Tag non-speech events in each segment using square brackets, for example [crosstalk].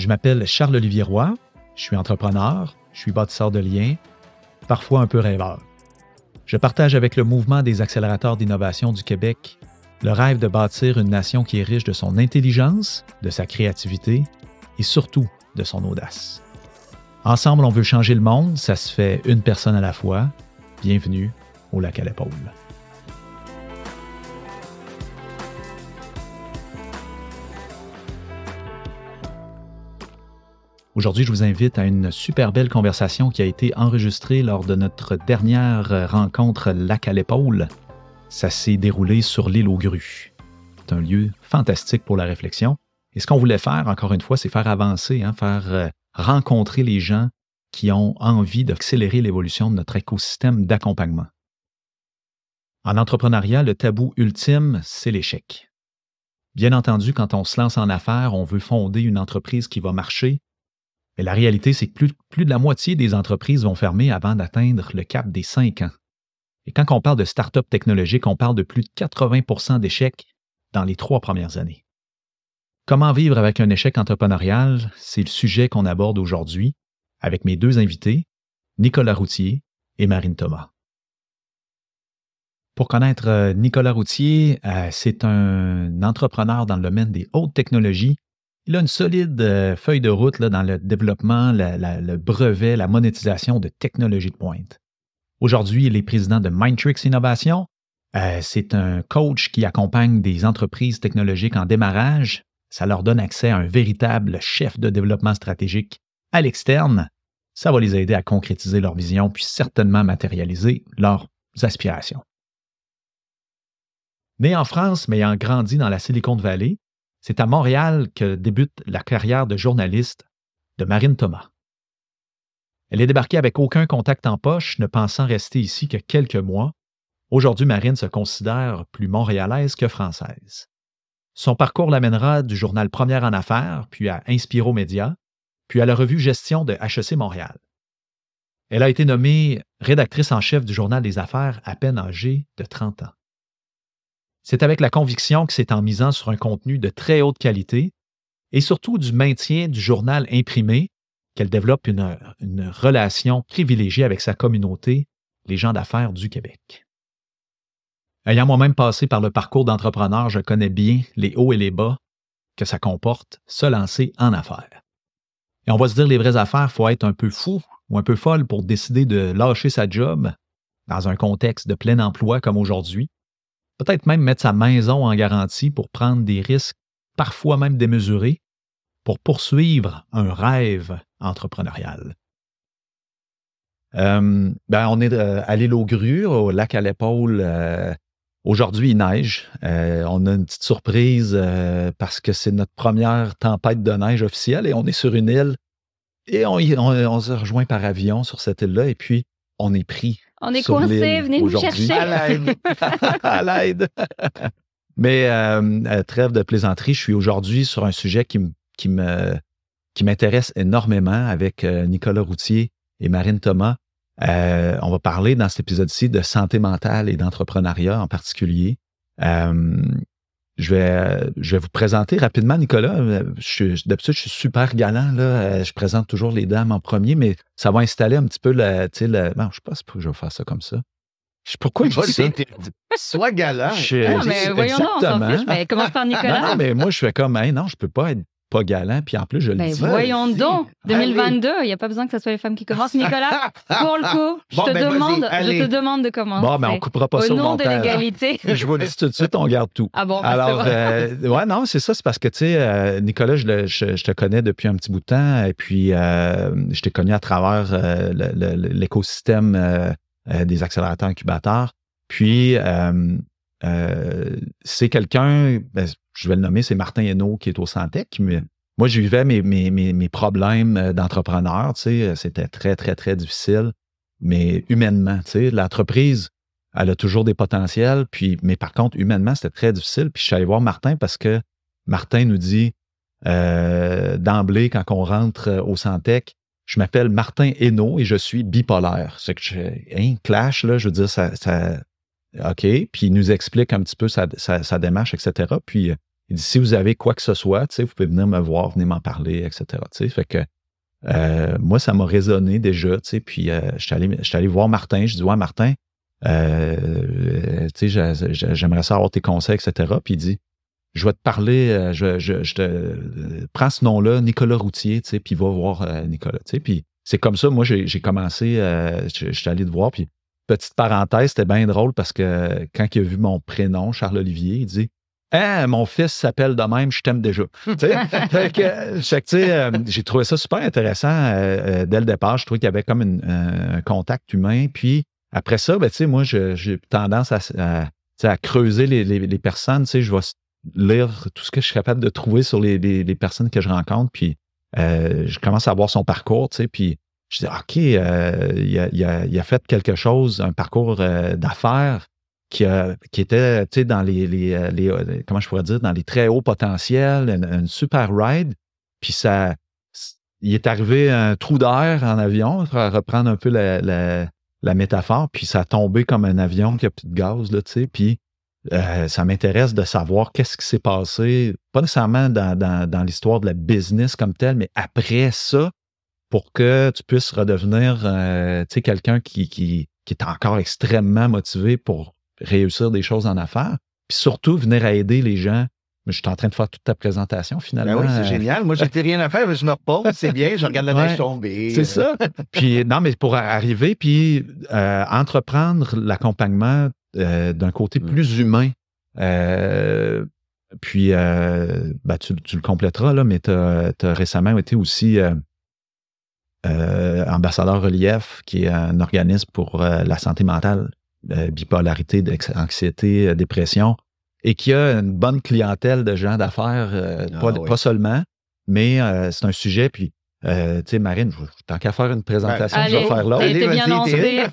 Je m'appelle Charles-Olivier Roy, je suis entrepreneur, je suis bâtisseur de liens, parfois un peu rêveur. Je partage avec le mouvement des accélérateurs d'innovation du Québec le rêve de bâtir une nation qui est riche de son intelligence, de sa créativité et surtout de son audace. Ensemble, on veut changer le monde, ça se fait une personne à la fois. Bienvenue au lac à l'épaule. Aujourd'hui, je vous invite à une super belle conversation qui a été enregistrée lors de notre dernière rencontre Lac à l'épaule. Ça s'est déroulé sur l'île aux grues. C'est un lieu fantastique pour la réflexion. Et ce qu'on voulait faire, encore une fois, c'est faire avancer, hein, faire euh, rencontrer les gens qui ont envie d'accélérer l'évolution de notre écosystème d'accompagnement. En entrepreneuriat, le tabou ultime, c'est l'échec. Bien entendu, quand on se lance en affaires, on veut fonder une entreprise qui va marcher, mais la réalité, c'est que plus, de la moitié des entreprises vont fermer avant d'atteindre le cap des cinq ans. Et quand on parle de start-up technologique, on parle de plus de 80% d'échecs dans les trois premières années. Comment vivre avec un échec entrepreneurial, c'est le sujet qu'on aborde aujourd'hui avec mes deux invités, Nicolas Routier et Marine Thomas. Pour connaître euh, Nicolas Routier, euh, c'est un entrepreneur dans le domaine des hautes technologies. Il a une solide euh, feuille de route dans le développement, le brevet, la monétisation de technologies de pointe. Aujourd'hui, il est président de Mindtrix Innovation. c'est un coach qui accompagne des entreprises technologiques en démarrage. Ça leur donne accès à un véritable chef de développement stratégique à l'externe. Ça va les aider à concrétiser leur vision puis certainement matérialiser leurs aspirations. Né en France, mais ayant grandi dans la Silicon Valley, c'est à Montréal que débute la carrière de journaliste de Marine Thomas. Elle est débarquée avec aucun contact en poche, ne pensant rester ici que quelques mois. Aujourd'hui, Marine se considère plus montréalaise que française. Son parcours l'amènera du journal Première en Affaires, puis à Inspiro Média, puis à la revue Gestion de HEC Montréal. Elle a été nommée rédactrice en chef du journal des affaires à peine âgée de 30 ans. C'est avec la conviction que c'est en misant sur un contenu de très haute qualité et surtout du maintien du journal imprimé qu'elle développe une, relation privilégiée avec sa communauté, les gens d'affaires du Québec. Ayant moi-même passé par le parcours d'entrepreneur, je connais bien les hauts et les bas que ça comporte se lancer en affaires. Et on va se dire les vraies affaires, il faut être un peu fou ou un peu folle pour décider de lâcher sa job dans un contexte de plein emploi comme aujourd'hui. Peut-être même mettre sa maison en garantie pour prendre des risques parfois même démesurés pour poursuivre un rêve entrepreneurial. Euh, ben on est euh, à l'île aux grues, au lac à l'épaule. Euh, aujourd'hui, il neige. on a une petite surprise parce que c'est notre première tempête de neige officielle et on est sur une île et on, on, se rejoint par avion sur cette île-là et puis on est pris. On est coincé, venez nous chercher. À l'aide. [laughs] à l'aide. Mais trêve de plaisanterie, je suis aujourd'hui sur un sujet qui, qui me qui m'intéresse énormément avec Nicolas Routier et Marine Thomas. Euh, on va parler dans cet épisode-ci de santé mentale et d'entrepreneuriat en particulier. Euh, je, vais, je vais vous présenter rapidement, Nicolas. D'habitude, je suis super galant. Là. Euh, je présente toujours les dames en premier, mais ça va installer un petit peu le. le non, je ne sais pas si je vais faire ça comme ça. Je, pourquoi je dis ça? Sois galant. Je, non, mais voyons exactement. mais commence par Nicolas. Non, mais moi, je fais comme, non, je ne peux pas être pas galant, puis en plus, je le ben, dis. Voyons donc, 2022, il n'y a pas besoin que ce soit les femmes qui commencent. Nicolas, pour le coup, je, te, ben, demande, je te demande de commencer. Bon, mais ben, on coupera pas ça au nom de l'égalité. [laughs] je vous le dis tout de suite, on garde tout. Ah bon, Alors, euh, ouais, non, c'est ça, c'est parce que, tu sais, euh, Nicolas, je, je, te connais depuis un petit bout de temps, et puis euh, je t'ai connu à travers euh, l'écosystème des accélérateurs incubateurs. Puis, c'est quelqu'un, je vais le nommer, c'est Martin Hainaut qui est au Santec. moi, je vivais mes, mes, mes, problèmes euh, d'entrepreneur, sais, c'était très, très, très difficile, mais humainement, tu l'entreprise, elle a toujours des potentiels, puis, mais par contre, humainement, c'était très difficile. Puis je suis allé voir Martin parce que Martin nous dit euh, d'emblée, quand on rentre euh, au Santec, je m'appelle Martin Hainaut et je suis bipolaire. C'est que j'ai un clash, là, je veux dire, ça, ça OK, puis il nous explique un petit peu sa, démarche, etc. Puis Il dit, si vous avez quoi que ce soit, vous pouvez venir me voir, venir m'en parler, etc. Fait que euh, moi, ça m'a résonné déjà, puis euh, je suis allé, voir Martin, je dis, ouais, Martin, euh, j'aimerais savoir tes conseils, etc. Puis il dit, je vais te parler, je, je, te prends ce nom-là, Nicolas Routier, puis va voir Nicolas. Puis c'est comme ça, moi, j'ai commencé, je, suis allé te voir, puis petite parenthèse, c'était bien drôle parce que quand il a vu mon prénom, Charles-Olivier, il dit ah, mon fils s'appelle de même, je t'aime déjà. Euh, j'ai trouvé ça super intéressant euh, euh, dès le départ. Je trouvais qu'il y avait comme un contact humain. Puis après ça, ben, moi, j'ai tendance à, à, creuser les, les, personnes. Je vais lire tout ce que je suis capable de trouver sur les, personnes que je rencontre. Puis je commence à voir son parcours. Puis je dis, OK, il a, fait quelque chose, un parcours d'affaires qui, qui était dans les, euh, euh, comment je pourrais dire, dans les très hauts potentiels, une, super ride. Puis ça, il est arrivé un trou d'air en avion, pour reprendre un peu la, métaphore, puis ça a tombé comme un avion qui a plus de gaz, là, tu sais. Puis euh, ça m'intéresse de savoir qu'est-ce qui s'est passé, pas nécessairement dans, dans, dans l'histoire de la business comme telle, mais après ça, pour que tu puisses redevenir sais, quelqu'un qui, qui, qui est encore extrêmement motivé pour réussir des choses en affaires, puis surtout venir à aider les gens. Je suis en train de faire toute ta présentation finalement. Ben oui, c'est génial. Moi, j'ai [laughs] rien à faire, je me repose, c'est bien, je regarde la neige tomber. C'est ça. puis non, mais pour arriver, puis euh, entreprendre l'accompagnement euh, d'un côté mm. plus humain. Euh, puis, ben, tu, le compléteras, là, mais tu as, récemment été aussi ambassadeur Relief, qui est un organisme pour la santé mentale euh, bipolarité, anxiété, euh, dépression, et qui a une bonne clientèle de gens d'affaires, euh, ah pas, seulement, mais c'est un sujet, puis tu sais, Marine, tant qu'à faire une présentation, je vais faire là.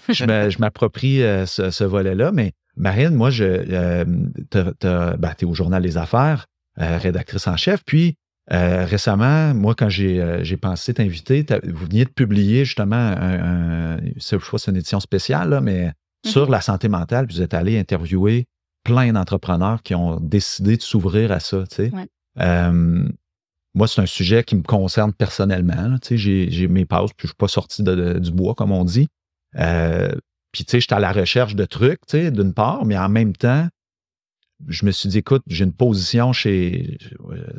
je m'approprie ce, volet-là, mais Marine, moi, je, ben, tu es au Journal des Affaires, rédactrice en chef, puis récemment, moi, quand j'ai pensé t'inviter, vous veniez de publier justement un, un, c'est une édition spéciale, là, mais sur mhm. la santé mentale, vous êtes allé interviewer plein d'entrepreneurs qui ont décidé de s'ouvrir à ça. moi, c'est un sujet qui me concerne personnellement. j'ai, mes pauses, puis je ne suis pas sorti du bois, comme on dit. Euh, puis, tu sais, j'étais à la recherche de trucs, d'une part, mais en même temps, je me suis dit, écoute, j'ai une position chez,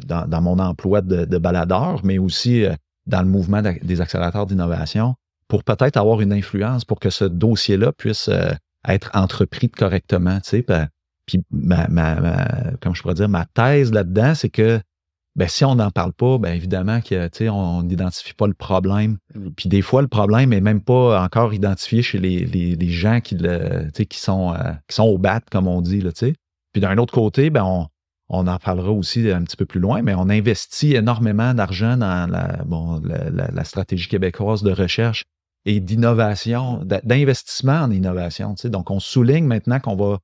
dans, mon emploi de, de, baladeur, mais aussi euh, dans le mouvement des accélérateurs d'innovation pour peut-être avoir une influence pour que ce dossier-là puisse euh, être entrepris correctement. Tu sais, puis ma, comme je pourrais dire, ma thèse là-dedans, c'est que ben, si on n'en parle pas, ben évidemment qu'on n'identifie pas le problème. Mm. Puis des fois, le problème n'est même pas encore identifié chez les, les, gens qui, le, qui, sont, euh, qui sont au bat, comme on dit. Là, Puis d'un autre côté, ben, on, on en parlera aussi un petit peu plus loin, mais on investit énormément d'argent dans la, stratégie québécoise de recherche et d'innovation, d'investissement en innovation. Donc, on souligne maintenant qu'on va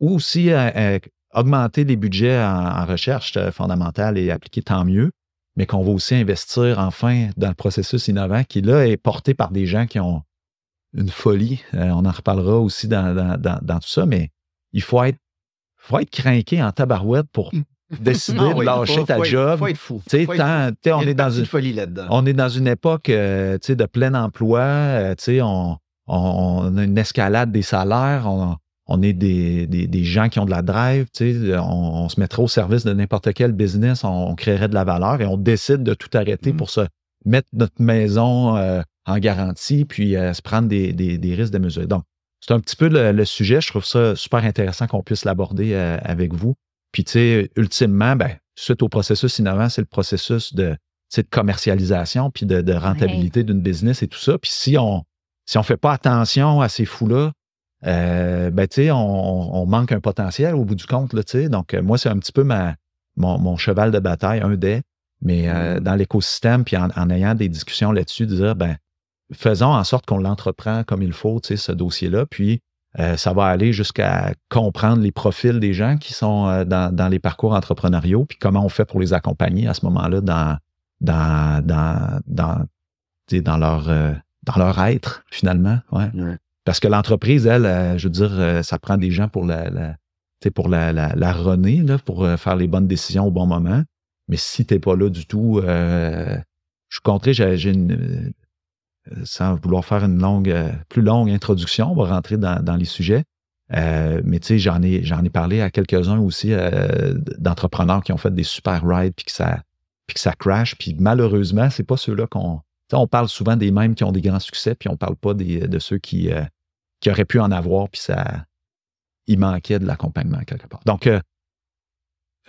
aussi euh, euh, augmenter les budgets en, recherche euh, fondamentale et appliquée, tant mieux, mais qu'on va aussi investir enfin dans le processus innovant qui, là, est porté par des gens qui ont une folie. on en reparlera aussi dans, tout ça, mais il faut être, faut être craqué en tabarouette pour [laughs] mmh décider de lâcher ta job. Faut être fou. on est dans une folie là-dedans. On est dans une époque euh, de plein emploi. Euh, on, on, a une escalade des salaires. On, on est des, des, gens qui ont de la drive. On, on se mettrait au service de n'importe quel business. On, créerait de la valeur et on décide de tout arrêter mm. pour se mettre notre maison euh, en garantie puis se prendre des, des, risques de mesure. Donc, c'est un petit peu le, sujet. Je trouve ça super intéressant qu'on puisse l'aborder avec vous. Puis, tu sais, ultimement, ben, suite au processus innovant, c'est le processus de, de commercialisation puis de, rentabilité d'une business et tout ça. Puis si on si on fait pas attention à ces fous-là, euh, ben, tu sais, on, manque un potentiel au bout du compte, là, tu sais. Donc, moi, c'est un petit peu ma, mon, cheval de bataille, un des, mais euh, mm. dans l'écosystème, puis en, en, ayant des discussions là-dessus, de dire, ben, faisons en sorte qu'on l'entreprend comme il faut, tu sais, ce dossier-là, puis euh, ça va aller jusqu'à comprendre les profils des gens qui sont euh, dans, les parcours entrepreneuriaux, puis comment on fait pour les accompagner à ce moment-là dans, dans, dans, dans, leur, euh, dans leur être, finalement. Ouais. Parce que l'entreprise, elle, je veux dire, ça prend des gens pour la, pour la, la, la runner, là, pour faire les bonnes décisions au bon moment. Mais si tu n'es pas là du tout, euh, je suis contré, j'ai une. Sans vouloir faire une longue, plus longue introduction, on va rentrer dans, dans les sujets. mais tu sais, j'en ai, j'en ai parlé à quelques-uns aussi d'entrepreneurs qui ont fait des super rides puis que ça, puis que ça crash. Puis malheureusement, c'est pas ceux-là qu'on. On parle souvent des mêmes qui ont des grands succès, puis on parle pas des, de ceux qui, qui auraient pu en avoir, puis ça, il manquait de l'accompagnement quelque part. Donc, euh,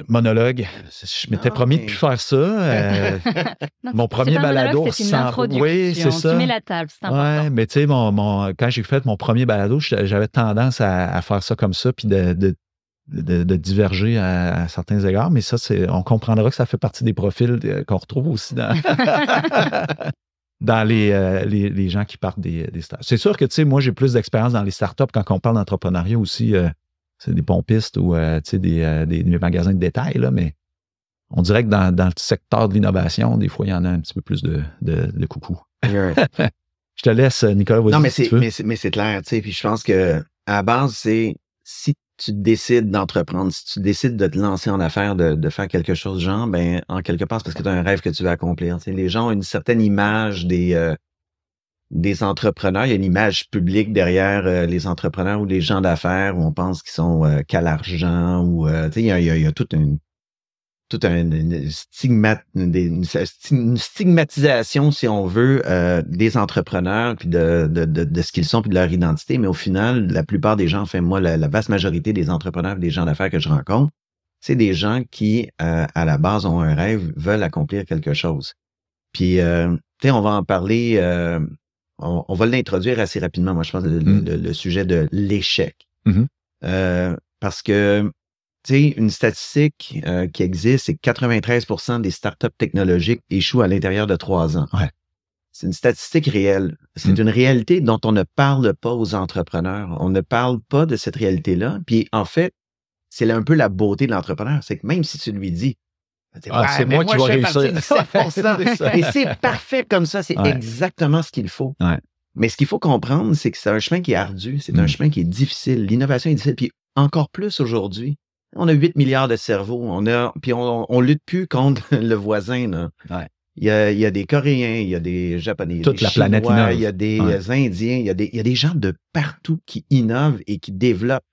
monologue, je m'étais ah, promis de plus faire ça. Euh, [laughs] mon premier balado. Oui, c'est ça. Tu mets la table, c'est important. Ouais, mais tu sais, mon, quand j'ai fait mon premier balado, j'avais tendance à, faire ça comme ça, puis de, de, diverger à, certains égards. Mais ça, on comprendra que ça fait partie des profils euh, qu'on retrouve aussi dans, [laughs] dans euh, les, les, gens qui partent des, des startups. C'est sûr que, tu sais, moi, j'ai plus d'expérience dans les startups quand on parle d'entrepreneuriat aussi. Euh, c'est des pompistes ou, euh, tu sais, des, des, magasins de détail, là, mais on dirait que dans, dans le secteur de l'innovation, des fois, il y en a un petit peu plus de, de, de coucou. [laughs] je te laisse, Nicolas. Non, mais c'est, mais c'est, mais c'est clair, tu sais, puis je pense que à la base, c'est si tu décides d'entreprendre, si tu décides de te lancer en affaires, de, faire quelque chose genre, ben en quelque part, c'est parce que tu as un rêve que tu veux accomplir. les gens ont une certaine image des, euh, des entrepreneurs. Il y a une image publique derrière euh, les entrepreneurs ou les gens d'affaires où on pense qu'ils sont euh, qu'à l'argent ou il y a, il y a toute une toute une, stigmatisation, si on veut, euh, des entrepreneurs, puis de, de, de, ce qu'ils sont, puis de leur identité. Mais au final, la plupart des gens, enfin moi, la, vaste majorité des entrepreneurs, des gens d'affaires que je rencontre, c'est des gens qui, euh, à la base, ont un rêve, veulent accomplir quelque chose. Puis, euh, tu sais, on va en parler, on, va l'introduire assez rapidement, moi, je pense, le, mmh. sujet de l'échec. Mmh parce que tu sais, une statistique euh, qui existe, c'est que 93% des startups technologiques échouent à l'intérieur de trois ans. Ouais. C'est une statistique réelle. C'est mm. une réalité dont on ne parle pas aux entrepreneurs. On ne parle pas de cette réalité-là. Puis en fait, c'est un peu la beauté de l'entrepreneur. C'est que même si tu lui dis, ah, c'est moi, qui vais réussir. [laughs] Et c'est parfait comme ça. C'est exactement ce qu'il faut. Ouais. Mais ce qu'il faut comprendre, c'est que c'est un chemin qui est ardu. C'est un mm. chemin qui est difficile. L'innovation est difficile. Puis encore plus aujourd'hui. On a 8 milliards de cerveaux. On a, puis on, on lutte plus contre [laughs] le voisin. Là. Il, y a, il y a des Coréens, il y a des Japonais, Toute la planète il y a des Indiens, il y a des, il y a des gens de partout qui innovent et qui développent.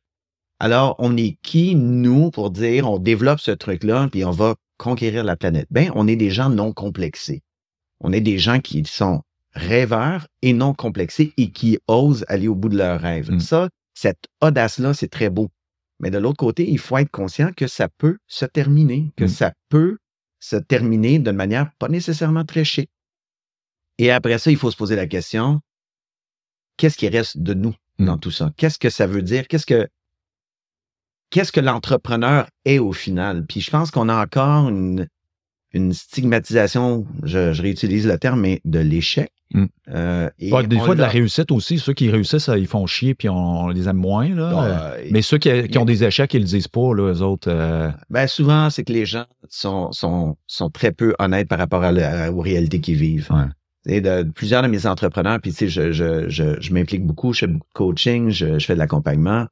Alors, on est qui, nous, pour dire on développe ce truc-là, puis on va conquérir la planète? Ben, on est des gens non complexés. On est des gens qui sont rêveurs et non complexés et qui osent aller au bout de leurs rêves. Mm. Ça, cette audace-là, c'est très beau. Mais de l'autre côté, il faut être conscient que ça peut se terminer, que mmh. ça peut se terminer d'une manière pas nécessairement très chic. Et après ça, il faut se poser la question, qu'est-ce qui reste de nous mmh. dans tout ça? Qu'est-ce que ça veut dire? Qu'est-ce que qu'est-ce que l'entrepreneur est au final? Puis je pense qu'on a encore une, une stigmatisation, je, réutilise le terme, mais de l'échec. Mm. Euh, des fois, de la réussite aussi. Ceux qui réussissent, ils font chier puis on, les aime moins. Là. mais ceux qui, ont des échecs, ils le disent pas, là, eux autres. Euh. Ben, souvent, c'est que les gens sont, sont, sont très peu honnêtes par rapport à aux réalités qu'ils vivent. Et de, plusieurs de mes entrepreneurs, puis tu sais, je, je, je, je m'implique beaucoup, je fais beaucoup de coaching, je, je fais de l'accompagnement.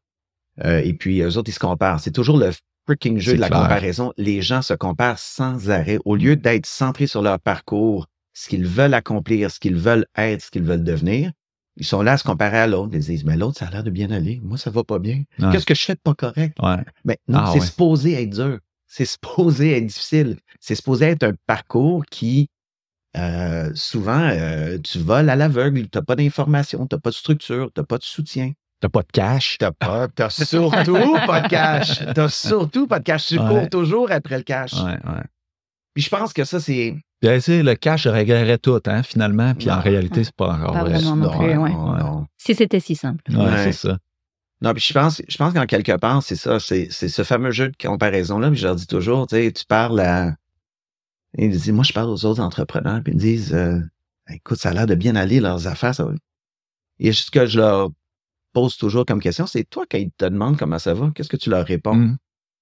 Euh, et puis, eux autres, ils se comparent. C'est toujours le freaking jeu de la comparaison. Les gens se comparent sans arrêt. Au lieu d'être centrés sur leur parcours, ce qu'ils veulent accomplir, ce qu'ils veulent être, ce qu'ils veulent devenir, ils sont là à se comparer à l'autre. Ils disent, mais l'autre, ça a l'air de bien aller. Moi, ça va pas bien. Qu'est-ce que je fais de pas correct? Mais non, ah c'est supposé être dur. C'est [laughs] supposé être difficile. C'est supposé être un parcours qui, euh, souvent, euh, tu voles à l'aveugle. Tu n'as pas d'information, tu n'as pas de structure, tu n'as pas de soutien. T'as pas de cash. T'as pas, t'as [laughs] surtout pas de cash. T'as surtout pas de cash. Tu cours toujours après le cash. Ouais, ouais. Puis je pense que ça, c'est. Bien, le cash réglerait tout, hein, finalement. Puis en réalité, c'est pas encore vrai. non, Si c'était si simple. Ouais, c'est ça. Non, puis je pense, je pense qu'en quelque part, c'est ça. C'est, c'est ce fameux jeu de comparaison-là. Puis je leur dis toujours, tu sais, tu parles à. Ils disent, moi, je parle aux autres entrepreneurs. Puis ils me disent, euh, écoute, ça a l'air de bien aller, leurs affaires. Ça Et ce que je leur pose toujours comme question, c'est toi, quand ils te demandent comment ça va, qu'est-ce que tu leur réponds? Mmh.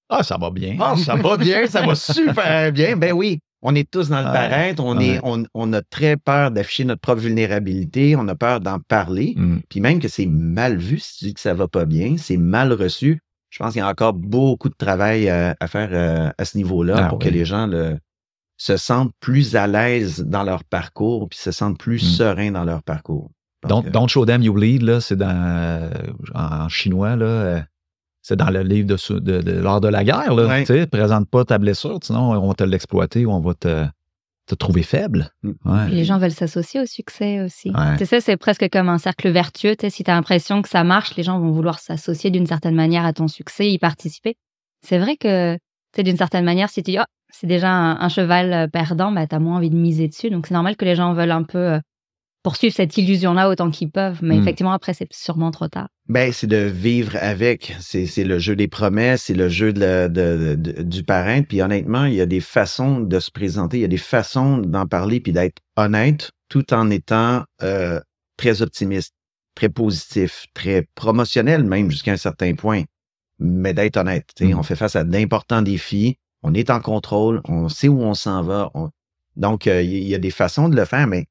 Ah, ça va bien. Ah, ça va bien, ça va super [laughs] bien. Ben oui, on est tous dans le paraître, on, est, on, a très peur d'afficher notre propre vulnérabilité, on a peur d'en parler, mmh. puis même que c'est mal vu si tu dis que ça va pas bien, c'est mal reçu. je pense qu'il y a encore beaucoup de travail à, faire à ce niveau-là ah pour que les gens se sentent plus à l'aise dans leur parcours puis se sentent plus mmh. sereins dans leur parcours. Donc, don't, show them you bleed, là, c'est dans, en, chinois, là, c'est dans le livre de, de, l'art de la guerre. Là, présente pas ta blessure, sinon on va te l'exploiter ou on va te, te trouver faible. Mm. Les gens veulent s'associer au succès aussi. Tu sais, c'est presque comme un cercle vertueux. si tu as l'impression que ça marche, les gens vont vouloir s'associer d'une certaine manière à ton succès, y participer. C'est vrai que, d'une certaine manière, si tu dis, oh, c'est déjà un, cheval euh, perdant, bah, tu as moins envie de miser dessus. Donc, c'est normal que les gens veulent un peu euh, poursuivre cette illusion-là autant qu'ils peuvent. Mais hmm. effectivement, après, c'est sûrement trop tard. Ben, c'est de vivre avec. C'est le jeu des promesses, c'est le jeu de, du parrain. Puis honnêtement, il y a des façons de se présenter, il y a des façons d'en parler puis d'être honnête tout en étant euh, très optimiste, très positif, très promotionnel même jusqu'à un certain point. Mais d'être honnête. Hmm. On fait face à d'importants défis. On est en contrôle, on sait où on s'en va. Donc, euh, il y a des façons de le faire, mais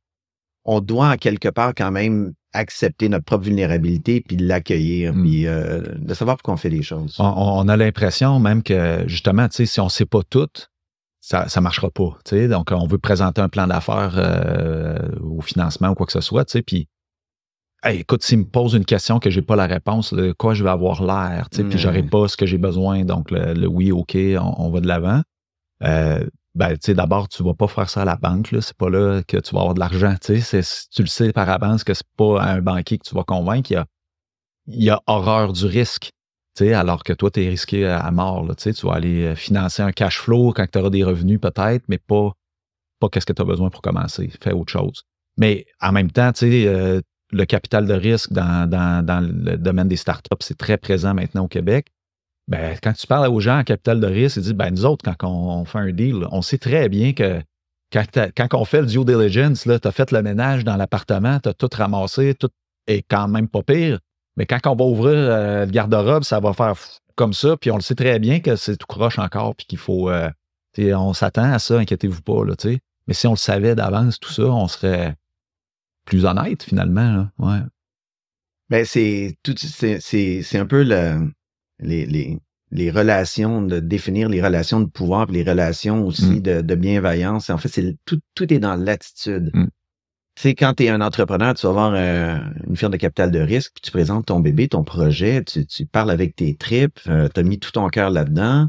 on doit en quelque part quand même accepter notre propre vulnérabilité puis de l'accueillir hmm. puis euh, de savoir pourquoi on fait les choses. On, a l'impression même que justement, tu sais, si on ne sait pas tout, ça ne marchera pas. Tu sais, donc, on veut présenter un plan d'affaires euh, au financement ou quoi que ce soit, tu sais, puis écoute, s'il me pose une question que je n'ai pas la réponse, de quoi je vais avoir l'air, tu sais, puis j'aurai hmm. pas ce que j'ai besoin, donc le, oui, OK, on, va de l'avant. Euh, ben, tu d'abord, tu vas pas faire ça à la banque, là. C'est pas là que tu vas avoir de l'argent, tu sais. Tu le sais par avance que c'est pas un banquier que tu vas convaincre. Il y a, horreur du risque, tu sais, alors que toi, tu es risqué à, mort, là, tu. Tu vas aller euh, financer un cash flow quand tu auras des revenus, peut-être, mais pas, pas qu'est-ce que tu as besoin pour commencer. Fais autre chose. Mais en même temps, tu sais, euh, le capital de risque dans, dans le domaine des startups, c'est très présent maintenant au Québec ben, quand tu parles aux gens en capital de risque, ils disent ben, nous autres, quand on, fait un deal, on sait très bien que quand, quand on fait le due diligence, tu as fait le ménage dans l'appartement, tu as tout ramassé, tout est quand même pas pire. Mais quand on va ouvrir euh, le garde-robe, ça va faire comme ça, puis on le sait très bien que c'est tout croche encore, puis qu'il faut. Euh, on s'attend à ça, inquiétez-vous pas. Là, Mais si on le savait d'avance, tout ça, on serait plus honnête finalement. Là. Ouais. Ben, c'est tout c'est un peu le les, les, les, relations, de définir les relations de pouvoir, les relations aussi mmh. de, de, bienveillance. En fait, c'est tout, tout est dans l'attitude. Tu sais, quand tu es un entrepreneur, tu vas avoir euh, une firme de capital de risque, puis tu présentes ton bébé, ton projet, tu, tu parles avec tes tripes, euh, tu as mis tout ton cœur là-dedans,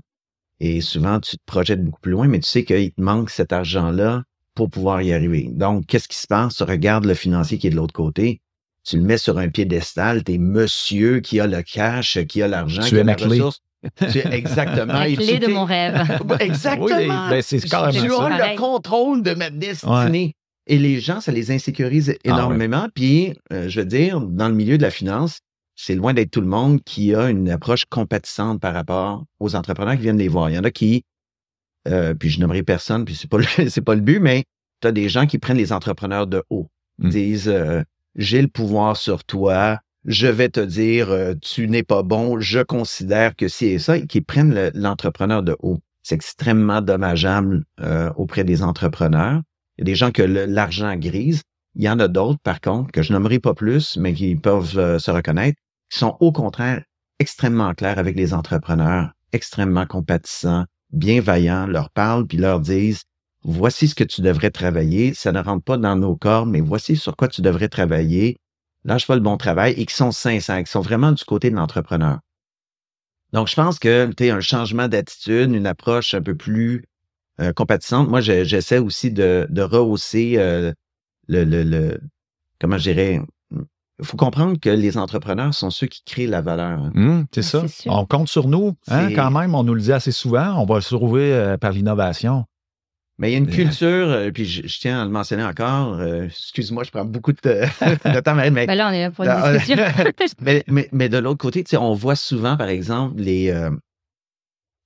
et souvent tu te projettes beaucoup plus loin, mais tu sais qu'il te manque cet argent-là pour pouvoir y arriver. Donc, qu'est-ce qui se passe? Tu regardes le financier qui est de l'autre côté, tu le mets sur un piédestal, t'es monsieur qui a le cash, qui a l'argent, qui a la ressource. Tu es [laughs] exactement. la clé de mon rêve. [laughs] exactement. Ben, c'est tu as le contrôle de ma destinée. Et les gens, ça les insécurise ah énormément. Puis, euh, je veux dire, dans le milieu de la finance, c'est loin d'être tout le monde qui a une approche compatissante par rapport aux entrepreneurs qui viennent les voir. Il y en a qui, euh, puis je nommerai personne, puis c'est pas [laughs] c'est pas le but, mais tu as des gens qui prennent les entrepreneurs de haut. Ils mmh. disent, euh, j'ai le pouvoir sur toi, je vais te dire, euh, tu n'es pas bon, je considère que et ça, qui prennent l'entrepreneur de haut. C'est extrêmement dommageable euh, auprès des entrepreneurs. Il y a des gens que l'argent grise. Il y en a d'autres, par contre, que je nommerai pas plus, mais qui peuvent euh, se reconnaître, qui sont au contraire extrêmement clairs avec les entrepreneurs, extrêmement compatissants, bienveillants, leur parlent puis leur disent voici ce que tu devrais travailler, ça ne rentre pas dans nos corps, mais voici sur quoi tu devrais travailler, lâche pas le bon travail et qui sont sincères, qui sont vraiment du côté de l'entrepreneur. Donc, je pense que tu un changement d'attitude, une approche un peu plus euh, compatissante. Moi, j'essaie aussi de, de rehausser euh, le, le, le, comment je dirais, il faut comprendre que les entrepreneurs sont ceux qui créent la valeur. Hein. Mmh, c'est ça. On compte sur nous. Hein, quand même, on nous le dit assez souvent. On va se trouver euh, par l'innovation. Mais il y a une culture, euh, puis je, tiens à le mentionner encore. euh, excuse-moi, je prends beaucoup de, [laughs] de temps, mais, Ben là, on est là pour une [laughs] discussion. [laughs] mais, mais, mais de l'autre côté, tu sais, on voit souvent, par exemple, les, euh,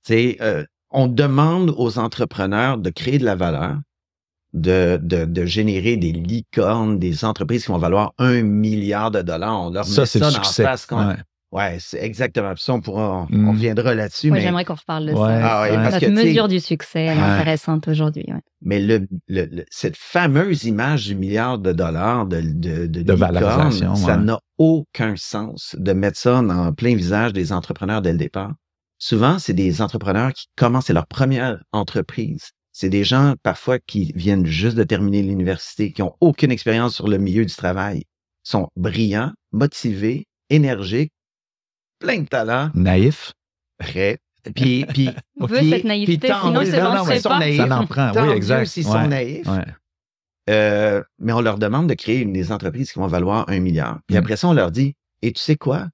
tu sais, euh, on demande aux entrepreneurs de créer de la valeur, de, de, de générer des licornes, des entreprises qui vont valoir un milliard de dollars. On leur Ça, met c'est ça le dans succès. face. quand- Ouais. Ouais, c'est exactement. Ça, on, pourra, on, mm. reviendra là-dessus. mais... J'aimerais qu'on reparle de ça. Ah Notre mesure du succès, elle est intéressante aujourd'hui. Mais le, cette fameuse image du milliard de dollars de, de, de, valorisation, ça n'a aucun sens de mettre ça en plein visage des entrepreneurs dès le départ. Souvent, c'est des entrepreneurs qui commencent, leur première entreprise. C'est des gens parfois qui viennent juste de terminer l'université, qui n'ont aucune expérience sur le milieu du travail, sont brillants, motivés, énergiques, plein de talent. Naïf. Prêt. Puis, [laughs] puis, On veut cette naïveté, sinon c'est bon, c'est pas. Naïfs, ça en prend, oui, exact. S'ils sont naïfs. Euh, mais on leur demande de créer une des entreprises qui vont valoir un milliard. Puis mm. après ça, on leur dit, et tu sais quoi?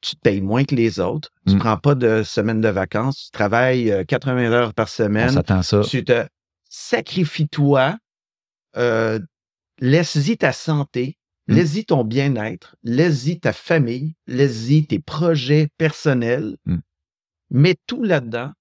Tu te payes moins que les autres. Tu ne mm. prends pas de semaine de vacances. Tu travailles 80 euh, heures par semaine. On ça. Tu te sacrifies toi. Euh, laisse-y ta santé. Mm. Laisse-y ton bien-être, laisse-y ta famille, laisse-y tes projets personnels. Mm. Mets tout là-dedans.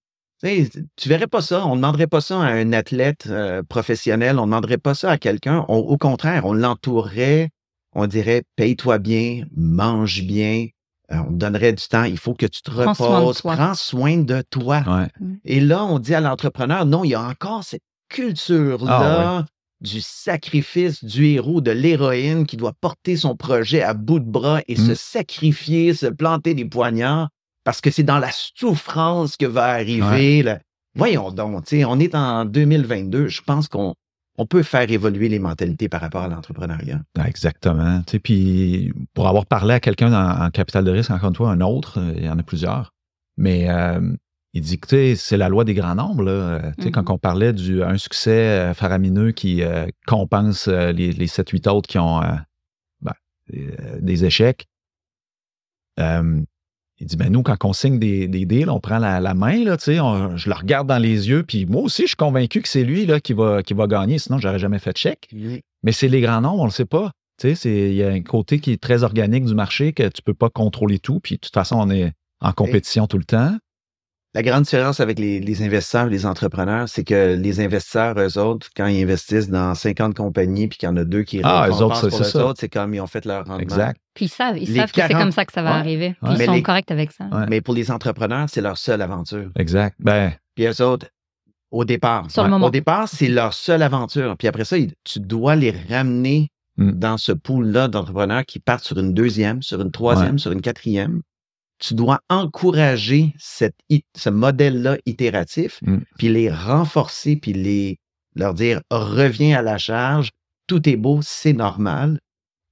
Tu, tu verrais pas ça. On ne demanderait pas ça à un athlète euh, professionnel. On ne demanderait pas ça à quelqu'un. Au contraire, on l'entourerait. On dirait paye-toi bien, mange bien. Euh, on te donnerait du temps. Il faut que tu te reposes. Prends soin de toi. Mm. Et là, on dit à l'entrepreneur, non, il y a encore cette culture-là. Ah, du sacrifice du héros, de l'héroïne qui doit porter son projet à bout de bras et se mmh. sacrifier, se planter des poignards, parce que c'est dans la souffrance que va arriver. Voyons donc, on est en 2022, je pense qu'on on peut faire évoluer les mentalités par rapport à l'entrepreneuriat. Ah, exactement. Puis pour avoir parlé à quelqu'un en, capital de risque, encore une fois, un autre, euh, il y en a plusieurs, mais euh, il dit que c'est la loi des grands nombres. Là. Quand mm-hmm. on parlait d'un succès euh, faramineux qui euh, compense euh, les, les 7-8 autres qui ont ben, des échecs, il dit ben nous, quand on signe des, des deals, on prend la, main, là, je le regarde dans les yeux, puis moi aussi, je suis convaincu que c'est lui là, qui, va, qui va gagner, sinon, j'aurais jamais fait de chèque. Mais c'est les grands nombres, on ne le sait pas. Il y a un côté qui est très organique du marché que tu ne peux pas contrôler tout, puis de toute façon, on est en compétition tout le temps. La grande différence avec les, investisseurs et les entrepreneurs, c'est que les investisseurs, eux autres, quand ils investissent dans 50 compagnies puis qu'il y en a deux qui ah, eux autres, c'est ça. autres, c'est comme ils ont fait leur rendement. Exact. Puis ils savent, ils savent que c'est comme ça que ça va arriver. ils sont corrects avec ça. Mais pour les entrepreneurs, c'est leur seule aventure. Exact. Ben... Puis eux autres, au départ, Sur le moment. au départ, c'est leur seule aventure. Puis après ça, tu dois les ramener hmm. dans ce pool-là d'entrepreneurs qui partent sur une deuxième, sur une troisième, sur une quatrième tu dois encourager cette, ce modèle-là itératif, mm. puis les renforcer, puis les, leur dire reviens à la charge, tout est beau, c'est normal.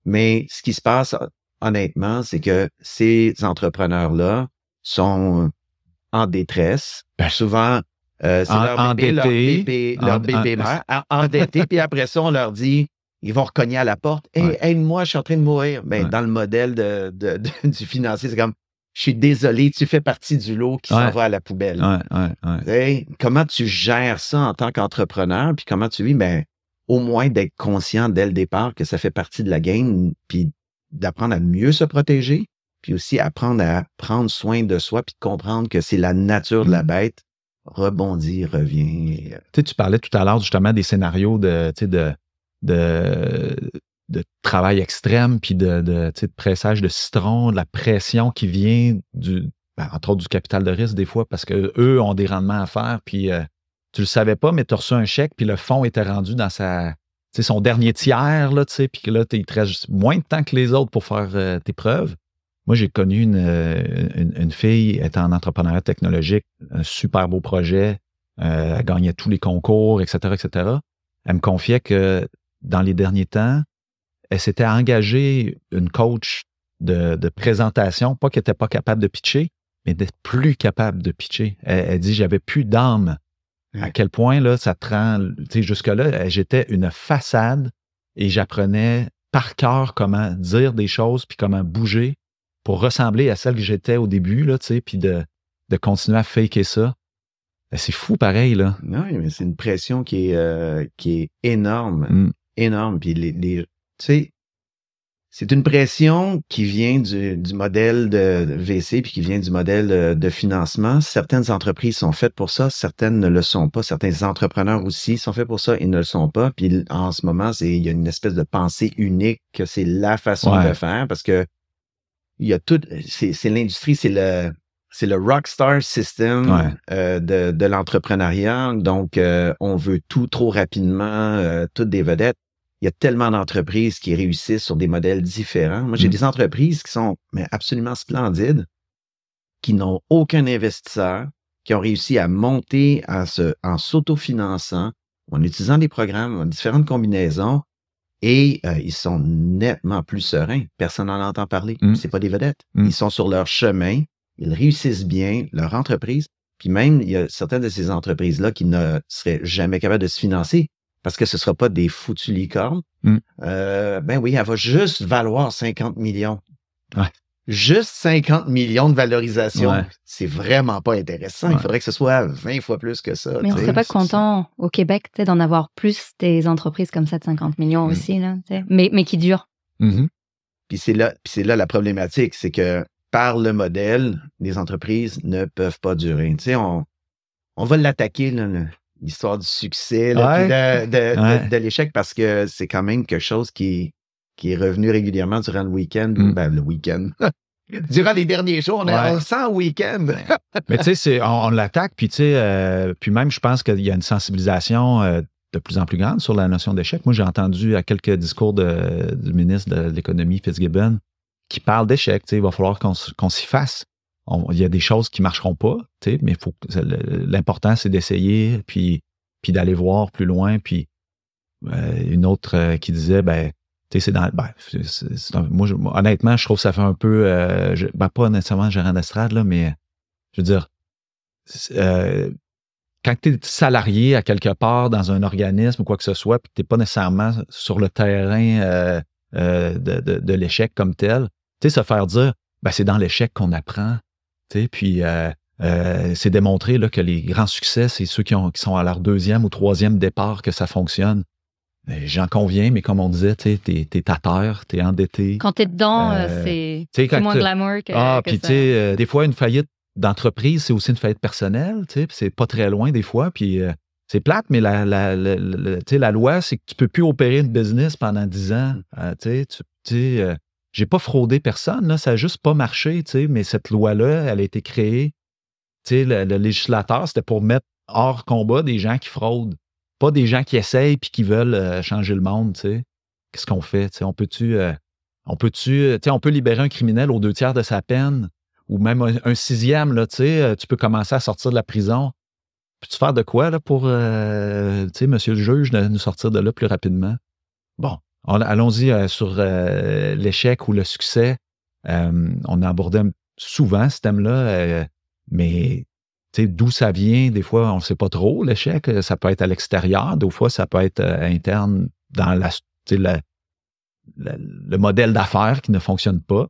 Mais ce qui se passe, honnêtement, c'est que ces entrepreneurs-là sont en détresse. Ben, souvent, euh, c'est leur bébé, leur bébé, leur bébé mère, [laughs] endetté, puis après ça, on leur dit, ils vont recogner à la porte. Hey, aide-moi, je suis en train de mourir. Ben, Dans le modèle de, de, [laughs] du financier, c'est comme je suis désolé, tu fais partie du lot qui s'en va à la poubelle. comment tu gères ça en tant qu'entrepreneur, puis comment tu vis, ben, au moins d'être conscient dès le départ que ça fait partie de la game, puis d'apprendre à mieux se protéger, puis aussi apprendre à prendre soin de soi, puis de comprendre que c'est la nature de la mmh. bête. Rebondir, revient. Tu, tu parlais tout à l'heure justement des scénarios de, de, de de travail extrême, puis de, de, de, pressage de citron, de la pression qui vient du, ben, entre autres du capital de risque des fois, parce qu'eux ont des rendements à faire, puis euh, tu le savais pas, mais tu as reçu un chèque, puis le fonds était rendu dans sa, son dernier tiers, là, puis que là, il te moins de temps que les autres pour faire euh, tes preuves. Moi, j'ai connu une, euh, une, une, fille, étant en entrepreneuriat technologique, un super beau projet, elle gagnait tous les concours, etc., etc. Elle me confiait que dans les derniers temps, elle s'était engagée une coach de, présentation, pas qu'elle n'était pas capable de pitcher, mais d'être plus capable de pitcher. Elle, dit j'avais plus d'âme. À quel point là, ça te rend. Jusque-là, j'étais une façade et j'apprenais par cœur comment dire des choses puis comment bouger pour ressembler à celle que j'étais au début, là, puis de, de continuer à faker ça. Ben, c'est fou pareil, là. Oui, mais c'est une pression qui est, euh, qui est énorme. Mm. Énorme. Puis les, tu sais, c'est une pression qui vient du, modèle de VC puis qui vient du modèle de, financement. Certaines entreprises sont faites pour ça, certaines ne le sont pas. Certains entrepreneurs aussi sont faits pour ça et ne le sont pas. Puis en ce moment, c'est il y a une espèce de pensée unique que c'est la façon de faire parce que il y a tout, c'est l'industrie, c'est le, c'est le rockstar system euh, de, de l'entrepreneuriat. Donc, euh, on veut tout trop rapidement, euh, toutes des vedettes. Il y a tellement d'entreprises qui réussissent sur des modèles différents. Moi, j'ai mm. des entreprises qui sont mais absolument splendides, qui n'ont aucun investisseur, qui ont réussi à monter en, se, en s'autofinançant, en utilisant des programmes, en différentes combinaisons, et ils sont nettement plus sereins. Personne n'en entend parler. Mm. C'est pas des vedettes. Mm. Ils sont sur leur chemin ils réussissent bien leur entreprise. Puis même, il y a certaines de ces entreprises-là qui ne seraient jamais capables de se financer parce que ce ne sera pas des foutus licornes. Mm. Euh, ben oui, elle va juste valoir 50 millions. Juste 50 millions de valorisation. C'est vraiment pas intéressant. Il faudrait que ce soit 20 fois plus que ça. Mais on serait pas content au Québec d'en avoir plus des entreprises comme ça de 50 millions mm. aussi, là, mais, mais qui durent. Mm-hmm. Puis c'est là, c'est là la problématique, c'est que par le modèle, les entreprises ne peuvent pas durer. Tu sais, on, on va l'attaquer, l'histoire du succès, de, l'échec, parce que c'est quand même quelque chose qui, qui est revenu régulièrement durant le week-end. Mm. Ben, le week-end. [laughs] durant les derniers jours, on, est, on week-end. [laughs] Mais tu sais, on, l'attaque, puis tu sais, euh, puis même, je pense qu'il y a une sensibilisation euh, de plus en plus grande sur la notion d'échec. Moi, j'ai entendu à quelques discours du ministre de l'Économie, Fitzgibbon, qui parle d'échec. Il va falloir qu'on s'y fasse. Il y a des choses qui marcheront pas, mais l'important, c'est d'essayer, puis, puis d'aller voir plus loin. Puis euh, une autre euh, qui disait, ben, c'est dans. Ben, moi, honnêtement, je trouve que ça fait un peu. Euh, ben, pas nécessairement gérant d'estrade, là, mais je veux dire, quand tu es salarié à quelque part dans un organisme ou quoi que ce soit, puis tu n'es pas nécessairement sur le terrain de, de l'échec comme tel, tu sais, se faire dire, ben, c'est dans l'échec qu'on apprend. Puis euh, euh, c'est démontré là, que les grands succès, c'est ceux qui, ont, qui sont à leur deuxième ou troisième départ que ça fonctionne. J'en conviens, mais comme on disait, tu es, es, à terre, tu es endetté. Quand tu es dedans, euh, c'est moins glamour que. Ah, puis tu sais, des fois, une faillite d'entreprise, c'est aussi une faillite personnelle, tu sais, c'est pas très loin des fois, puis c'est plate, mais la, la, la, la loi, c'est que tu peux plus opérer une business pendant dix ans. tu sais, j'ai pas fraudé personne, ça n'a juste pas marché, mais cette loi-là, elle a été créée. Le, législateur, c'était pour mettre hors combat des gens qui fraudent, pas des gens qui essayent puis qui veulent euh, changer le monde. Qu'est-ce qu'on fait? On peut-tu, euh, on peut-tu, on peut libérer un criminel aux deux tiers de sa peine ou même un, sixième, euh, tu peux commencer à sortir de la prison. Peux-tu faire de quoi pour, monsieur le juge, de nous sortir de là plus rapidement? Bon, Allons-y euh, sur euh, l'échec ou le succès. Euh, on a abordé souvent ce thème-là, mais d'où ça vient, des fois, on ne sait pas trop, l'échec. Ça peut être à l'extérieur, des fois, ça peut être interne dans la, le modèle d'affaires qui ne fonctionne pas.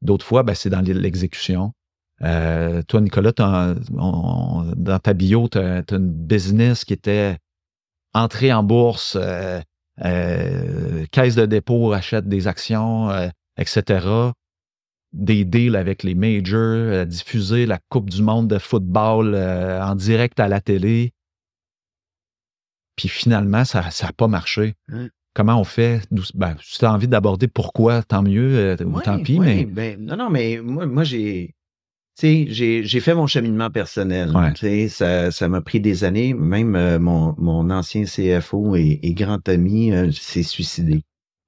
D'autres fois, ben, c'est dans l'exécution. toi, Nicolas, dans ta bio, tu as, une business qui était entrée en bourse, caisse de dépôt achète des actions, euh, etc. Des deals avec les majors, euh, diffuser la Coupe du monde de football en direct à la télé. Puis finalement, ça n'a pas marché. Comment on fait? Ben, si tu as envie d'aborder pourquoi, tant mieux, tant pis. mais... Ben, non, non, mais moi, moi j'ai j'ai fait mon cheminement personnel. Ça, ça m'a pris des années. Même euh, mon, mon ancien CFO et, grand ami euh, s'est suicidé.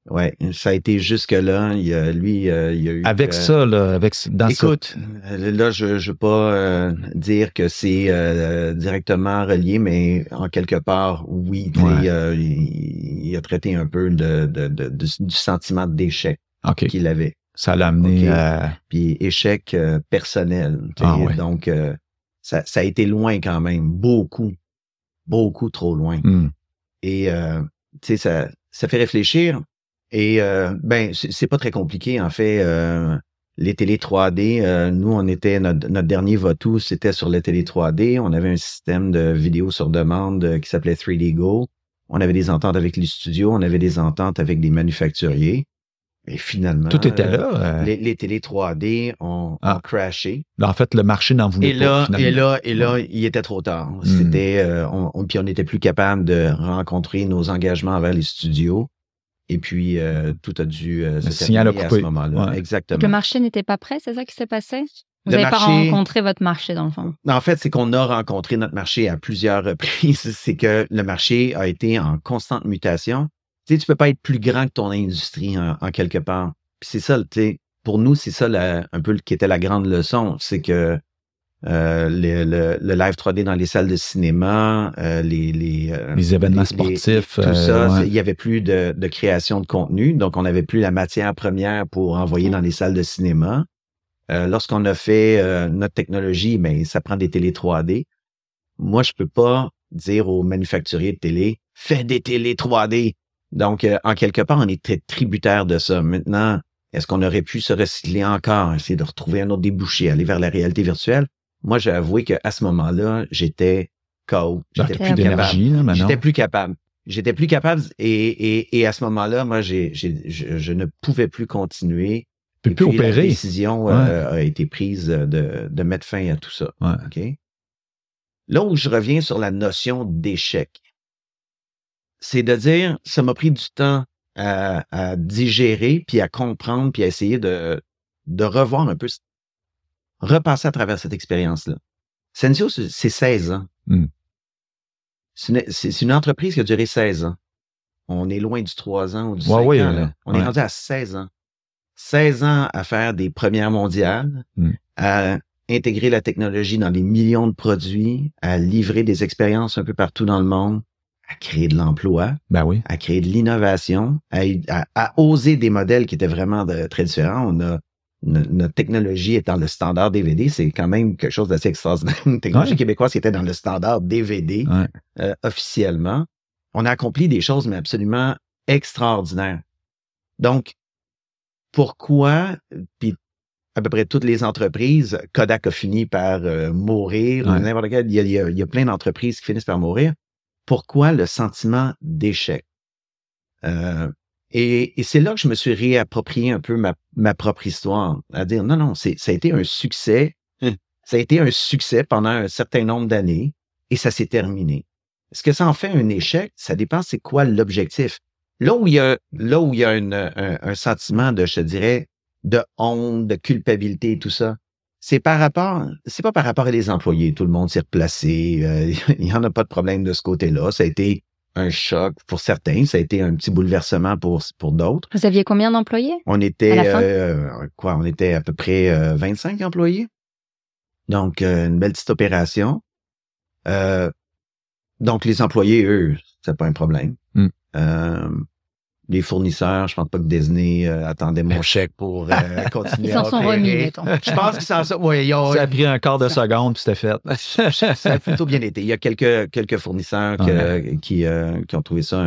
Ouais, ça a été jusque-là. Il a, lui, euh, il a eu. Avec ça, là, avec dans Écoute, là, je ne veux pas dire que c'est directement relié, mais en quelque part, oui. Il, a traité un peu de, de, de, du sentiment d'échec qu'il avait. Ça l'a amené à. Puis échec euh, personnel. Ah donc, euh, ça, ça, a été loin quand même. Beaucoup. Beaucoup trop loin. Hmm. Et, euh, tu sais, ça, ça fait réfléchir. Et, ben, c'est pas très compliqué, en fait. les télé 3D, nous, on était, notre, notre dernier votou, c'était sur les télé 3D. On avait un système de vidéo sur demande qui s'appelait 3D Go. On avait des ententes avec les studios, on avait des ententes avec des manufacturiers. Et finalement, tout était là. Euh. Les, les, télé 3D ont, ah. crashé. en fait, le marché n'en voulait et là, pas. Et là, et là, il était trop tard. Hmm. C'était, euh, on, puis on n'était plus capable de rencontrer nos engagements envers les studios. Et puis, tout a dû se signal à ce moment-là. Exactement. le marché n'était pas prêt, c'est ça qui s'est passé? Vous n'avez pas rencontré votre marché, dans le fond? En fait, c'est qu'on a rencontré notre marché à plusieurs reprises. [laughs] C'est que le marché a été en constante mutation. Tu tu peux pas être plus grand que ton industrie en, quelque part. Puis c'est ça, tu sais, pour nous, c'est ça un peu qui était la grande leçon. C'est que euh, le, live 3D dans les salles de cinéma, euh, les, les, euh, les, événements sportifs. tout ça, il n'y avait plus de, de, création de contenu, donc on n'avait plus la matière première pour envoyer dans les salles de cinéma. Lorsqu'on a fait notre technologie, mais ben, ça prend des télé 3D. Moi, je peux pas dire aux manufacturiers de télé, fais des télé 3D. Donc, en quelque part, on était tributaire de ça. Maintenant, est-ce qu'on aurait pu se recycler encore, essayer de retrouver un autre débouché, aller vers la réalité virtuelle? Moi, j'ai avoué qu'à ce moment-là, j'étais KO. J'étais plus capable. J'étais plus capable. J'étais plus capable et, à ce moment-là, moi, j'ai, je, ne pouvais plus continuer. Tu plus opérer. La décision euh, a été prise de, mettre fin à tout ça. Là où je reviens sur la notion d'échec, c'est de dire, ça m'a pris du temps à, digérer, puis à comprendre, puis à essayer de, de revoir un peu repasser à travers cette expérience-là. Sensio, c'est 16 ans. Hmm. C'est une, entreprise qui a duré 16 ans. On est loin du 3 ans ou du 5 ans. On est rendu à 16 ans. 16 ans à faire des premières mondiales, hmm. à intégrer la technologie dans des millions de produits, à livrer des expériences un peu partout dans le monde, à créer de l'emploi, ben oui. à créer de l'innovation, à, oser des modèles qui étaient vraiment très différents. On a notre technologie étant le standard DVD, c'est quand même quelque chose d'assez extraordinaire. Une technologie québécoise qui était dans le standard DVD euh, officiellement. On a accompli des choses, mais absolument extraordinaires. Donc, pourquoi, puis à peu près toutes les entreprises, Kodak a fini par euh, mourir, n'importe quel, il y a, il y a plein d'entreprises qui finissent par mourir. Pourquoi le sentiment d'échec? Euh, et, c'est là que je me suis réapproprié un peu ma, propre histoire, à dire non, non, c'est, ça a été un succès. Hum. Ça a été un succès pendant un certain nombre d'années et ça s'est terminé. Est-ce que ça en fait un échec? Ça dépend c'est quoi l'objectif? Là où il y a, là où il y a un, sentiment de, je dirais, de honte, de culpabilité et tout ça, c'est par rapport, c'est pas par rapport à les employés. Tout le monde s'est replacé. Euh, [laughs] il n'y en a pas de problème de ce côté-là. Ça a été un choc pour certains. Ça a été un petit bouleversement pour, pour d'autres. Vous aviez combien d'employés? On était, euh, quoi, on était à peu près 25 euh, employés. Donc, euh, une belle petite opération. donc, les employés, eux, c'est pas un problème. Hmm les fournisseurs, je pense pas que Disney euh, attendait mon chèque pour euh, [laughs] continuer ils s'en sont remis, mettons. Je pense qu'ils s'en sont... Ouais, Ça a pris un quart de seconde, puis c'était fait. [laughs] ça a plutôt bien été. Il y a quelques, quelques fournisseurs qui, euh, qui ont trouvé ça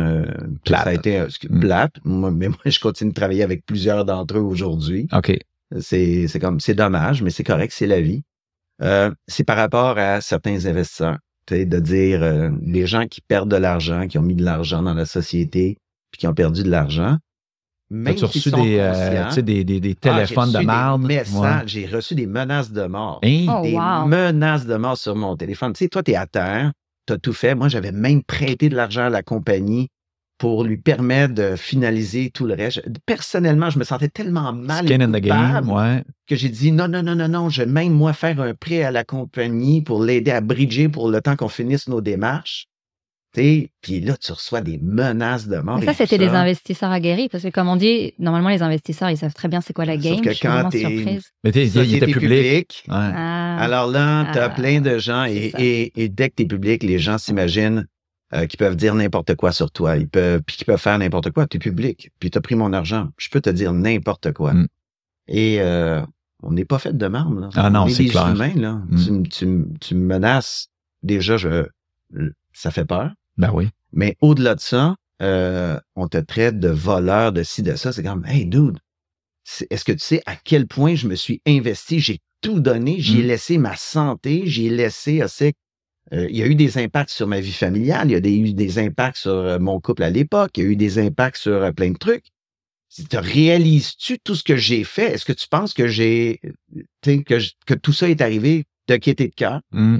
plate. Ça a été mm. plate. mais moi, je continue de travailler avec plusieurs d'entre eux aujourd'hui. OK. C'est, c'est comme, c'est dommage, mais c'est correct, c'est la vie. c'est par rapport à certains investisseurs. De dire les gens qui perdent de l'argent, qui ont mis de l'argent dans la société, puis qui ont perdu de l'argent. Reçu des, euh, des, des, des, ah, téléphones de merde? J'ai reçu des menaces de mort. Hein? Des oh, menaces de mort sur mon téléphone. Tu sais, toi, tu es à terre, tu as tout fait. Moi, j'avais même prêté de l'argent à la compagnie pour lui permettre de finaliser tout le reste. Personnellement, je me sentais tellement mal Skin in the game, ouais. que j'ai dit non, non, non, non, non, je vais même moi faire un prêt à la compagnie pour l'aider à bridger pour le temps qu'on finisse nos démarches. Puis là, tu reçois des menaces de mort. Mais ça, c'était des investisseurs aguerris, parce que comme on dit, normalement, les investisseurs, ils savent très bien c'est quoi la game. Sauf que quand t'es Mais il était public. Ah. Alors là, tu as ah. plein de gens, et, dès que tu es public, les gens s'imaginent euh, qu'ils peuvent dire n'importe quoi sur toi. Ils peuvent, puis qu'ils peuvent faire n'importe quoi. Tu es public, puis tu as pris mon argent. Je peux te dire n'importe quoi. Mm. Et euh, on n'est pas fait de marbre. Là. Ah non, c'est clair. Humains, là. Mm. Tu, tu me menaces. Déjà, je, ça fait peur. Ben oui. Mais au-delà de ça, euh, on te traite de voleur, de ci, de ça. C'est comme, hey, dude, est-ce que tu sais à quel point je me suis investi? J'ai tout donné. J'ai mm. laissé ma santé. J'ai laissé aussi. Euh, il y a eu des impacts sur ma vie familiale. Il y a eu des impacts sur euh, mon couple à l'époque. Il y a eu des impacts sur plein de trucs. Te réalises-tu tout ce que j'ai fait? Est-ce que tu penses que j'ai que, que tout ça est arrivé de quitter de cœur? Mm.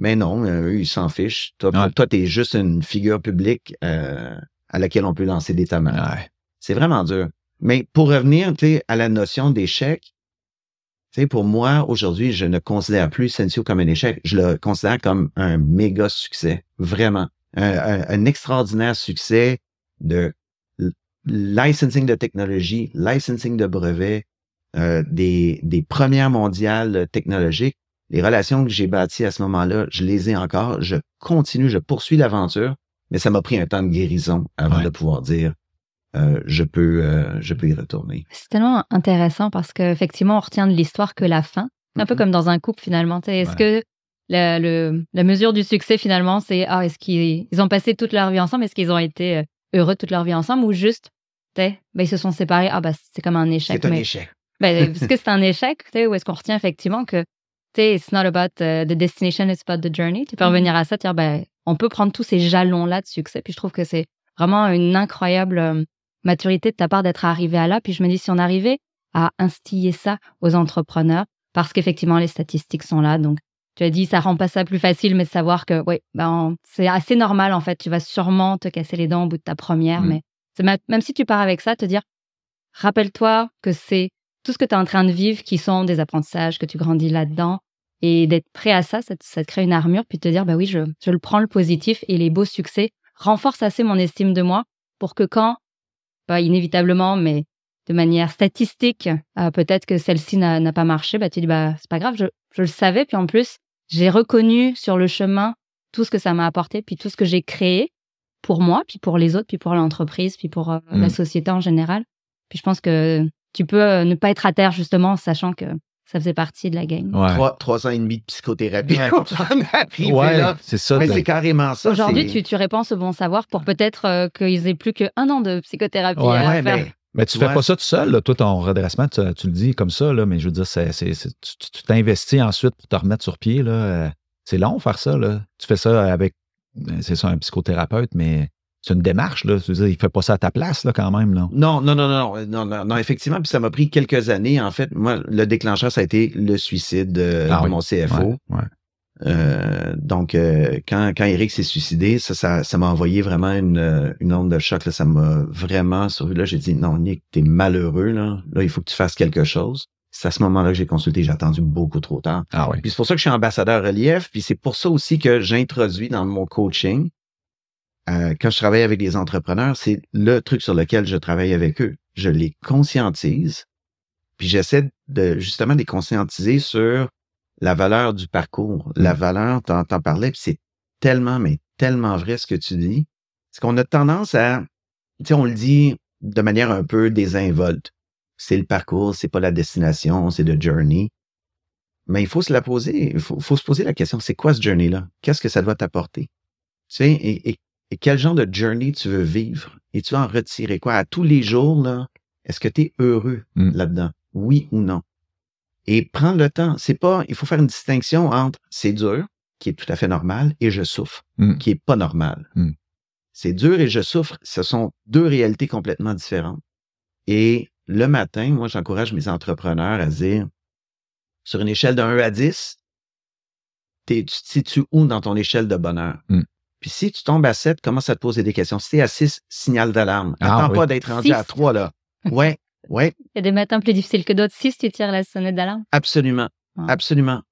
Mais non, euh, eux, ils s'en fichent. Toi, toi, tu es juste une figure publique euh, à laquelle on peut lancer des tamars. C'est vraiment dur. Mais pour revenir à la notion d'échec, pour moi, aujourd'hui, je ne considère plus Sensio comme un échec. Je le considère comme un méga succès. Vraiment. Un, extraordinaire succès de licensing de technologie, licensing de brevets, euh, des, des premières mondiales technologiques. Les relations que j'ai bâties à ce moment-là, je les ai encore. Je continue, je poursuis l'aventure, mais ça m'a pris un temps de guérison avant de pouvoir dire euh, je peux euh, je peux y retourner. C'est tellement intéressant parce qu'effectivement, on retient de l'histoire que la fin. Un peu mm-hmm. comme dans un couple finalement. Est-ce que la, le, la mesure du succès finalement, c'est ah, est-ce qu'ils ils ont passé toute leur vie ensemble, est-ce qu'ils ont été euh, heureux toute leur vie ensemble? Ou juste ben, ils se sont séparés, ah bah c'est comme un échec. C'est un échec. Ben, [laughs] est-ce que c'est un échec ou est-ce qu'on retient effectivement que it's not about the destination, it's about the journey. Tu peux mm-hmm. revenir à ça, dire ben, on peut prendre tous ces jalons-là de succès. Puis je trouve que c'est vraiment une incroyable maturité de ta part d'être arrivé à là. Puis je me dis, si on arrivait à instiller ça aux entrepreneurs, parce qu'effectivement, les statistiques sont là. Donc, tu as dit, ça rend pas ça plus facile, mais de savoir que, oui, ben, c'est assez normal, en fait. Tu vas sûrement te casser les dents au bout de ta première, mmh. mais même si tu pars avec ça, te dire, rappelle-toi que c'est tout ce que tu es en train de vivre qui sont des apprentissages, que tu grandis là-dedans. Et d'être prêt à ça, ça te, crée une armure, puis te dire, bah oui, je, je le prends le positif et les beaux succès renforcent assez mon estime de moi pour que quand pas inévitablement, mais de manière statistique, euh, peut-être que celle-ci n'a pas marché, bah, tu dis, bah, c'est pas grave, je, le savais. Puis en plus, j'ai reconnu sur le chemin tout ce que ça m'a apporté, puis tout ce que j'ai créé pour moi, puis pour les autres, puis pour l'entreprise, puis pour euh, la mmh. société en général. Puis je pense que tu peux euh, ne pas être à terre, justement, sachant que ça faisait partie de la game. Trois, ans et demi de psychothérapie. Ouais, [laughs] c'est ça. Mais c'est carrément ça. Aujourd'hui, tu, tu réponds ce bon savoir pour peut-être euh, qu'ils aient plus qu'un an de psychothérapie à faire. Mais, tu ne fais pas ça tout seul. Toi, ton redressement, tu, le dis comme ça, là, mais je veux dire, c'est, tu t'investis ensuite pour te remettre sur pied. Là. Euh, c'est long faire ça. Là. Tu fais ça avec, c'est ça, un psychothérapeute, mais c'est une démarche, là. Veux dire, il fait pas ça à ta place, là, quand même, là. Non, non, non, non, non, non, effectivement. Puis ça m'a pris quelques années. En fait, moi, le déclencheur, ça a été le suicide de, ah mon CFO. Euh, donc, euh, quand, quand Eric s'est suicidé, ça, ça, m'a envoyé vraiment une, une onde de choc. Là. Ça m'a vraiment sur Là, j'ai dit, non, Nick, t'es malheureux. Là. là, il faut que tu fasses quelque chose. C'est à ce moment-là que j'ai consulté. J'ai attendu beaucoup trop tard. Ah oui. Puis c'est pour ça que je suis ambassadeur relief. Puis c'est pour ça aussi que j'introduis dans mon coaching euh, quand je travaille avec des entrepreneurs, c'est le truc sur lequel je travaille avec eux. Je les conscientise, puis j'essaie de justement de les conscientiser sur la valeur du parcours, la mmh. valeur, t'en, t'en parlais, puis c'est tellement, mais tellement vrai ce que tu dis. C'est qu'on a tendance à, tu sais, on le dit de manière un peu désinvolte. C'est le parcours, c'est pas la destination, c'est le journey. Mais il faut se la poser, il faut, se poser la question, c'est quoi ce journey-là? Qu'est-ce que ça doit t'apporter? Tu sais, et, et et quel genre de journey tu veux vivre? Et tu vas en retirer quoi? À tous les jours là Est-ce que tu es heureux mmh. là-dedans? Oui ou non? Et prendre le temps, c'est pas il faut faire une distinction entre c'est dur qui est tout à fait normal et je souffre mmh. qui est pas normal. Mmh. C'est dur et je souffre, ce sont deux réalités complètement différentes. Et le matin, moi j'encourage mes entrepreneurs à dire sur une échelle de 1 à 10, tu te situes où dans ton échelle de bonheur? Puis si tu tombes à 7, commence à te poser des questions. Si tu es à 6, signal d'alarme. Ah Attends pas d'être rendu à 3, là. [laughs] Ouais, ouais. Il y a des matins plus difficiles que d'autres. 6, tu tires la sonnette d'alarme? Absolument. Absolument.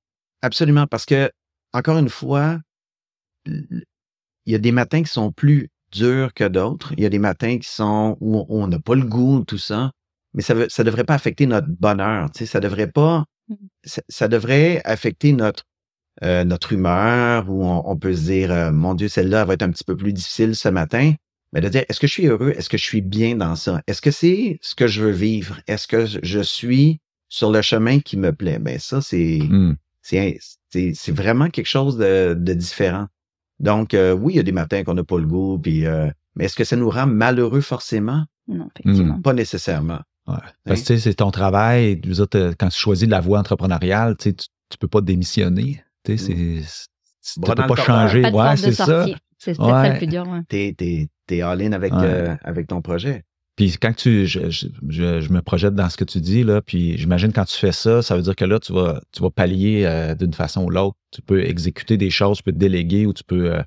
Absolument. Parce que, encore une fois, il y a des matins qui sont plus durs que d'autres. Il y a des matins qui sont où on n'a pas le goût, tout ça. Mais ça ne devrait pas affecter notre bonheur. Tu sais, ça devrait pas. Mmh. ça devrait affecter notre euh, notre humeur, où on, peut se dire, euh, mon Dieu, celle-là va être un petit peu plus difficile ce matin. Mais de dire, est-ce que je suis heureux? Est-ce que je suis bien dans ça? Est-ce que c'est ce que je veux vivre? Est-ce que je suis sur le chemin qui me plaît? Ben ça, c'est mmh. c'est vraiment quelque chose de, différent. Donc, euh, oui, il y a des matins qu'on n'a pas le goût, puis, mais est-ce que ça nous rend malheureux forcément? Non, effectivement. Pas nécessairement. Ouais. Parce que c'est ton travail. quand tu choisis la voie entrepreneuriale, tu ne peux pas démissionner. Tu sais, c'est. Tu peux pas changer. ouais, c'est ça. C'est peut-être ça le plus dur. Ouais. T'es, t'es, all-in avec, euh, avec ton projet. Puis quand tu, je, je, je, me projette dans ce que tu dis, là, puis j'imagine quand tu fais ça, ça veut dire que là, tu vas, tu vas pallier euh, d'une façon ou l'autre. Tu peux exécuter des choses, tu peux te déléguer ou tu peux euh,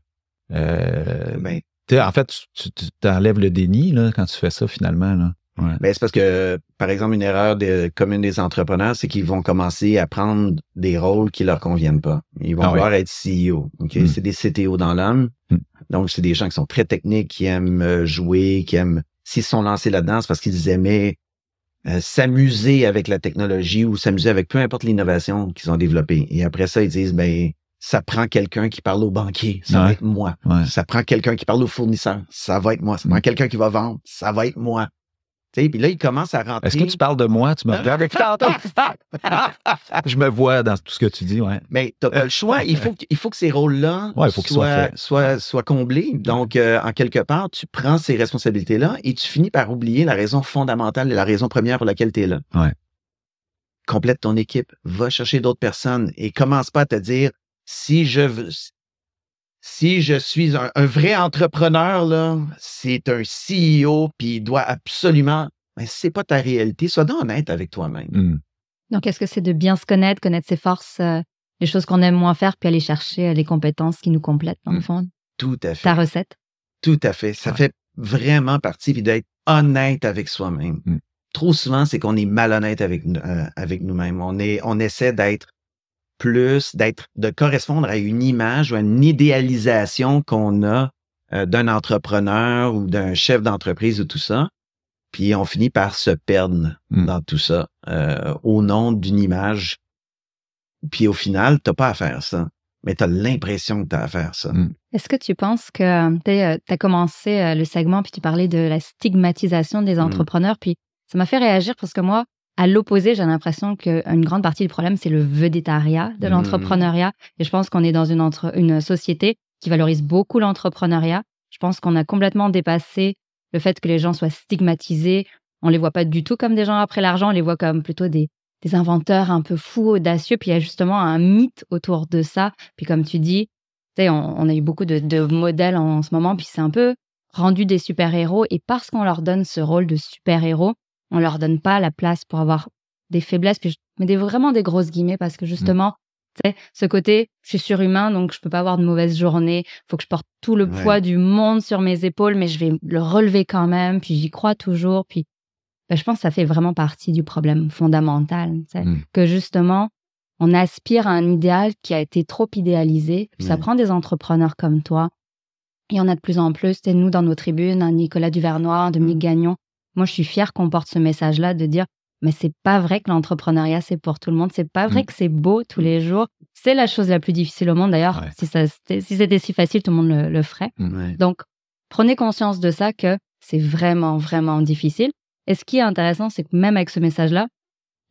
euh ben, en fait, tu, enlèves le déni là, quand tu fais ça finalement. Là. Ouais. Ben, c'est parce que, par exemple, une erreur de, commune des entrepreneurs, c'est qu'ils vont commencer à prendre des rôles qui leur conviennent pas. Ils vont ah vouloir être CEO. Okay? Hmm. C'est des CTO dans l'âme. Hmm. Donc, c'est des gens qui sont très techniques, qui aiment euh, jouer, qui aiment. S'ils sont lancés là-dedans, c'est parce qu'ils aimaient euh, s'amuser avec la technologie ou s'amuser avec peu importe l'innovation qu'ils ont développée. Et après ça, ils disent, ben, ça prend quelqu'un qui parle au banquier, ça va être moi. Ça prend quelqu'un qui parle au fournisseur, ça va être moi. Ça prend quelqu'un qui va vendre, ça va être moi. Puis là, il commence à rentrer. Est-ce que tu parles de moi? Tu me regardes [laughs] Je me vois dans tout ce que tu dis, ouais. Mais tu pas le choix. Il faut, il faut que ces rôles-là soient, soient, comblés. Donc, euh, en quelque part, tu prends ces responsabilités-là et tu finis par oublier la raison fondamentale et la raison première pour laquelle tu es là. Ouais. Complète ton équipe, va chercher d'autres personnes et commence pas à te dire si je veux, si je suis un, vrai entrepreneur, là, c'est un CEO, puis il doit absolument. Mais c'est pas ta réalité. Sois donc honnête avec toi-même. Mmh. Donc, est-ce que c'est de bien se connaître, connaître ses forces, euh, les choses qu'on aime moins faire, puis aller chercher euh, les compétences qui nous complètent, dans le mmh. fond? Tout à fait. Ta recette? Tout à fait. Ça fait vraiment partie, puis d'être honnête avec soi-même. Mmh. Trop souvent, c'est qu'on est malhonnête avec, euh, avec nous-mêmes. On, est, on essaie d'être plus, d'être, de correspondre à une image ou à une idéalisation qu'on a euh, d'un entrepreneur ou d'un chef d'entreprise ou tout ça. Puis on finit par se perdre hmm. dans tout ça euh, au nom d'une image. Puis au final, tu n'as pas à faire ça, mais tu as l'impression que tu as à faire ça. Hmm. Est-ce que tu penses que tu as euh, commencé le segment, puis tu parlais de la stigmatisation des hmm. entrepreneurs, puis ça m'a fait réagir parce que moi, à l'opposé, j'ai l'impression qu'une grande partie du problème, c'est le vedettariat de mmh. l'entrepreneuriat. Et je pense qu'on est dans une, une société qui valorise beaucoup l'entrepreneuriat. Je pense qu'on a complètement dépassé le fait que les gens soient stigmatisés. On les voit pas du tout comme des gens après l'argent, on les voit comme plutôt des, des inventeurs un peu fous, audacieux. Puis il y a justement un mythe autour de ça. Puis comme tu dis, sais, on, a eu beaucoup de, de modèles en, ce moment, puis c'est un peu rendu des super-héros. Et parce qu'on leur donne ce rôle de super-héros, on leur donne pas la place pour avoir des faiblesses. Puis je mets des, vraiment des grosses guillemets parce que mmh. justement, tu sais, ce côté, je suis surhumain, donc je peux pas avoir de mauvaise journée. Faut que je porte tout le poids du monde sur mes épaules, mais je vais le relever quand même. Puis j'y crois toujours. Puis ben, je pense que ça fait vraiment partie du problème fondamental, mmh. que justement, on aspire à un idéal qui a été trop idéalisé. Puis ça prend des entrepreneurs comme toi. Il y en a de plus en plus. C'est nous dans nos tribunes, Nicolas Duvernois, Dominique mmh. Gagnon, moi, je suis fière qu'on porte ce message-là de dire mais c'est pas vrai que l'entrepreneuriat c'est pour tout le monde, c'est pas vrai mmh. que c'est beau tous les jours. C'est la chose la plus difficile au monde d'ailleurs. Si, c'était si facile, tout le monde le, ferait. Mmh. Donc, prenez conscience de ça que c'est vraiment, vraiment difficile. Et ce qui est intéressant, c'est que même avec ce message-là,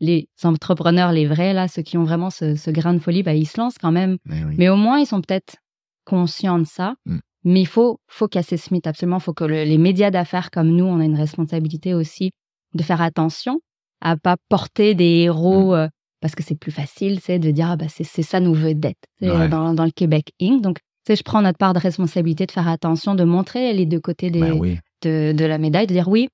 les entrepreneurs, les vrais, là, ceux qui ont vraiment ce, grain de folie, bah, ils se lancent quand même. Mais, au moins, ils sont peut-être conscients de ça. Mmh. Mais il faut, faut casser ce mythe, absolument. Il faut que les médias d'affaires comme nous, on a une responsabilité aussi de faire attention à pas porter des héros, mmh. euh, parce que c'est plus facile, c'est de dire, ah, bah, c'est ça nos vedettes ouais. dans, dans, le Québec Inc. Donc, je prends notre part de responsabilité de faire attention, de montrer les deux côtés des, ben de, de, la médaille, de dire oui,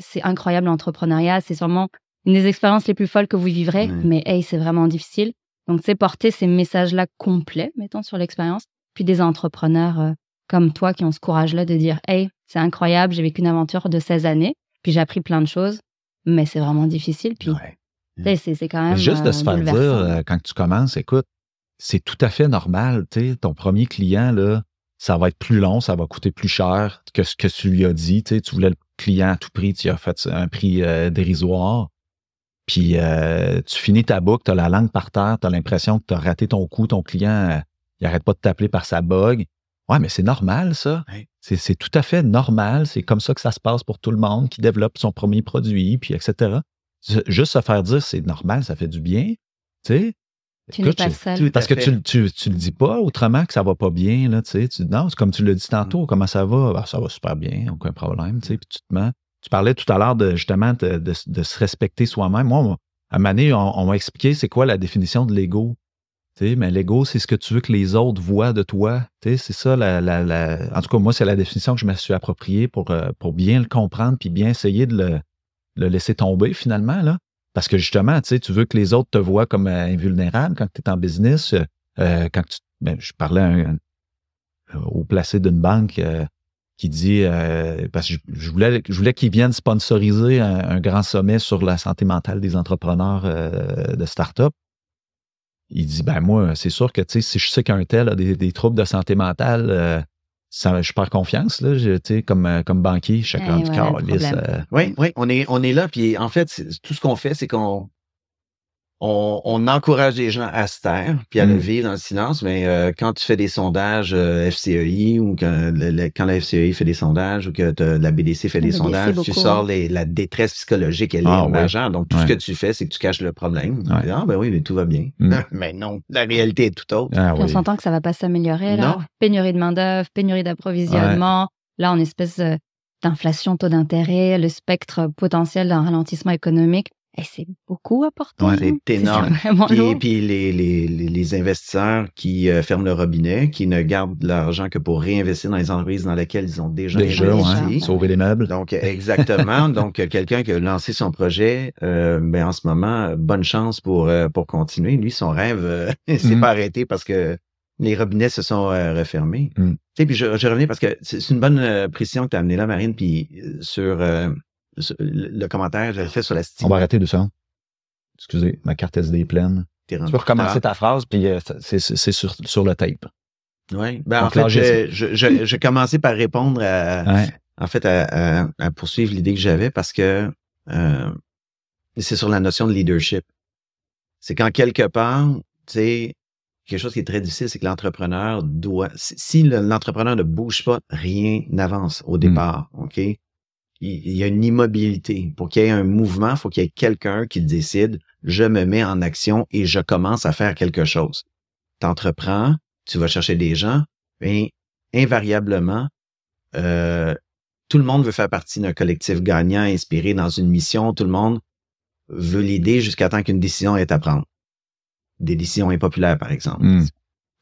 c'est incroyable l'entrepreneuriat, c'est sûrement une des expériences les plus folles que vous vivrez, mais hey, c'est vraiment difficile. Donc, c'est porter ces messages-là complets, mettons, sur l'expérience, puis des entrepreneurs euh, comme toi qui ont ce courage-là de dire Hey, c'est incroyable, j'ai vécu une aventure de 16 années, puis j'ai appris plein de choses, mais c'est vraiment difficile. Puis c'est quand même. Juste de se faire dire euh, quand tu commences, écoute, c'est tout à fait normal. Ton premier client, là, ça va être plus long, ça va coûter plus cher que ce que tu lui as dit. Tu voulais le client à tout prix, tu as fait un prix euh, dérisoire. Puis euh, tu finis ta boucle, tu as la langue par terre, tu as l'impression que tu as raté ton coup, ton client, il n'arrête pas de t'appeler par sa bug. Ouais, mais c'est normal, ça. C'est tout à fait normal. C'est comme ça que ça se passe pour tout le monde qui développe son premier produit, puis etc. Juste se faire dire c'est normal, ça fait du bien. Tu sais. Tu pas seul. Parce que tu, tu, tu, le dis pas autrement que ça va pas bien, là, tu sais. Tu, non, c'est comme tu le dis tantôt, mm. comment ça va? Ah, ça va super bien, aucun problème, tu sais. Puis tu te mets. Tu parlais tout à l'heure de justement de, de, se respecter soi-même. Moi, à un moment on, on m'a expliqué c'est quoi la définition de l'ego mais l'ego, c'est ce que tu veux que les autres voient de toi. C'est ça, la, la, en tout cas, moi, c'est la définition que je me suis appropriée pour, euh, pour bien le comprendre puis bien essayer de le, laisser tomber finalement. Là. Parce que justement, tu veux que les autres te voient comme euh, invulnérable quand tu es en business. Euh, quand tu, ben, je parlais au placé d'une banque qui dit, parce que je, voulais, je voulais qu'ils viennent sponsoriser un, grand sommet sur la santé mentale des entrepreneurs de start-up. Il dit, ben moi, c'est sûr que si je sais qu'un tel a des, troubles de santé mentale, je perds confiance, là, comme, comme banquier, chacun du corps. Oui, oui, on est, on est là. Puis en fait, tout ce qu'on fait, c'est qu'on on, encourage les gens à se taire puis à le mmh. vivre dans le silence, mais euh, quand tu fais des sondages euh, FCEI ou quand, la FCEI fait des sondages ou que la BDC fait des sondages, tu sors la détresse psychologique, elle est ah, majeure. Donc, tout ce que tu fais, c'est que tu caches le problème. ah, ben oui, mais tout va bien. Mmh. [laughs] mais non, la réalité est tout autre. Ah on s'entend que ça va pas s'améliorer, là. Pénurie de main-d'œuvre, pénurie d'approvisionnement. Là, en espèce euh, d'inflation, taux d'intérêt, le spectre potentiel d'un ralentissement économique c'est beaucoup important. c'est énorme. Et puis les, les, les, investisseurs qui euh, ferment le robinet, qui ne gardent l'argent que pour réinvestir dans les entreprises dans lesquelles ils ont déjà, investi. sauver les meubles. Donc, exactement. [laughs] Donc, quelqu'un qui a lancé son projet, euh, ben, en ce moment, bonne chance pour, euh, pour continuer. Lui, son rêve ne [laughs] s'est mmh. pas arrêté parce que les robinets se sont refermés. Mmh. Et puis, je, je revenais parce que c'est une bonne précision que tu as amenée là, Marine, puis sur le commentaire que j'avais fait sur la On va arrêter de ça. Excusez, ma carte SD est pleine. Tu peux recommencer ta phrase, puis euh, c'est sur, sur, le tape. Oui. Ben, en fait, j'ai je, je, commencé par répondre à, en fait, à, poursuivre l'idée que j'avais parce que euh, c'est sur la notion de leadership. C'est quand quelque part, tu sais, quelque chose qui est très difficile, c'est que l'entrepreneur doit, si l'entrepreneur ne bouge pas, rien n'avance au hmm. départ, OK? Il y a une immobilité. Pour qu'il y ait un mouvement, il faut qu'il y ait quelqu'un qui décide, je me mets en action et je commence à faire quelque chose. Tu entreprends, tu vas chercher des gens, et invariablement, euh, tout le monde veut faire partie d'un collectif gagnant, inspiré dans une mission. Tout le monde veut l'aider jusqu'à temps qu'une décision ait à prendre. Des décisions impopulaires, par exemple. Hmm.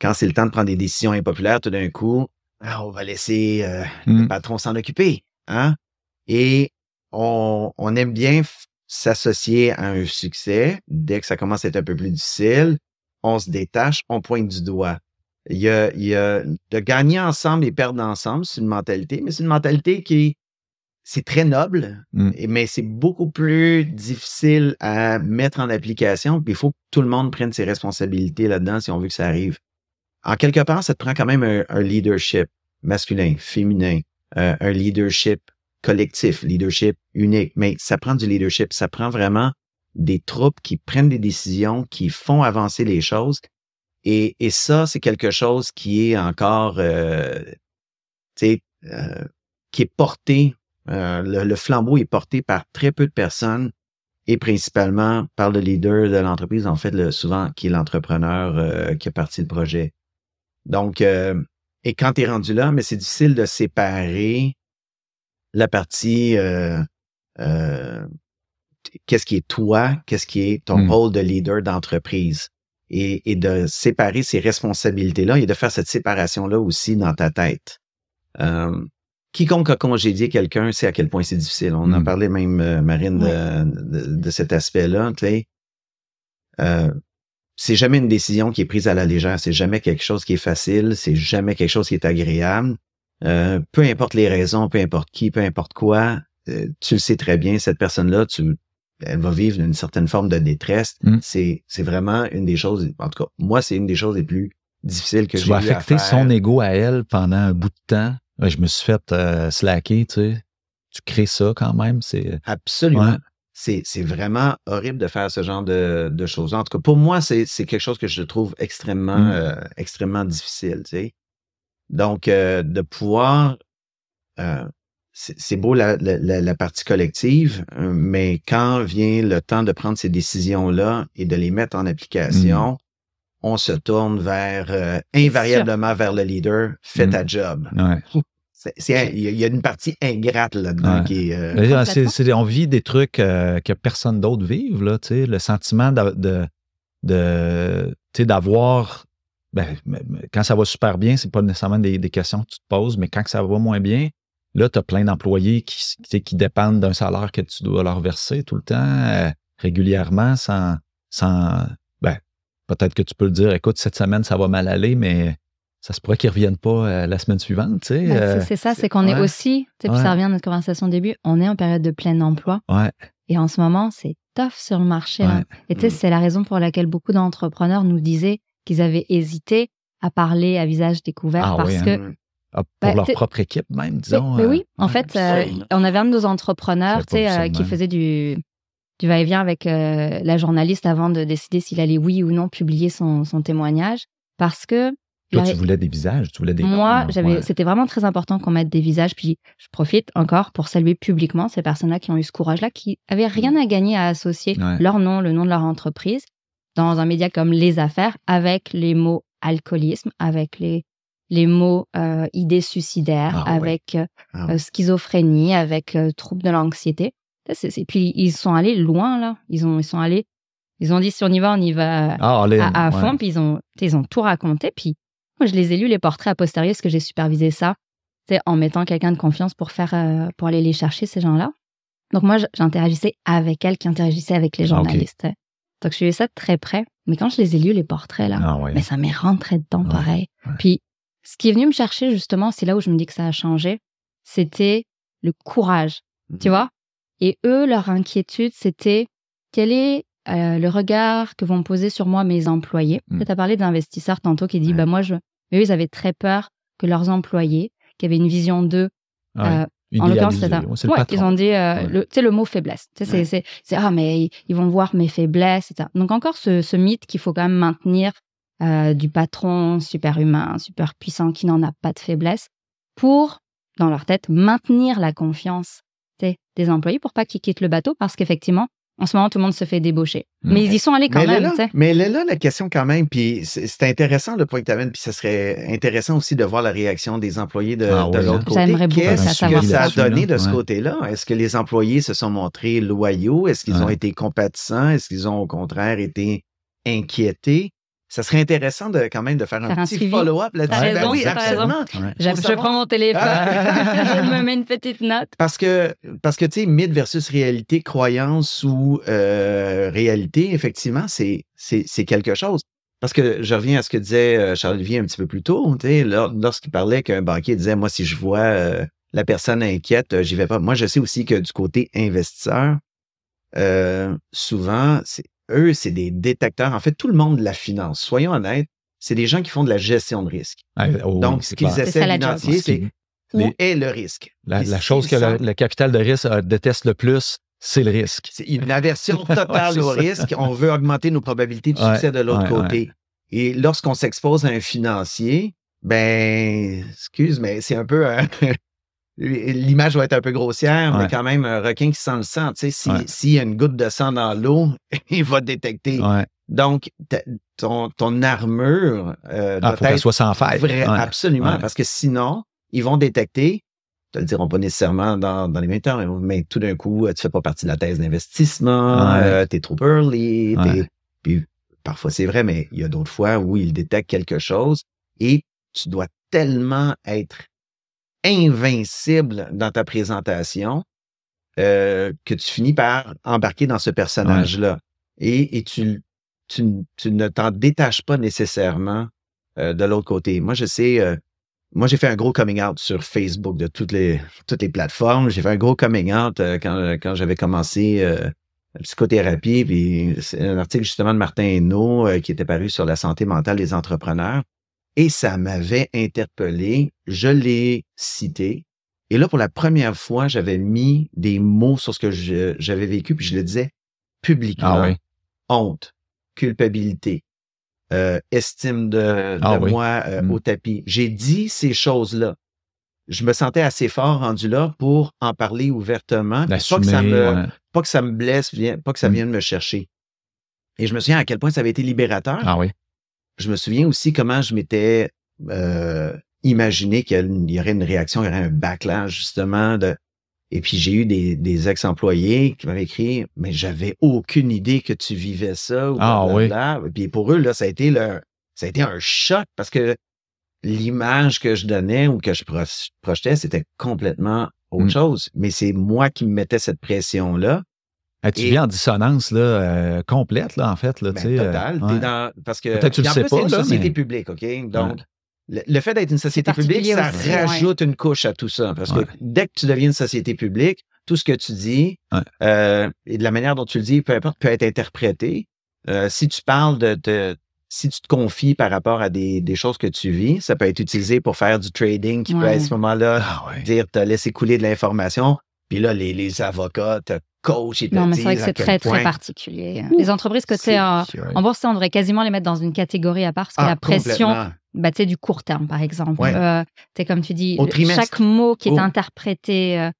Quand c'est le temps de prendre des décisions impopulaires, tout d'un coup, ah, on va laisser euh, le hmm. patron s'en occuper. Hein? Et on, on aime bien s'associer à un succès. Dès que ça commence à être un peu plus difficile, on se détache, on pointe du doigt. Il y a, il y a de gagner ensemble et perdre ensemble, c'est une mentalité, mais c'est une mentalité qui c'est très noble, mmh. mais c'est beaucoup plus difficile à mettre en application. Puis il faut que tout le monde prenne ses responsabilités là-dedans si on veut que ça arrive. En quelque part, ça te prend quand même un, leadership masculin, féminin, euh, un leadership collectif, leadership unique, mais ça prend du leadership, ça prend vraiment des troupes qui prennent des décisions, qui font avancer les choses. Et, et ça, c'est quelque chose qui est encore, euh, euh, qui est porté, euh, le, flambeau est porté par très peu de personnes et principalement par le leader de l'entreprise, en fait, le, souvent, qui est l'entrepreneur euh, qui a parti le projet. Donc, et quand tu es rendu là, mais c'est difficile de séparer la partie euh, euh, qu'est-ce qui est toi, qu'est-ce qui est ton mmh. rôle de leader d'entreprise. Et, de séparer ces responsabilités-là et de faire cette séparation-là aussi dans ta tête. Euh, quiconque a congédié quelqu'un sait à quel point c'est difficile. On en mmh. parlait même, Marine, de, cet aspect-là. Euh, c'est jamais une décision qui est prise à la légère. C'est jamais quelque chose qui est facile. C'est jamais quelque chose qui est agréable. Euh, peu importe les raisons, peu importe qui, peu importe quoi, euh, tu le sais très bien, cette personne-là, tu, elle va vivre une certaine forme de détresse. Mm. C'est, c'est vraiment une des choses, en tout cas, moi, c'est une des choses les plus difficiles que j'ai Tu vas affecter son ego à elle pendant un bout de temps. je me suis fait euh, slacker, tu sais. Tu crées ça quand même, c'est... Absolument. C'est, c'est vraiment horrible de faire ce genre de, de choses. En tout cas, pour moi, c'est, c'est quelque chose que je trouve extrêmement, mm. extrêmement difficile, tu sais. Donc, euh, de pouvoir, euh, c'est beau la, la, partie collective, euh, mais quand vient le temps de prendre ces décisions-là et de les mettre en mmh. application, on se tourne vers, invariablement vers le leader, fais mmh. ta job. il y a une partie ingrate là-dedans qui est. on vit des trucs que personne d'autre vive, là, le sentiment de, de, d'avoir ben, quand ça va super bien, c'est pas nécessairement des, questions que tu te poses, mais quand ça va moins bien, là, tu as plein d'employés qui, qui dépendent d'un salaire que tu dois leur verser tout le temps, euh, régulièrement, sans, sans ben, peut-être que tu peux le dire, écoute, cette semaine, ça va mal aller, mais ça se pourrait qu'ils ne reviennent pas euh, la semaine suivante. Tu sais, ben, c'est ça, c'est qu'on est aussi, puis ça revient à notre conversation au début, on est en période de plein emploi. Et en ce moment, c'est tough sur le marché. Et tu sais, mm. c'est la raison pour laquelle beaucoup d'entrepreneurs nous disaient qu'ils avaient hésité à parler à visage découvert ah parce que. Hein. Ah, pour bah, leur propre équipe, même, disons. Mais, oui, en fait, euh, on avait un de nos entrepreneurs euh, qui faisait du, du va-et-vient avec la journaliste avant de décider s'il allait oui ou non publier son, son témoignage parce que toi, tu voulais des visages, tu voulais des Moi, j'avais, c'était vraiment très important qu'on mette des visages. Puis je profite encore pour saluer publiquement ces personnes-là qui ont eu ce courage-là, qui avaient rien mm. à gagner à associer leur nom, le nom de leur entreprise, dans un média comme Les Affaires, avec les mots alcoolisme, avec les, les mots euh, idées suicidaires, ah avec euh, ah euh, schizophrénie, avec troubles de l'anxiété. Et puis ils sont allés loin là. Ils ont, ils sont allés. Ils ont dit si on y va, on y va ah, à, fond. Puis ils ont, ils ont tout raconté. Puis moi, je les ai lus, les portraits a posteriori, parce que j'ai supervisé ça, en mettant quelqu'un de confiance pour, faire, euh, pour aller les chercher, ces gens-là. Donc, moi, j'interagissais avec elle qui interagissait avec les journalistes. Donc, je suivais ça de très près. Mais quand je les ai lus, les portraits, là, ah, mais ça m'est rentré dedans pareil. Puis, ce qui est venu me chercher, justement, c'est là où je me dis que ça a changé, c'était le courage, tu mmh vois? Et eux, leur inquiétude, c'était quel est euh, le regard que vont poser sur moi mes employés? Tu as parlé d'investisseurs tantôt qui dit, bah moi, je... Mais eux, ils avaient très peur que leurs employés, qui avaient une vision d'eux, ah euh, en l'occurrence, c'est un... ouais, ils ont dit, euh, le, le mot faiblesse. C'est, ah, mais ils vont voir mes faiblesses, etc. Donc encore ce, ce mythe qu'il faut quand même maintenir du patron super humain, super puissant, qui n'en a pas de faiblesse, pour, dans leur tête, maintenir la confiance des employés pour pas qu'ils quittent le bateau, parce qu'effectivement, en ce moment, tout le monde se fait débaucher. Mais ils y sont allés quand même. mais elle est là la question quand même. Puis c'est intéressant le point que tu amènes. Puis ce serait intéressant aussi de voir la réaction des employés de, ah l'autre côté. J'aimerais beaucoup Qu'est-ce que ça a donné de ce côté-là? Est-ce que les employés se sont montrés loyaux? Est-ce qu'ils ont été compatissants? Est-ce qu'ils ont au contraire été inquiétés? Ça serait intéressant de quand même de faire, un petit follow-up là-dessus. Ben oui, absolument. Je, prends mon téléphone, [laughs] je me mets une petite note. Parce que, parce que tu sais, mythe versus réalité, croyance ou euh, réalité, effectivement, c'est, c'est, quelque chose. Parce que je reviens à ce que disait euh, Charles-Olivier un petit peu plus tôt, tu sais, lorsqu'il parlait qu'un banquier disait, moi, si je vois euh, la personne inquiète, j'y vais pas. Moi, je sais aussi que du côté investisseur, souvent, c'est eux, c'est des détecteurs. En fait, tout le monde de la finance, soyons honnêtes, c'est des gens qui font de la gestion de risque. Ah, oh, Donc, ce qu'ils essaient d'identifier, c'est où est le risque? La, chose que le, capital de risque euh, déteste le plus, c'est le risque. C'est une aversion [laughs] totale au risque. On veut augmenter nos probabilités de succès de l'autre côté. Et lorsqu'on s'expose à un financier, ben, excuse, mais c'est un peu un, l'image va être un peu grossière, mais quand même, un requin qui sent le sang, tu sais, s'il y a une goutte de sang dans l'eau, [laughs] il va détecter. Donc, ton, ton armure euh, ah, doit être soit sans faille. absolument, parce que sinon, ils vont détecter, te le diront pas nécessairement dans, dans les 20 heures, mais tout d'un coup, tu fais pas partie de la thèse d'investissement, euh, tu es trop early, puis parfois c'est vrai, mais il y a d'autres fois où ils détectent quelque chose et tu dois tellement être invincible dans ta présentation euh, que tu finis par embarquer dans ce personnage-là. Et, et tu, tu, ne t'en détaches pas nécessairement euh, de l'autre côté. Moi, je sais, euh, moi, j'ai fait un gros coming out sur Facebook de toutes les, toutes les plateformes. J'ai fait un gros coming out quand, quand j'avais commencé la psychothérapie. Puis c'est un article justement de Martin Hainaut qui était paru sur la santé mentale des entrepreneurs. Et ça m'avait interpellé. Je l'ai cité. Et là, pour la première fois, j'avais mis des mots sur ce que j'avais vécu, puis je le disais publiquement. Ah Honte, culpabilité, euh, estime de, ah moi euh, mmh. au tapis. J'ai dit ces choses-là. Je me sentais assez fort rendu là pour en parler ouvertement. Pas que, ça me, pas que ça me blesse, pas que ça mmh. vienne me chercher. Et je me souviens à quel point ça avait été libérateur. Ah oui je me souviens aussi comment je m'étais euh, imaginé qu'il y aurait une réaction, il y aurait un backlash justement de. Et puis j'ai eu des, des ex-employés qui m'avaient écrit Mais j'avais aucune idée que tu vivais ça. Ou ah oui. Et puis pour eux, là, ça a été le, ça a été un choc parce que l'image que je donnais ou que je projetais, c'était complètement autre mmh. chose. Mais c'est moi qui me mettais cette pression-là tu vis en dissonance là, euh, complète, là, en fait. Là, ben, total. Euh, parce que, Peut-être tu le sais pas. C'est une société publique, OK? Donc, Le, fait d'être une société publique, ça rajoute une couche à tout ça. Parce que dès que tu deviens une société publique, tout ce que tu dis euh, et de la manière dont tu le dis, peu importe, peut être interprété. Si tu parles de, si tu te confies par rapport à des, choses que tu vis, ça peut être utilisé pour faire du trading qui peut à ce moment-là ah dire te laisser couler de l'information. Puis là, les, les avocats et te Non, mais c'est vrai que c'est très, très particulier. les entreprises tu en, en bourse, on devrait quasiment les mettre dans une catégorie à part parce que ah, la pression bah, du court terme, par exemple. Euh, comme tu dis, chaque mot qui est oh. interprété. Euh,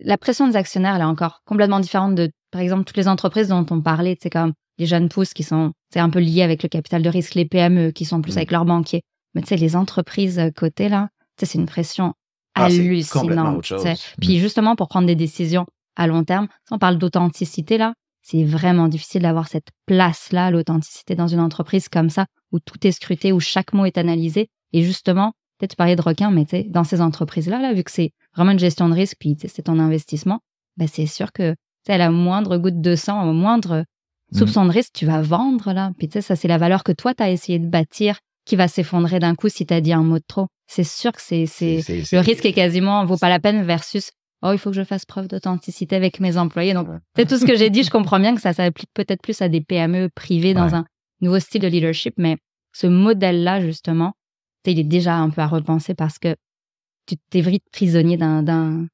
la pression des actionnaires, elle est encore complètement différente de, par exemple, toutes les entreprises dont on parlait. C'est comme les jeunes pousses qui sont un peu liés avec le capital de risque, les PME qui sont plus mm. avec leurs banquiers. Mais tu sais, les entreprises euh, côté là, c'est une pression ah, hallucinante. Puis mm. justement, pour prendre des décisions à long terme, si on parle d'authenticité là, c'est vraiment difficile d'avoir cette place-là, l'authenticité dans une entreprise comme ça, où tout est scruté, où chaque mot est analysé. Et justement, peut-être tu parlais de requin, mais dans ces entreprises-là, là, vu que c'est vraiment une gestion de risque, puis c'est ton investissement, ben c'est sûr que à la moindre goutte de sang, au moindre soupçon de risque, tu vas vendre là. Puis tu sais, ça, c'est la valeur que toi, tu as essayé de bâtir qui va s'effondrer d'un coup si tu as dit un mot de trop. C'est sûr que c'est, c'est, le risque est quasiment vaut pas la peine versus oh, il faut que je fasse preuve d'authenticité avec mes employés. Donc, c'est tout ce que j'ai dit. Je comprends bien que ça s'applique peut-être plus à des PME privées dans un nouveau style de leadership, mais ce modèle-là, justement, il est déjà un peu à repenser parce que tu t'es vite prisonnier d'un, d'un,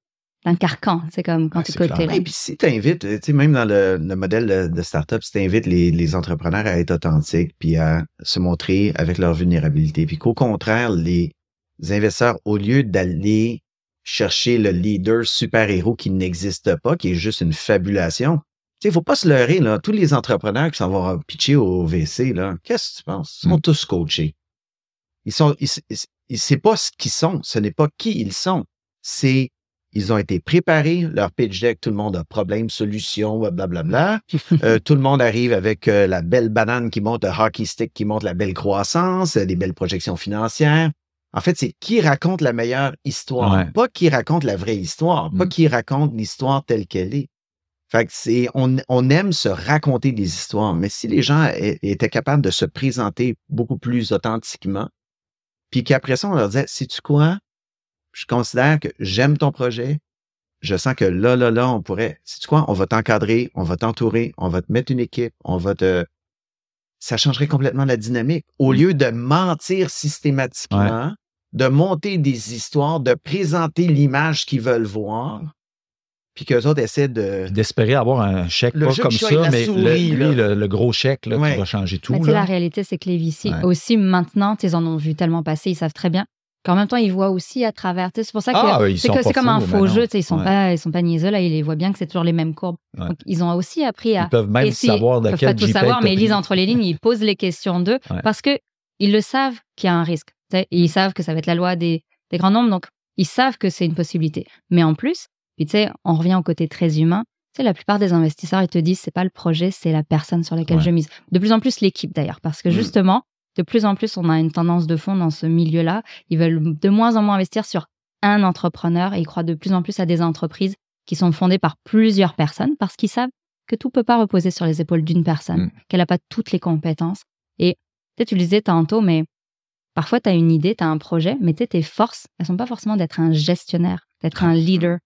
carcan. C'est comme quand tu côté là. Et puis si tu invites, tu sais, même dans le, modèle de, startup, si tu invites les, les, entrepreneurs à être authentiques puis à se montrer avec leur vulnérabilité, puis qu'au contraire, les investisseurs, au lieu d'aller chercher le leader super-héros qui n'existe pas, qui est juste une fabulation. Tu sais, il faut pas se leurrer, là. Tous les entrepreneurs qui s'en vont pitcher au VC, là, qu'est-ce que tu penses? Ils sont hmm. tous coachés. Ils sont, ils, c'est pas ce qu'ils sont. Ce n'est pas qui ils sont. C'est, ils ont été préparés. Leur pitch deck, tout le monde a problème, solution, blablabla. [laughs] euh, tout le monde arrive avec euh, la belle banane qui monte, le hockey stick qui montre la belle croissance, des belles projections financières. En fait, c'est qui raconte la meilleure histoire, pas qui raconte la vraie histoire, pas mm. qui raconte l'histoire telle qu'elle est. Fait que c'est, on, on, aime se raconter des histoires, mais si les gens étaient capables de se présenter beaucoup plus authentiquement, puis qu'après ça, on leur disait, si tu quoi? Je considère que j'aime ton projet. Je sens que là, là, là, on pourrait, si tu quoi? On va t'encadrer, on va t'entourer, on va te mettre une équipe, on va te, ça changerait complètement la dynamique. Au mm. lieu de mentir systématiquement, de monter des histoires, de présenter l'image qu'ils veulent voir, puis qu'eux autres essaient de. D'espérer avoir un chèque, pas comme ça, mais le, gros chèque là, qui va changer tout. La réalité, c'est que les VC, aussi maintenant, ils en ont vu tellement passer, ils savent très bien qu'en même temps, ils voient aussi à travers. C'est pour ça que ah, c'est comme un faux jeu. Ils sont pas, ils sont pas niaiseux là. Ils les voient bien que c'est toujours les mêmes courbes. Donc, ils ont aussi appris à. Ils peuvent même savoir de ils peuvent pas tout savoir, mais ils lisent entre les lignes. Ils posent les questions d'eux [laughs] parce que ils le savent qu'il y a un risque. Ils savent que ça va être la loi des, des grands nombres. Donc, ils savent que c'est une possibilité. Mais en plus, puis tu sais, on revient au côté très humain. Tu sais, la plupart des investisseurs, ils te disent, c'est pas le projet, c'est la personne sur laquelle je mise. De plus en plus, l'équipe d'ailleurs, parce que mmh. justement, de plus en plus, on a une tendance de fond dans ce milieu-là. Ils veulent de moins en moins investir sur un entrepreneur et ils croient de plus en plus à des entreprises qui sont fondées par plusieurs personnes parce qu'ils savent que tout peut pas reposer sur les épaules d'une personne, mmh. qu'elle n'a pas toutes les compétences. Et peut-être tu le disais tantôt, mais parfois tu as une idée, tu as un projet, mais tes forces, elles sont pas forcément d'être un gestionnaire, d'être un leader.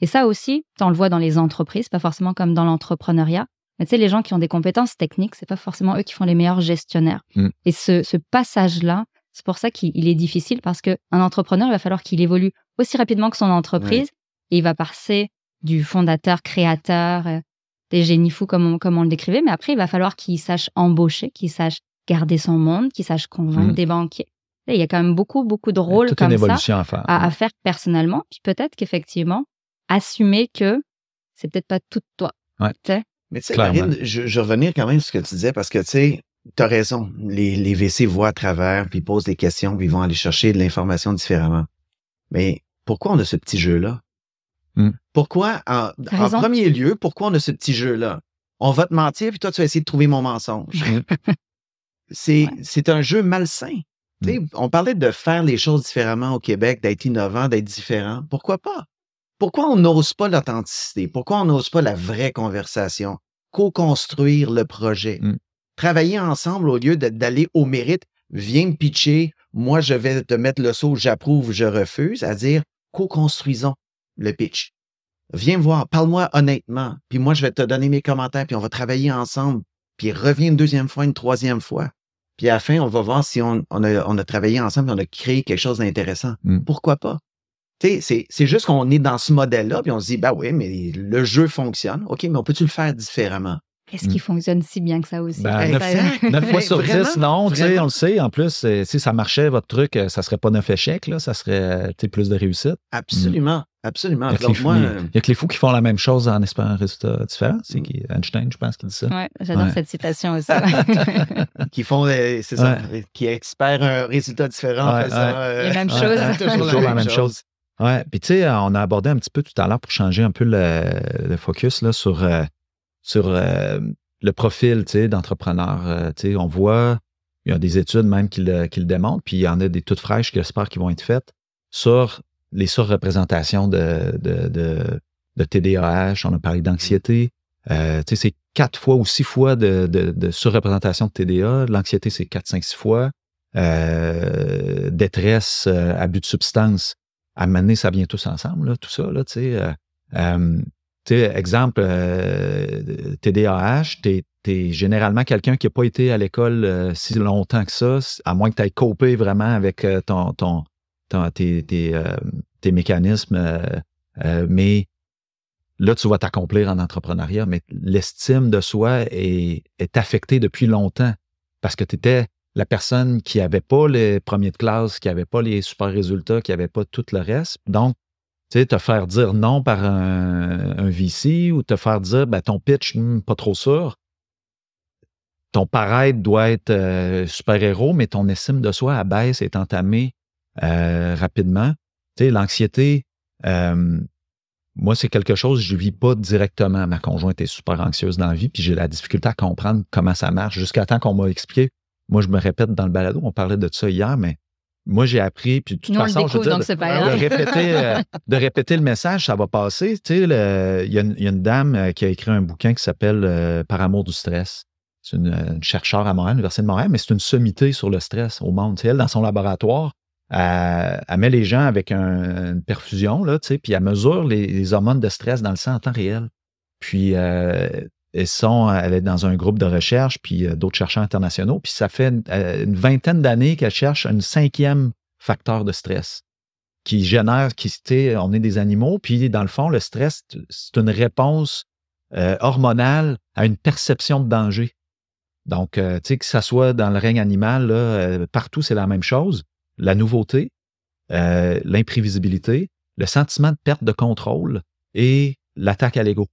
Et ça aussi, on le voit dans les entreprises, pas forcément comme dans l'entrepreneuriat. Mais tu sais, les gens qui ont des compétences techniques, c'est pas forcément eux qui font les meilleurs gestionnaires. Mm. Et ce, ce passage-là, c'est pour ça qu'il est difficile parce qu'un entrepreneur, il va falloir qu'il évolue aussi rapidement que son entreprise et il va passer du fondateur, créateur, euh, des génies fous comme on, comme on le décrivait, mais après, il va falloir qu'il sache embaucher, qu'il sache garder son monde, qu'il sache convaincre mm. des banquiers. Il y a quand même beaucoup, beaucoup de rôles comme ça à, à, faire personnellement. Puis peut-être qu'effectivement, assumer que c'est peut-être pas tout toi. Ouais. Mais tu sais, Marine, je, je revenir quand même sur ce que tu disais parce que tu sais, tu as raison. Les, les VC voient à travers, puis posent des questions, puis ils vont aller chercher de l'information différemment. Mais pourquoi on a ce petit jeu-là? Hmm. Pourquoi, en, premier lieu, pourquoi on a ce petit jeu-là? On va te mentir, puis toi, tu vas essayer de trouver mon mensonge. [laughs] C'est, c'est un jeu malsain. Hmm. On parlait de faire les choses différemment au Québec, d'être innovant, d'être différent. Pourquoi pas? Pourquoi on n'ose pas l'authenticité? Pourquoi on n'ose pas la vraie conversation? Co-construire le projet. Mmh. Travailler ensemble au lieu d'aller au mérite. Viens me pitcher moi, je vais te mettre le saut, j'approuve, je refuse, à dire co-construisons le pitch. Viens me voir, parle-moi honnêtement, puis moi, je vais te donner mes commentaires, puis on va travailler ensemble, puis reviens une deuxième fois, une troisième fois. Puis à la fin, on va voir si on, a, travaillé ensemble, on a créé quelque chose d'intéressant. Hmm. Pourquoi pas? C'est, c'est juste qu'on est dans ce modèle-là, puis on se dit, bah oui, mais le jeu fonctionne. OK, mais on peut-tu le faire différemment? Est-ce qu'il fonctionne si bien que ça aussi? Ben, 9, fois sur 10, [laughs] non, on le sait. En plus, euh, si ça marchait, votre truc, euh, ça serait pas neuf échecs, là, ça serait plus de réussite. Absolument. Absolument. Il y, a que les fous qui font la même chose en espérant un résultat différent. C'est Einstein, je pense, qui dit ça. Oui, j'adore cette citation aussi. [laughs] qui font, c'est ça, qui espèrent un résultat différent en faisant la même chose. toujours, la, même chose. Ouais. Puis, tu sais, on a abordé un petit peu tout à l'heure pour changer un peu le, focus là, sur, euh, sur euh, le profil d'entrepreneur. Euh, tu sais, on voit, il y a des études même qui le, qui le démontrent, puis il y en a des toutes fraîches, j'espère, qui vont être faites sur les surreprésentations de, de, de, de TDAH. On a parlé d'anxiété. Euh, c'est quatre fois ou six fois de, de, surreprésentation de TDA. L'anxiété, c'est quatre, cinq, six fois. détresse, abus de substances, à mener, ça vient tous ensemble, là, tout ça, là, tu sais. Euh, euh, exemple, euh, TDAH, tu es, généralement quelqu'un qui n'a pas été à l'école si longtemps que ça, à moins que tu aies copé vraiment avec ton, ton, tes, tes, mécanismes. mais là, tu vas t'accomplir en entrepreneuriat, mais l'estime de soi est, affectée depuis longtemps parce que tu étais la personne qui n'avait pas les premiers de classe, qui n'avait pas les super résultats, qui n'avait pas tout le reste. Donc, tu sais, te faire dire non par un, VC ou te faire dire ben, ton pitch, hmm, pas trop sûr. Ton paraître doit être euh, super-héros, mais ton estime de soi abaisse est entamée euh, rapidement. Tu sais, l'anxiété, euh, moi, c'est quelque chose, je ne vis pas directement. Ma conjointe est super anxieuse dans la vie, puis j'ai la difficulté à comprendre comment ça marche jusqu'à temps qu'on m'a expliqué moi, je me répète dans le balado, on parlait de ça hier, mais moi, j'ai appris, puis de toute façon, je veux dire, de, répéter, euh, [laughs] de répéter le message, ça va passer. Tu sais, il y, a une dame qui a écrit un bouquin qui s'appelle euh, Par amour du stress. C'est une, chercheure à Montréal, l'Université de Montréal, mais c'est une sommité sur le stress au monde. Tu sais, elle, dans son laboratoire, elle, met les gens avec une perfusion, là, puis elle mesure les, hormones de stress dans le sang en temps réel. Puis, sont, elle est dans un groupe de recherche, puis euh, d'autres chercheurs internationaux, puis ça fait euh, une, vingtaine d'années qu'elle cherche un cinquième facteur de stress qui génère, qui, on est des animaux, puis dans le fond, le stress, c'est une réponse euh, hormonale à une perception de danger. Donc, tu sais, que ça soit dans le règne animal, là, partout, c'est la même chose. La nouveauté, l'imprévisibilité, le sentiment de perte de contrôle et l'attaque à l'ego.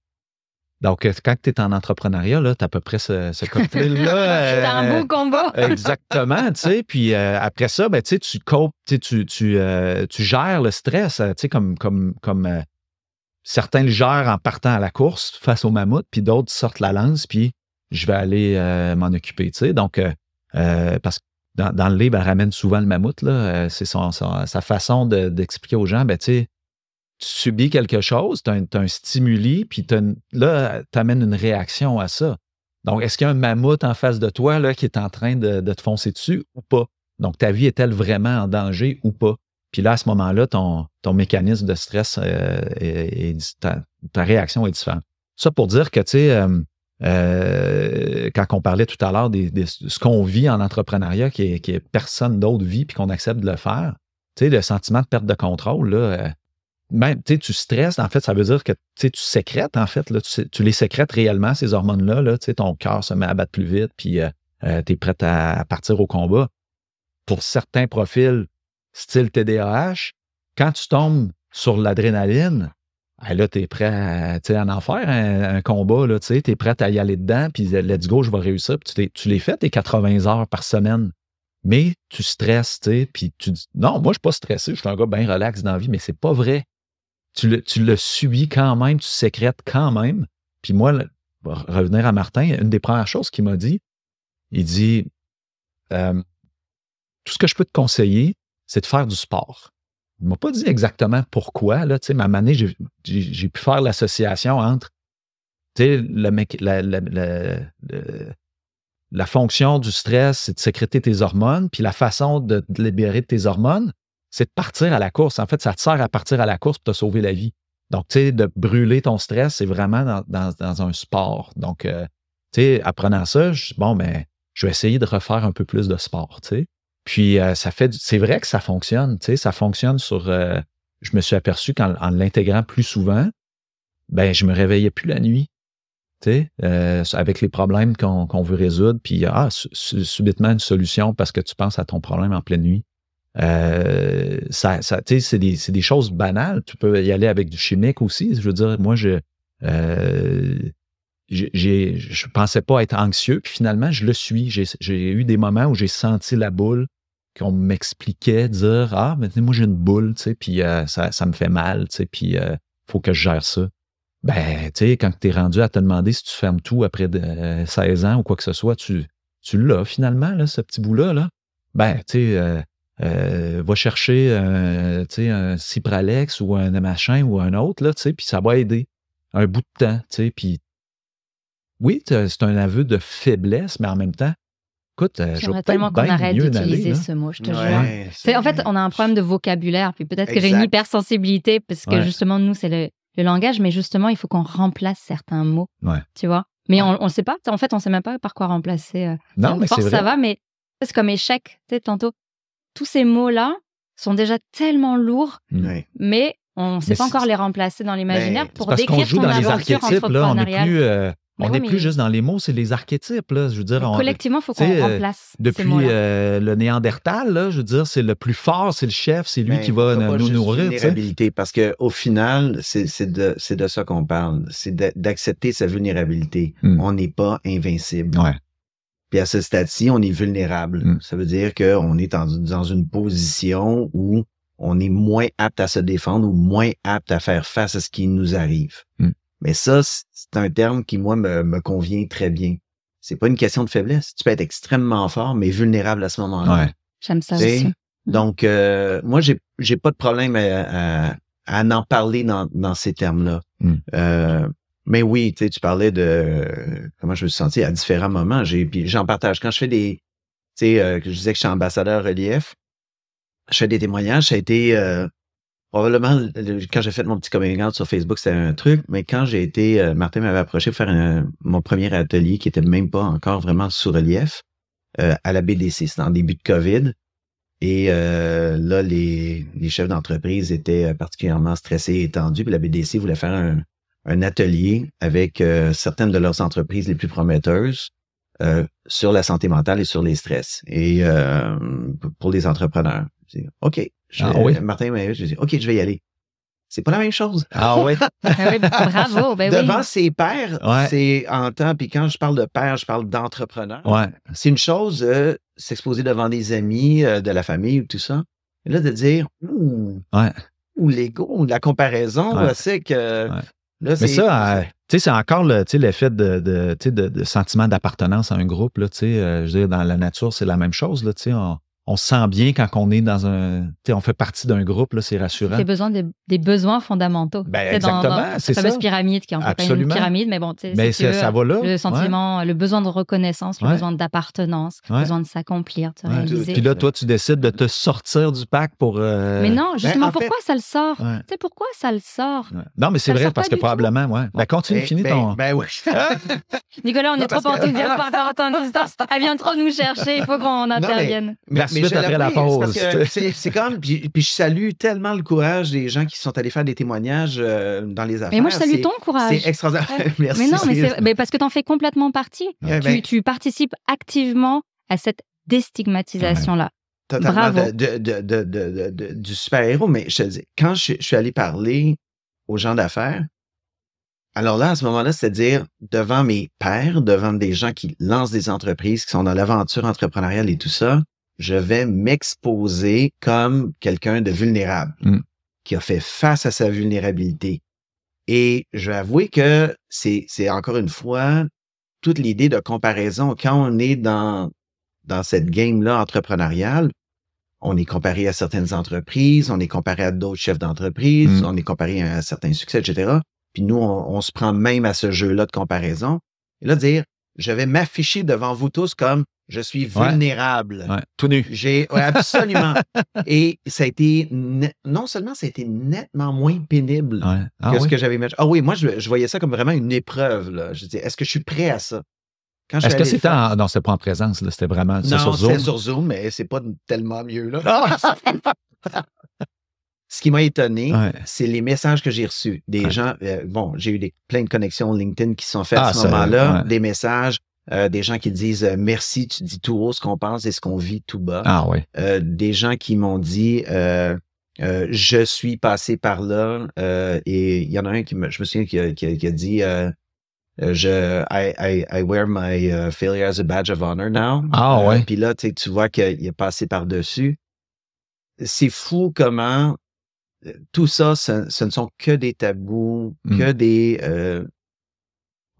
Donc, euh, quand tu es en entrepreneuriat, tu as à peu près ce, ce [laughs] cocktail-là. c'est un beau euh, combat. [laughs] exactement, tu sais. Puis euh, après ça, ben, tu copes, tu, tu, tu, gères le stress, tu sais, comme, comme, comme certains le gèrent en partant à la course face au mammouth, puis d'autres sortent la lance, puis je vais aller m'en occuper, tu sais. Donc, parce que dans, le livre, elle ramène souvent le mammouth, là. C'est sa façon d'expliquer aux gens, ben, tu subis quelque chose, tu as, un stimuli, puis là, tu amènes une réaction à ça. Donc, est-ce qu'il y a un mammouth en face de toi qui est en train de, te foncer dessus ou pas? Donc, ta vie est-elle vraiment en danger ou pas? Puis là, à ce moment-là, ton, mécanisme de stress euh, ta, réaction est différente. Ça pour dire que, tu sais, euh, euh, quand on parlait tout à l'heure de ce qu'on vit en entrepreneuriat, qui est, qui personne d'autre vit, puis qu'on accepte de le faire, tu sais, le sentiment de perte de contrôle, là, même, tu stresses, en fait, ça veut dire que tu sécrètes, en fait, là, tu, les sécrètes réellement, ces hormones-là, là, ton cœur se met à battre plus vite, puis euh, euh, tu es prêt à, partir au combat. Pour certains profils, style TDAH, quand tu tombes sur l'adrénaline, ben là, tu es prêt à, en, faire un, combat, tu es prêt à y aller dedans, puis let's go, je vais réussir. Puis tu, les fais tes 80 heures par semaine. Mais tu stresses, puis tu dis, non, moi, je suis pas stressé, je suis un gars bien relax dans la vie, mais c'est pas vrai tu le, tu le subis quand même, tu sécrètes quand même. Puis moi, revenir à Martin, une des premières choses qu'il m'a dit, il dit euh, Tout ce que je peux te conseiller, c'est de faire du sport. Il ne m'a pas dit exactement pourquoi. Là, ma manée, j'ai pu faire l'association entre le, la fonction du stress, c'est de sécréter tes hormones, puis la façon de libérer tes hormones, c'est de partir à la course. En fait, ça te sert à partir à la course pour te sauver la vie. Donc, tu sais, de brûler ton stress, c'est vraiment dans, un sport. Donc, euh, tu sais, apprenant ça, je bon, mais je vais essayer de refaire un peu plus de sport, tu sais. Puis, euh, ça fait, c'est vrai que ça fonctionne, tu sais, ça fonctionne sur, euh, je me suis aperçu qu'en l'intégrant plus souvent, ben, je me réveillais plus la nuit, tu sais, avec les problèmes qu'on veut résoudre, puis, ah, subitement une solution parce que tu penses à ton problème en pleine nuit. Euh, ça, ça c'est des, des, choses banales. Tu peux y aller avec du chimique aussi. Je veux dire, moi, je euh, je pensais pas être anxieux, puis finalement, je le suis. J'ai eu des moments où j'ai senti la boule, qu'on m'expliquait, dire Ah, mais moi, j'ai une boule, tu sais, puis euh, ça, me fait mal, tu sais, puis euh, faut que je gère ça. Ben, tu sais, quand tu es rendu à te demander si tu fermes tout après de, 16 ans ou quoi que ce soit, tu, tu l'as finalement, là, ce petit bout-là. Là. Ben, tu sais, euh, va chercher euh, un Cipralex ou un machin ou un autre, là, puis ça va aider un bout de temps. Puis oui, c'est un aveu de faiblesse, mais en même temps, écoute, euh, je tellement qu'on arrête d'utiliser ce mot, je te jure. En fait, on a un problème de vocabulaire, puis peut-être que j'ai une hypersensibilité, parce que justement, nous, c'est le, langage, mais justement, il faut qu'on remplace certains mots. Tu vois? Mais on ne sait pas. En fait, on ne sait même pas par quoi remplacer. non, mais force, ça va, mais c'est comme échec, tu sais, tantôt tous ces mots-là sont déjà tellement lourds, mais on ne sait pas encore les remplacer dans l'imaginaire pour décrire joue ton dans aventure les archétypes, là, on n'est plus, euh, on n'est plus juste dans les mots, c'est les archétypes. Là, je veux dire, collectivement, il faut qu'on remplace. Depuis euh, le Néandertal, là, je veux dire, c'est le plus fort, c'est le chef, c'est lui qui va nous nourrir. Vulnérabilité, parce qu'au final, c'est de, de ça qu'on parle. C'est d'accepter sa vulnérabilité. Hmm. On n'est pas invincible. Ouais. Puis à ce stade-ci, on est vulnérable. Mm. Ça veut dire qu'on est dans une position où on est moins apte à se défendre ou moins apte à faire face à ce qui nous arrive. Mm. Mais ça, c'est un terme qui, moi, me, convient très bien. C'est pas une question de faiblesse. Tu peux être extrêmement fort, mais vulnérable à ce moment-là. J'aime ça aussi. Donc, euh, moi, j'ai, j'ai pas de problème à, en parler dans, dans ces termes-là. Euh, mais oui, tu sais, tu parlais de comment je me suis senti à différents moments. J'ai, puis j'en partage. Quand je fais des, tu sais, euh, je disais que je suis ambassadeur relief, je fais des témoignages. Ça a été euh, probablement quand j'ai fait mon petit coming sur Facebook, c'était un truc. Mais quand j'ai été, euh, Martin m'avait approché pour faire mon premier atelier qui était même pas encore vraiment sous relief à la BDC, c'était en début de COVID. Et là, les, les chefs d'entreprise étaient particulièrement stressés et tendus. Puis la BDC voulait faire un, un atelier avec euh, certaines de leurs entreprises les plus prometteuses euh, sur la santé mentale et sur les stress. Et euh, pour les entrepreneurs, OK. Ah, oui? Martin je dis OK, je vais y aller. C'est pas la même chose. Ah oui? [laughs] Ah bravo. Ben Devant ses pairs, c'est en temps, puis quand je parle de père, je parle d'entrepreneur. Ouais. C'est une chose de s'exposer devant des amis, de la famille, tout ça. Et là, de dire, ouh, ouais. ou l'ego, la comparaison, c'est que mais ça, euh, tu sais, c'est encore l'effet de, de, de, de sentiment d'appartenance à un groupe. Là, euh, je veux dire, dans la nature, c'est la même chose. Là, on, on se sent bien quand on est dans un. On fait partie d'un groupe, là, c'est rassurant. C'est besoin des besoins fondamentaux. Ben, exactement, c'est ça. fameuse pyramide qui est en fait pas une pyramide, mais bon, tu sais, mais ça, va là. Le sentiment, le besoin de reconnaissance, le besoin d'appartenance, le besoin de s'accomplir, de réaliser. Puis là, toi, tu décides de te sortir du pack pour. Euh, mais non, ben, justement, pourquoi ça le sort? Tu sais, pourquoi ça le sort? Non, mais c'est vrai, parce que probablement, ouais. Ben, continue, finis ben, ton. Ben oui. [laughs] Nicolas, on est trop enthousiastes par rapport à distance. Elle vient trop nous chercher, il faut qu'on intervienne. Merci après la pause. C'est comme, puis, je salue tellement le courage des gens qui sont allés faire des témoignages euh, dans les affaires. Mais moi, je salue ton courage. C'est extraordinaire. [laughs] Merci. Mais non, mais, mais parce que tu en fais complètement partie. tu, ben tu, participes activement à cette déstigmatisation-là. Totalement de, de, de, du super-héros. Mais je te dis, quand je, suis allé parler aux gens d'affaires, alors là, à ce moment-là, c'est-à-dire devant mes pairs, devant des gens qui lancent des entreprises, qui sont dans l'aventure entrepreneuriale et tout ça, je vais m'exposer comme quelqu'un de vulnérable, mm. qui a fait face à sa vulnérabilité. Et je vais avouer que c'est, c'est encore une fois toute l'idée de comparaison. Quand on est dans, dans cette game-là entrepreneuriale, on est comparé à certaines entreprises, on est comparé à d'autres chefs d'entreprise, mm. on est comparé à certains succès, etc. Puis nous, on, on, se prend même à ce jeu-là de comparaison. Et là, dire, je vais m'afficher devant vous tous comme je suis vulnérable. Tout nu. J'ai, absolument. [laughs] Et ça a été, non seulement ça a été nettement moins pénible ah que ce que j'avais imaginé. Ah oui, moi, je, voyais ça comme vraiment une épreuve. Là. Je disais, est-ce que je suis prêt à ça? Est-ce que c'était en... Non, c'était pas en présence, c'était vraiment non, sur Zoom? c'était sur Zoom, mais c'est pas tellement mieux. Là. [laughs] Ce qui m'a étonné, c'est les messages que j'ai reçus. Des gens, euh, bon, j'ai eu des, plein de connexions LinkedIn qui sont faites à ah, ce moment-là, des messages, euh, des gens qui disent euh, merci, tu dis tout haut ce qu'on pense et ce qu'on vit tout bas. Ah oui. des gens qui m'ont dit je suis passé par là et il y en a un qui me, je me souviens qui a, qui a, dit je I, I, wear my failure as a badge of honor now. Ah ouais. Puis là, tu vois qu'il est passé par dessus. C'est fou comment tout ça, ce, ne sont que des tabous, mmh. que des...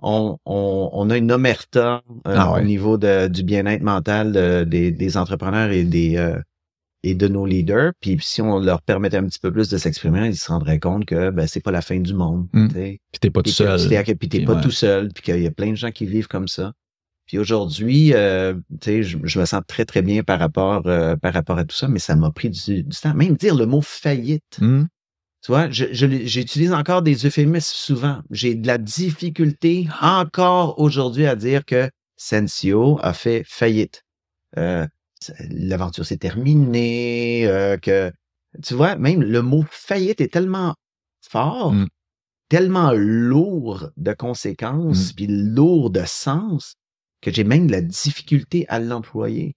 On, on, a une omerta euh, ah au niveau de, du bien-être mental des, des, entrepreneurs et des euh, et de nos leaders. Puis si on leur permettait un petit peu plus de s'exprimer, ils se rendraient compte que ben, c'est pas la fin du monde. Mmh. Puis t'es pas tout seul. Puis t'es pas tout seul, puis qu'il y a plein de gens qui vivent comme ça. Puis aujourd'hui, euh, je, je me sens très, très bien par rapport, euh, par rapport à tout ça, mais ça m'a pris du, temps. Même dire le mot faillite. Mmh. Tu vois, j'utilise encore des euphémismes souvent. J'ai de la difficulté encore aujourd'hui à dire que Sensio a fait faillite. Euh, L'aventure s'est terminée, euh, que tu vois, même le mot faillite est tellement fort, mmh. tellement lourd de conséquences, mmh. puis lourd de sens, que j'ai même de la difficulté à l'employer.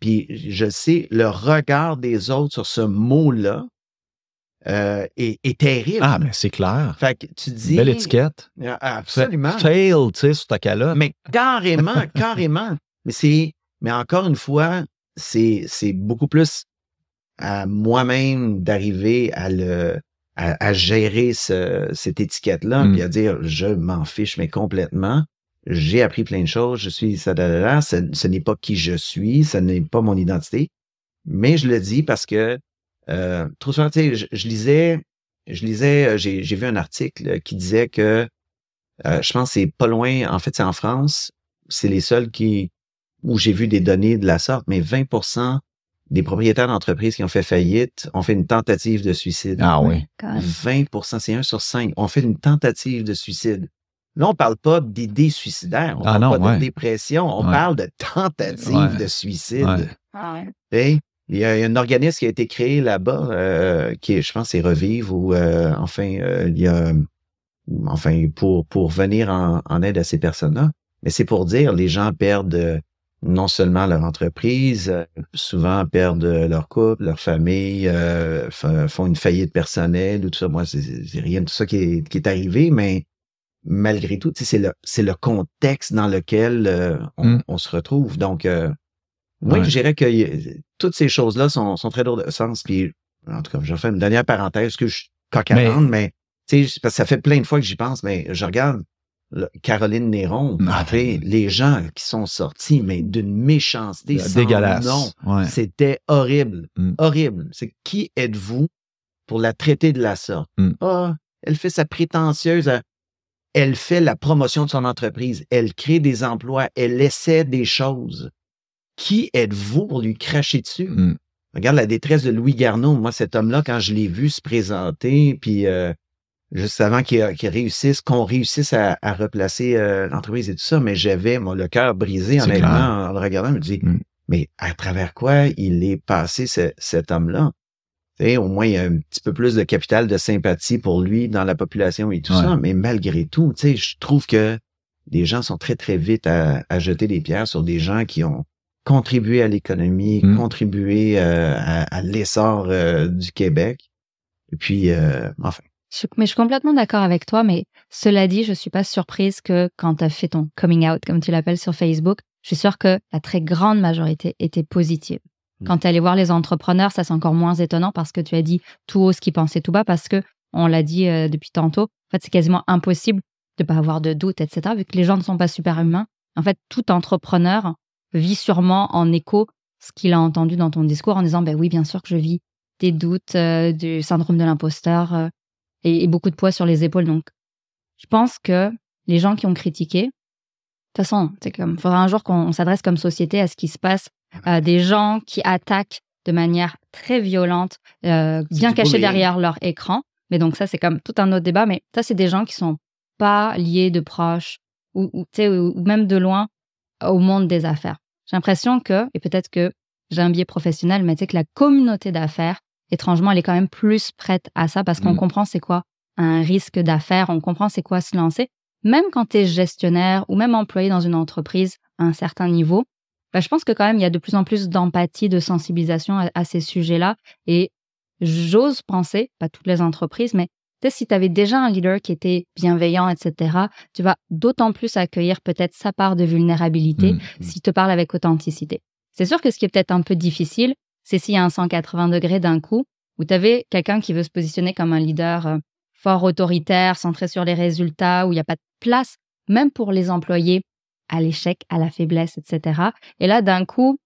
Puis je sais, le regard des autres sur ce mot-là euh, est, terrible. Ah, mais c'est clair. Fait que tu dis. Belle étiquette. Ah, absolument. Fail, tu sais, sur ta calotte. Mais carrément, [laughs] carrément. Mais c'est, mais encore une fois, c'est, c'est beaucoup plus à moi-même d'arriver à le, à, gérer cette étiquette-là, mmh. puis à dire je m'en fiche, mais complètement j'ai appris plein de choses, je suis ça, ce, ce n'est pas qui je suis, ce n'est pas mon identité, mais je le dis parce que euh, trop souvent, tu sais, je, lisais, je lisais, euh, j'ai, vu un article qui disait que euh, je pense que c'est pas loin, en fait, c'est en France, c'est les seuls qui où j'ai vu des données de la sorte, mais 20% des propriétaires d'entreprises qui ont fait faillite ont fait une tentative de suicide. Ah oui. 20% c'est un sur cinq, ont fait une tentative de suicide. Là, on parle pas d'idées suicidaires, on ah parle pas de dépression, on parle de tentative de suicide. Ah il y a un organisme qui a été créé là-bas, euh, qui je pense, c'est Revive ou euh, enfin, euh, il y a enfin pour pour venir en, aide à ces personnes-là. Mais c'est pour dire, les gens perdent non seulement leur entreprise, souvent perdent leur couple, leur famille, font une faillite personnelle ou tout ça. Moi, c'est rien de tout ça qui est, qui est arrivé, mais malgré tout, c'est le, c'est le contexte dans lequel euh, mmh. on, se retrouve. Donc, euh, moi, je dirais que toutes ces choses-là sont, sont très lourdes de sens. Puis, en tout cas, je faire une dernière parenthèse que je suis coq mais... mais parce que ça fait plein de fois que j'y pense, mais je regarde Caroline Néron, après, les gens qui sont sortis, mais d'une méchanceté sans Dégueulasse. C'était horrible. Mmh. Horrible. C'est qui êtes-vous pour la traiter de la sorte? Mmh. Ah, elle fait sa prétentieuse elle fait la promotion de son entreprise, elle crée des emplois, elle essaie des choses. Qui êtes-vous pour lui cracher dessus? Hmm. Regarde la détresse de Louis Garneau. Moi, cet homme-là, quand je l'ai vu se présenter, puis euh, juste avant qu'il réussisse, qu'on réussisse à, replacer euh, l'entreprise et tout ça, mais j'avais le cœur brisé en, en le regardant. Je me dis, hmm. mais à travers quoi il est passé cet homme-là? au moins, il y a un petit peu plus de capital de sympathie pour lui dans la population et tout ça. Mais malgré tout, je trouve que les gens sont très, très vite à, jeter des pierres sur des gens qui ont contribué à l'économie, mmh. contribué euh, à, l'essor euh, du Québec. Et puis, euh, enfin. mais je suis complètement d'accord avec toi, mais cela dit, je suis pas surprise que quand tu as fait ton coming out, comme tu l'appelles sur Facebook, je suis sûre que la très grande majorité était positive. Mmh. Quand tu allais voir les entrepreneurs, ça c'est encore moins étonnant parce que tu as dit tout haut ce qu'ils pensaient tout bas parce que, on l'a dit euh, depuis tantôt, en fait, c'est quasiment impossible de ne pas avoir de doutes, etc., vu que les gens ne sont pas super humains. En fait, tout entrepreneur vit sûrement en écho ce qu'il a entendu dans ton discours en disant, ben oui, bien sûr que je vis des doutes, euh, du syndrome de l'imposteur euh, et, beaucoup de poids sur les épaules. Donc, je pense que les gens qui ont critiqué, toute façon, c'est comme, faudra un jour qu'on s'adresse comme société à ce qui se passe, à des gens qui attaquent de manière très violente, euh, bien cachés derrière leur écran. Mais donc ça, c'est comme tout un autre débat. Mais ça, c'est des gens qui sont pas liés de proches ou, ou, ou même de loin au monde des affaires. J'ai l'impression que, et peut-être que j'ai un biais professionnel, mais tu sais que la communauté d'affaires, étrangement, elle est quand même plus prête à ça parce qu'on mm. comprend c'est quoi un risque d'affaires, on comprend c'est quoi se lancer. Même quand tu es gestionnaire ou même employé dans une entreprise à un certain niveau, bah, je pense que quand même, il y a de plus en plus d'empathie, de sensibilisation à, ces sujets-là. Et j'ose penser, pas toutes les entreprises, mais si tu avais déjà un leader qui était bienveillant, etc., tu vas d'autant plus accueillir peut-être sa part de vulnérabilité mmh, mmh. s'il te parle avec authenticité. C'est sûr que ce qui est peut-être un peu difficile, c'est s'il y a un 180 degrés d'un coup, où tu avais quelqu'un qui veut se positionner comme un leader euh, fort autoritaire, centré sur les résultats, où il n'y a pas de place, même pour les employés, à l'échec, à la faiblesse, etc. Et là, d'un coup,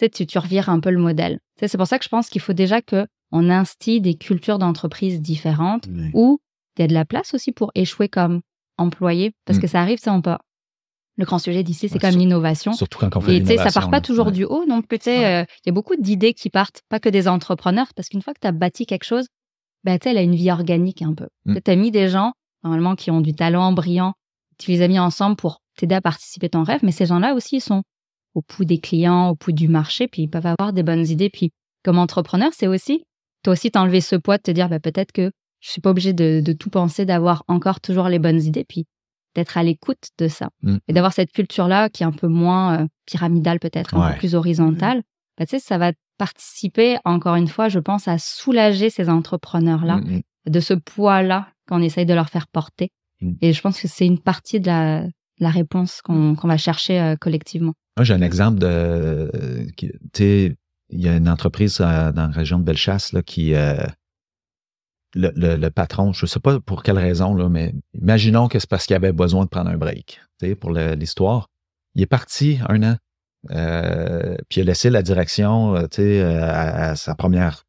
tu, tu revires un peu le modèle. C'est pour ça que je pense qu'il faut déjà que on instille des cultures d'entreprise différentes où il y a de la place aussi pour échouer comme employé, parce mm. que ça arrive, ça, on peut. Le grand sujet d'ici, c'est quand même l'innovation. Surtout quand on fait Et ça part pas toujours du haut, donc peut-être euh, il y a beaucoup d'idées qui partent, pas que des entrepreneurs, parce qu'une fois que tu as bâti quelque chose, ben, elle a une vie organique un peu. Mm. Tu as mis des gens, normalement, qui ont du talent brillant, tu les as mis ensemble pour t'aider à participer à ton rêve, mais ces gens-là aussi, ils sont au pouls des clients, au pouls du marché, puis ils peuvent avoir des bonnes idées. Puis, comme entrepreneur, c'est aussi, toi aussi, t'enlever ce poids de te dire, bah, peut-être que je suis pas obligé de, tout penser, d'avoir encore toujours les bonnes idées, puis d'être à l'écoute de ça. Mm. Et d'avoir cette culture-là qui est un peu moins euh, pyramidale, peut-être, un peu plus horizontale. Bah, tu sais, ça va participer, encore une fois, je pense, à soulager ces entrepreneurs-là mm, mm. de ce poids-là qu'on essaye de leur faire porter. Et je pense que c'est une partie de la, la réponse qu'on va chercher euh, collectivement. Moi, j'ai un exemple de. Tu sais, il y a une entreprise euh, dans la région de Bellechasse là, qui. Euh, le, patron, je ne sais pas pour quelle raison, là, mais imaginons que c'est parce qu'il avait besoin de prendre un break pour l'histoire. Il est parti un an, puis il a laissé la direction sais, à, à, sa première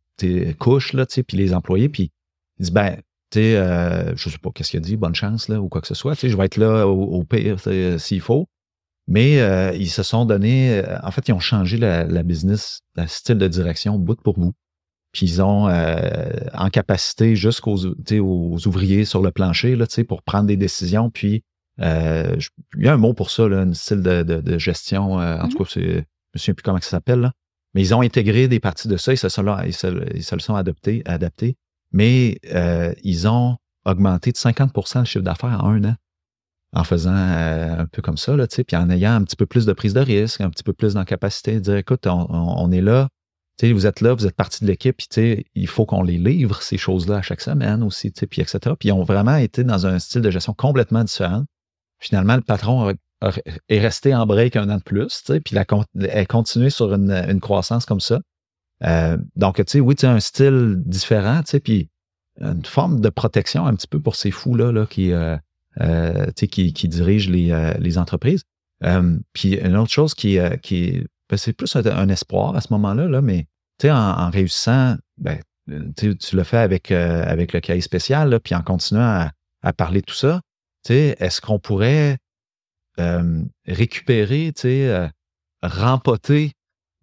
couche, là, puis les employés, puis il dit ben, tu sais, euh, je sais pas qu'est-ce qu'il a dit, bonne chance là, ou quoi que ce soit. Tu sais, je vais être là au, pire s'il faut. Mais euh, ils se sont donné, euh, en fait, ils ont changé la, business, le style de direction bout pour bout. Puis ils ont en capacité jusqu'aux aux ouvriers sur le plancher là, pour prendre des décisions. Puis il y a un mot pour ça, là, un style de, gestion. en tout mm-hmm. cas, je ne me souviens plus comment ça s'appelle. Mais ils ont intégré des parties de ça, ils se, sont, ils se, ils se le sont adaptés, adaptés mais euh, ils ont augmenté de 50% le chiffre d'affaires en un an en faisant euh, un peu comme ça, là, puis en ayant un petit peu plus de prise de risque, un petit peu plus capacité de dire, écoute, on, est là, vous êtes là, vous êtes partie de l'équipe, puis il faut qu'on les livre, ces choses-là, à chaque semaine aussi, puis etc. Puis ils ont vraiment été dans un style de gestion complètement différent. Finalement, le patron est resté en break un an de plus, puis il a, continué sur une croissance comme ça. Euh, donc, tu sais, oui, tu as un style différent, tu sais, puis une forme de protection un petit peu pour ces fous-là là, qui, euh, qui, qui, dirigent les, les entreprises. puis une autre chose qui, qui ben, c'est plus un, espoir à ce moment-là, là, mais sais, en, réussissant, ben, tu le fais avec, avec le cahier spécial, là, puis en continuant à, à parler de tout ça, est-ce qu'on pourrait récupérer, tu sais, rempoter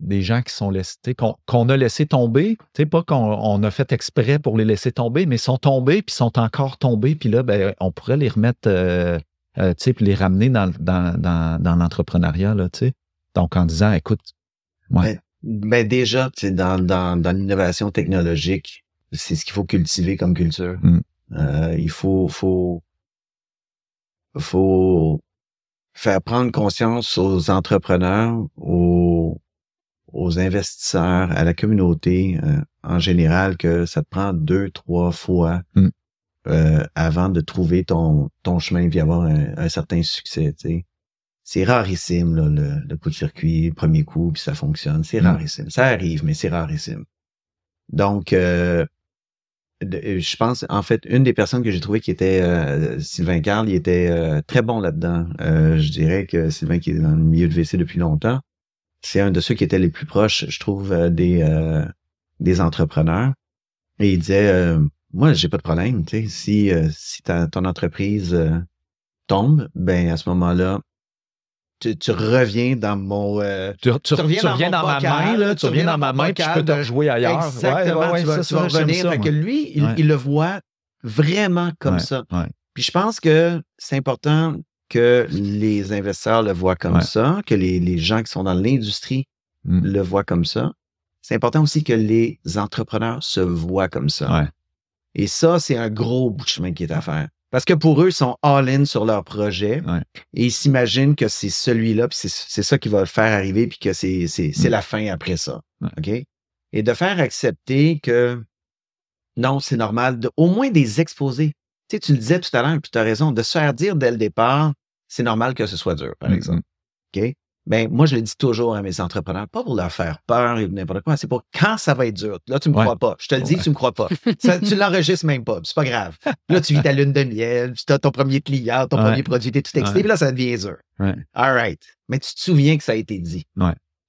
des gens qui sont laissés, qu'on a laissé tomber, pas qu'on a fait exprès pour les laisser tomber, mais sont tombés, puis sont encore tombés, puis là, ben, on pourrait les remettre, euh, euh puis les ramener dans, dans, dans, dans l'entrepreneuriat, là, Donc, en disant, écoute, ouais. Ben, ben déjà, dans, dans, dans l'innovation technologique, c'est ce qu'il faut cultiver comme culture. Mmh. Euh, il faut, faut, faut faire prendre conscience aux entrepreneurs, aux, aux investisseurs, à la communauté euh, en général que ça te prend deux, trois fois mm. euh, avant de trouver ton, ton chemin et avoir un, certain succès. C'est rarissime là, le, le, coup de circuit, premier coup, puis ça fonctionne. C'est mm. rarissime. Ça arrive, mais c'est rarissime. Donc, euh, je pense, en fait, une des personnes que j'ai trouvé qui était Sylvain Carl, il était très bon là-dedans. je dirais que Sylvain qui est dans le milieu de VC depuis longtemps, c'est un de ceux qui étaient les plus proches, je trouve, euh, des, euh, des entrepreneurs. Et il disait, euh, moi, j'ai pas de problème, tu sais, si, si ton entreprise tombe, ben à ce moment-là, tu, reviens dans mon. Euh, tu, reviens, dans, ma main, là, tu reviens dans ma main, puis je peux te jouer ailleurs. Exactement, tu vas, revenir. fait que lui, il, le voit vraiment comme ça. Puis je pense que c'est important que les investisseurs le voient comme ça, que les, gens qui sont dans l'industrie mm. le voient comme ça. C'est important aussi que les entrepreneurs se voient comme ça. Et ça, c'est un gros bout de chemin qui est à faire. Parce que pour eux, ils sont all-in sur leur projet et ils s'imaginent que c'est celui-là, puis c'est ça qui va le faire arriver, puis que c'est mm. la fin après ça. OK? Et de faire accepter que non, c'est normal, de, au moins des exposer. Tu sais, tu le disais tout à l'heure, puis tu as raison, de se faire dire dès le départ, c'est normal que ce soit dur, par exemple. OK? Ben, moi, je le dis toujours à mes entrepreneurs, pas pour leur faire peur et n'importe quoi, c'est pour quand ça va être dur. Là, tu me crois pas. Je te le dis, tu me crois pas. [laughs] tu l'enregistres même pas. C'est pas grave. Là, tu vis ta lune de miel, tu as ton premier client, ton premier produit, tu es tout excité, puis là, ça devient dur. All right. Mais tu te souviens que ça a été dit.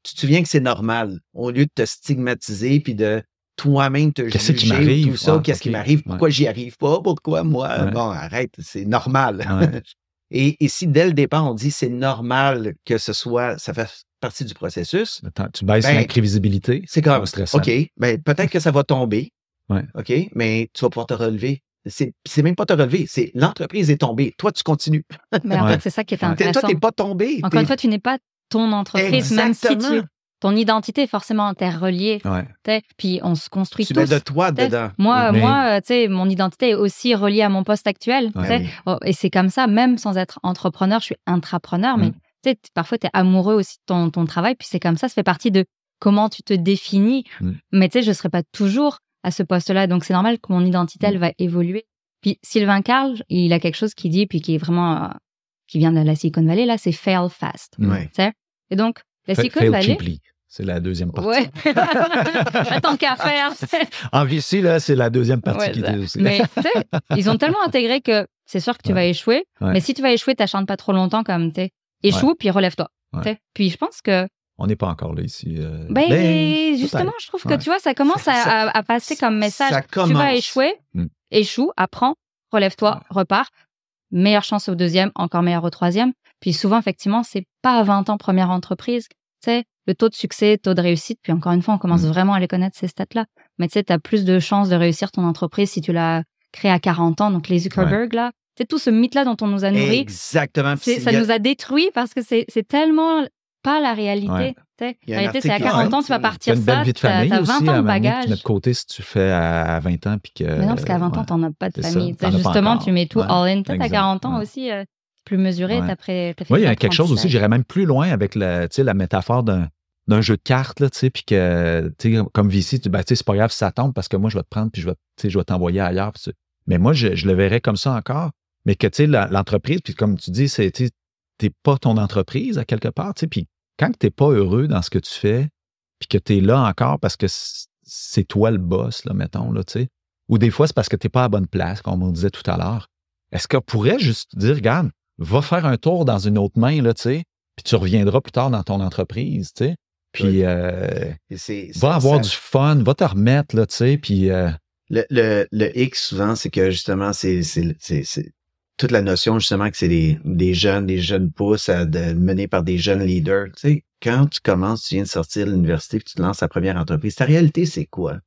Tu te souviens que c'est normal, au lieu de te stigmatiser puis de toi-même te qu'est-ce qui m'arrive, tout ça, qu'est-ce qui m'arrive, pourquoi j'y arrive pas, pourquoi moi, bon, arrête, c'est normal. [laughs] Et, si dès le départ, on dit c'est normal que ce soit, ça fait partie du processus. tu baisses ben, l'imprévisibilité. C'est comme, OK, ben, peut-être que ça va tomber. OK, mais tu vas pouvoir te relever. C'est, même pas te relever, c'est l'entreprise est tombée. Toi, tu continues. Mais en fait, c'est ça qui est intéressant. Toi, tu n'es pas tombé. Encore une fois, tu n'es pas ton entreprise, même si tu ton identité est forcément interreliée. Ouais. Puis on se construit tu tous. De toi dedans. Moi, moi, tu sais, mon identité est aussi reliée à mon poste actuel. Oh, et c'est comme ça, même sans être entrepreneur, je suis intrapreneur, mais mm. tu sais, parfois tu es amoureux aussi de ton, travail, puis c'est comme ça, ça fait partie de comment tu te définis. Mm. Mais tu sais, je ne serai pas toujours à ce poste-là, donc c'est normal que mon identité, elle mm. va évoluer. Puis Sylvain Carl, il a quelque chose qui dit, puis qui est vraiment, euh, qui vient de la Silicon Valley, là, c'est fail fast. Et donc, la Silicon Valley? C'est la deuxième partie. Ouais. [laughs] Tant qu'à faire. [laughs] en VC, là, c'est la deuxième partie qui est aussi. Mais [laughs] ils ont tellement intégré que c'est sûr que tu vas échouer. Mais si tu vas échouer, t'achantes pas trop longtemps comme tu Échoue, puis relève-toi. Puis je pense que. On n'est pas encore là ici. Euh, ben, ben justement, je trouve que tu vois, ça commence à, passer comme message. Tu vas échouer, mm. échoue, apprends, relève-toi, repars. Meilleure chance au deuxième, encore meilleure au troisième. Puis souvent, effectivement, c'est pas à 20 ans première entreprise. Tu sais, le taux de succès, taux de réussite, puis encore une fois, on commence mmh. vraiment à les connaître, ces stats-là. Mais tu sais, tu as plus de chances de réussir ton entreprise si tu l'as créée à 40 ans. Donc, les Zuckerberg, là, c'est tout ce mythe-là dont on nous a nourri. Exactement. Ça nous a détruit parce que c'est tellement pas la réalité. La réalité, c'est à 40 ans, tu vas partir ça. Tu as 20 ans de bagage. Tu côté si tu fais à 20 ans. Puis que, mais non, parce qu'à 20 ans, tu n'en as pas de famille. Justement, tu mets tout all-in. Peut-être à 40 ans aussi, euh, plus mesuré. Tu as, fait Oui, il y a quelque chose aussi, j'irais même plus loin avec la, la métaphore d'un d'un jeu de cartes, là, tu sais, puis que, tu sais, comme VC, tu ben, c'est pas grave si ça tombe parce que moi, je vais te prendre puis je vais, je vais t'envoyer ailleurs. Mais moi, je, le verrais comme ça encore. Mais que, tu sais, l'entreprise, puis comme tu dis, c'est, t'es pas ton entreprise à quelque part, tu sais, puis quand tu n'es pas heureux dans ce que tu fais, puis que tu es là encore parce que c'est toi le boss, là, mettons, là, tu sais, ou des fois, c'est parce que tu n'es pas à bonne place, comme on disait tout à l'heure. Est-ce qu'on pourrait juste dire, regarde, va faire un tour dans une autre main, là, tu sais, puis tu reviendras plus tard dans ton entreprise, tu sais. Puis, euh, va avoir du fun, va te remettre, là, tu sais, puis... Euh, le, le, le, X, souvent, c'est que, justement, c'est toute la notion, justement, que c'est des, des, jeunes, des jeunes pousses à de, menés par des jeunes leaders. Tu sais, quand tu commences, tu viens de sortir de l'université, puis tu te lances ta première entreprise, ta réalité, c'est quoi?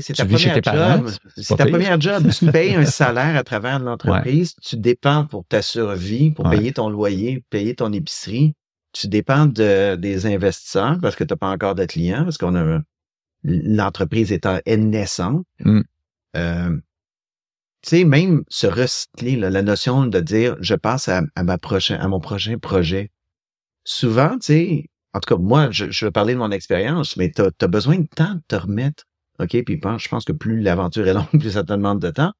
C'est ta, première job. C'est ta première job. Tu payes un salaire à travers [laughs] l'entreprise. Tu dépends pour ta survie, pour payer ton loyer, payer ton épicerie tu dépends de, des investisseurs parce que tu n'as pas encore de clients, parce qu'on a l'entreprise étant naissante. Mm. Euh, tu sais, même se recycler, la notion de dire je passe à, ma prochain, à mon prochain projet. Souvent, tu sais, en tout cas, moi, je, je veux parler de mon expérience, mais tu as, besoin de temps de te remettre. OK? Puis je pense que plus l'aventure est longue, [laughs] plus ça te demande de temps.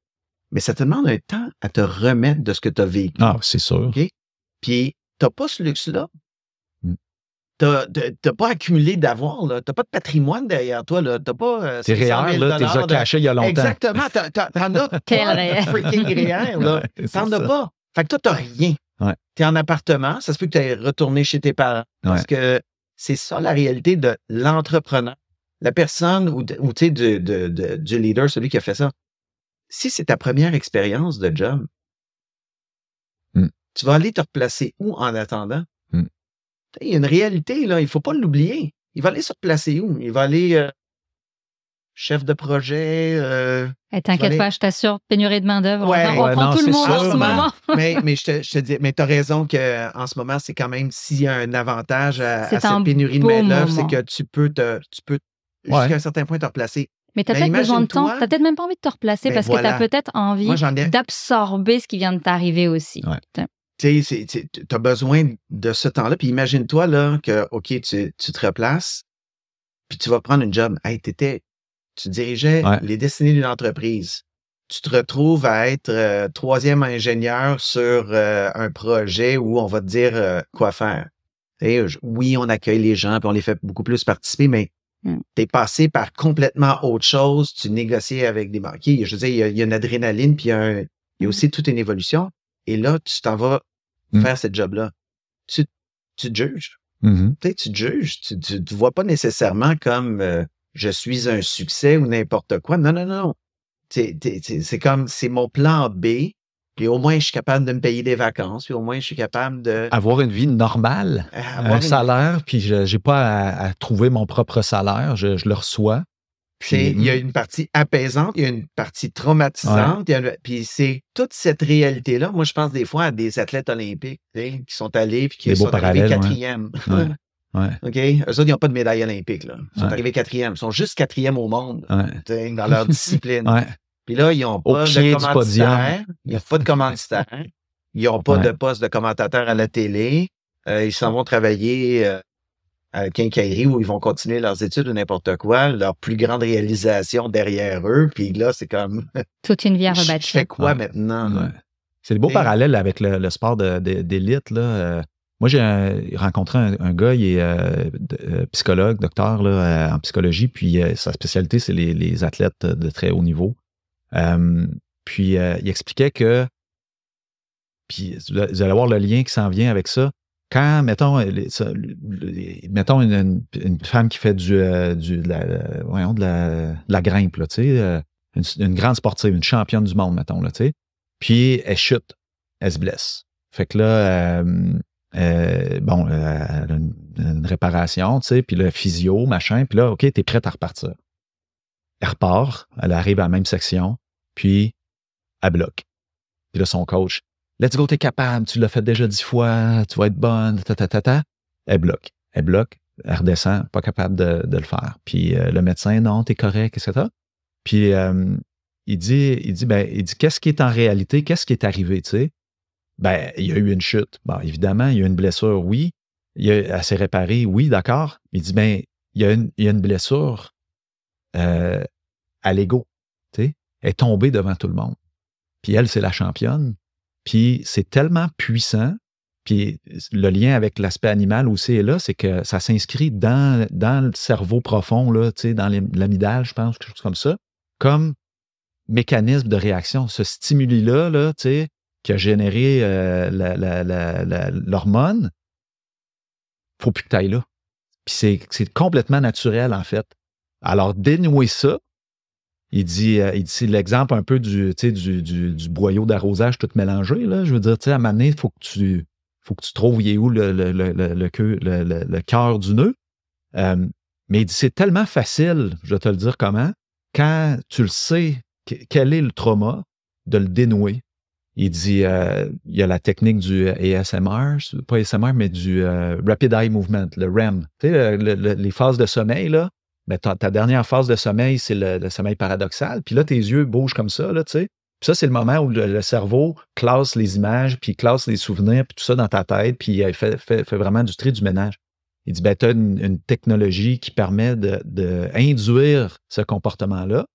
Mais ça te demande un temps à te remettre de ce que tu as vécu. Ah, c'est sûr. OK? Puis, tu n'as pas ce luxe-là t'as pas accumulé d'avoir, là. T'as pas de patrimoine derrière toi, là. T'as pas. Euh, T'es réel, là. T'es déjà caché il y a longtemps. Exactement. T'en as Quel freaking réel, là. [laughs] T'en as pas. Fait que toi, t'as rien. Ouais. T'es en appartement. Ça se peut que tu retourné chez tes parents. Parce que c'est ça la réalité de l'entrepreneur. La personne ou, ou tu sais, de, de, du leader, celui qui a fait ça. Si c'est ta première expérience de job, hmm. tu vas aller te replacer où en attendant? Hmm Il y a une réalité, là, il ne faut pas l'oublier. Il va aller se placer où? Il va aller euh, chef de projet. Euh, T'inquiète pas, je t'assure, pénurie de main-d'œuvre. Ouais, on, prend tout le monde en ce moment. mais, mais je te, je te dis, mais tu as raison qu'en ce moment, c'est quand même s'il y a un avantage à, cette pénurie de main-d'œuvre, c'est que tu peux te, tu peux jusqu'à un certain point te replacer. Mais tu as peut-être besoin de temps. Tu peut-être même pas envie de te replacer ben parce que tu as peut-être envie d'absorber ce qui vient de t'arriver aussi. Tu sais, tu as besoin de ce temps-là. Puis imagine-toi là que, OK, tu, tu, te replaces, puis tu vas prendre une job. Hey, étais, tu dirigeais les destinées d'une entreprise. Tu te retrouves à être euh, troisième ingénieur sur euh, un projet où on va te dire euh, quoi faire. oui, on accueille les gens, puis on les fait beaucoup plus participer, mais Mm. Tu es passé par complètement autre chose. Tu négocies avec des banquiers. Je veux dire, il y a, une adrénaline, puis il y, a, mm. aussi toute une évolution. Et là, tu t'en vas mm. faire ce job-là. Tu, tu te juges. Mm-hmm. Tu te juges. Tu ne te vois pas nécessairement comme euh, je suis un succès ou n'importe quoi. Non, non, non. C'est comme, c'est mon plan B puis au moins, je suis capable de me payer des vacances, puis au moins, je suis capable de... Avoir une vie normale, un salaire, puis je n'ai pas à, trouver mon propre salaire, je, le reçois. Puis, il y a une partie apaisante, il y a une partie traumatisante, puis c'est toute cette réalité-là. Moi, je pense des fois à des athlètes olympiques qui sont allés puis qui sont arrivés quatrième. Ouais. [laughs] OK? Eux autres, ils n'ont pas de médaille olympique. Là. Ils sont arrivés quatrième. Ils sont juste quatrième au monde dans leur [laughs] discipline. Puis là, ils n'ont pas de commanditaire. Il n'y a pas de commanditaire. Ils n'ont pas de poste de commentateur à la télé. Euh, ils s'en vont travailler euh, à quincaillerie où ils vont continuer leurs études ou n'importe quoi. Leur plus grande réalisation derrière eux. Puis là, c'est comme... [laughs] Toute une vie à rebâtir. Je fais quoi maintenant? C'est des beaux parallèles avec le, sport d'élite. là. Euh, moi, j'ai rencontré un, gars, il est psychologue, docteur là, en psychologie, puis sa spécialité, c'est les, athlètes de très haut niveau puis il expliquait que, puis vous allez voir le lien qui s'en vient avec ça. Quand, mettons, mettons une, femme qui fait du, du de, la, voyons, de, la, la grimpe, là, une, une, grande sportive, une championne du monde, mettons, là, puis elle chute, elle se blesse. Fait que là, euh, bon, elle a une, une réparation, tu sais, puis le physio, machin, puis là, OK, t'es prête à repartir. Elle repart, elle arrive à la même section, puis elle bloque. Puis là, son coach, let's go, t'es capable, tu l'as fait déjà dix fois, tu vas être bonne, ta, ta, ta, ta. Elle bloque. Elle bloque, elle redescend, pas capable de, le faire. Puis euh, le médecin, non, t'es correct, etc. Puis euh, il dit, il dit, ben, il dit, qu'est-ce qui est en réalité, qu'est-ce qui est arrivé, tu sais? Ben, il y a eu une chute. Bon, évidemment, il y a eu une blessure, oui. Il a, elle s'est réparée, oui, d'accord. Il dit, ben, il y a une, blessure euh, à l'ego? Est tombée devant tout le monde. Puis elle, c'est la championne. Puis c'est tellement puissant. Puis le lien avec l'aspect animal aussi est là, c'est que ça s'inscrit dans, dans le cerveau profond, là, dans l'amidale, je pense, quelque chose comme ça, comme mécanisme de réaction. Ce stimuli-là, là, qui a généré euh, l'hormone, faut plus que tu ailles là. Puis c'est complètement naturel, en fait. Alors, dénouer ça, il dit, euh, il dit l'exemple un peu du, du, du, du boyau d'arrosage tout mélangé. Là. Je veux dire, à un moment donné, il faut que tu faut que tu trouves où est le, le, le, le, cœur du nœud. Euh, mais il dit, c'est tellement facile, je vais te le dire comment, quand tu le sais, quel est le trauma, de le dénouer. Il dit, euh, il y a la technique du ASMR, pas ASMR, mais du Rapid Eye Movement, le REM. Tu sais, les phases de sommeil, là, mais ta, dernière phase de sommeil, c'est le, sommeil paradoxal. Puis là, tes yeux bougent comme ça, là, tu sais. Puis ça, c'est le moment où le, cerveau classe les images, puis classe les souvenirs, puis tout ça dans ta tête, puis il fait, vraiment du tri du ménage. Il dit, ben, tu as une, technologie qui permet d'induire de, ce comportement-là.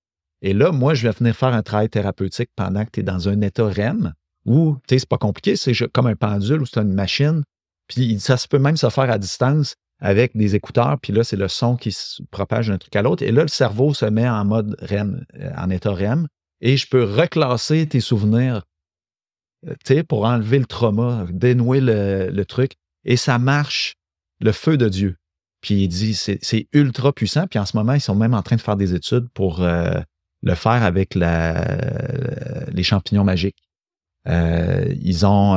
Et là, moi, je vais venir faire un travail thérapeutique pendant que tu es dans un état REM où, tu sais, c'est pas compliqué, c'est comme un pendule ou c'est une machine. Puis ça peut même se faire à distance avec des écouteurs, puis là, c'est le son qui se propage d'un truc à l'autre. Et là, le cerveau se met en mode REM, euh, en état REM, et je peux reclasser tes souvenirs, euh, tu sais, pour enlever le trauma, dénouer le, truc. Et ça marche, le feu de Dieu. Puis il dit, c'est ultra puissant. Puis en ce moment, ils sont même en train de faire des études pour euh, le faire avec la, les champignons magiques. Ils ont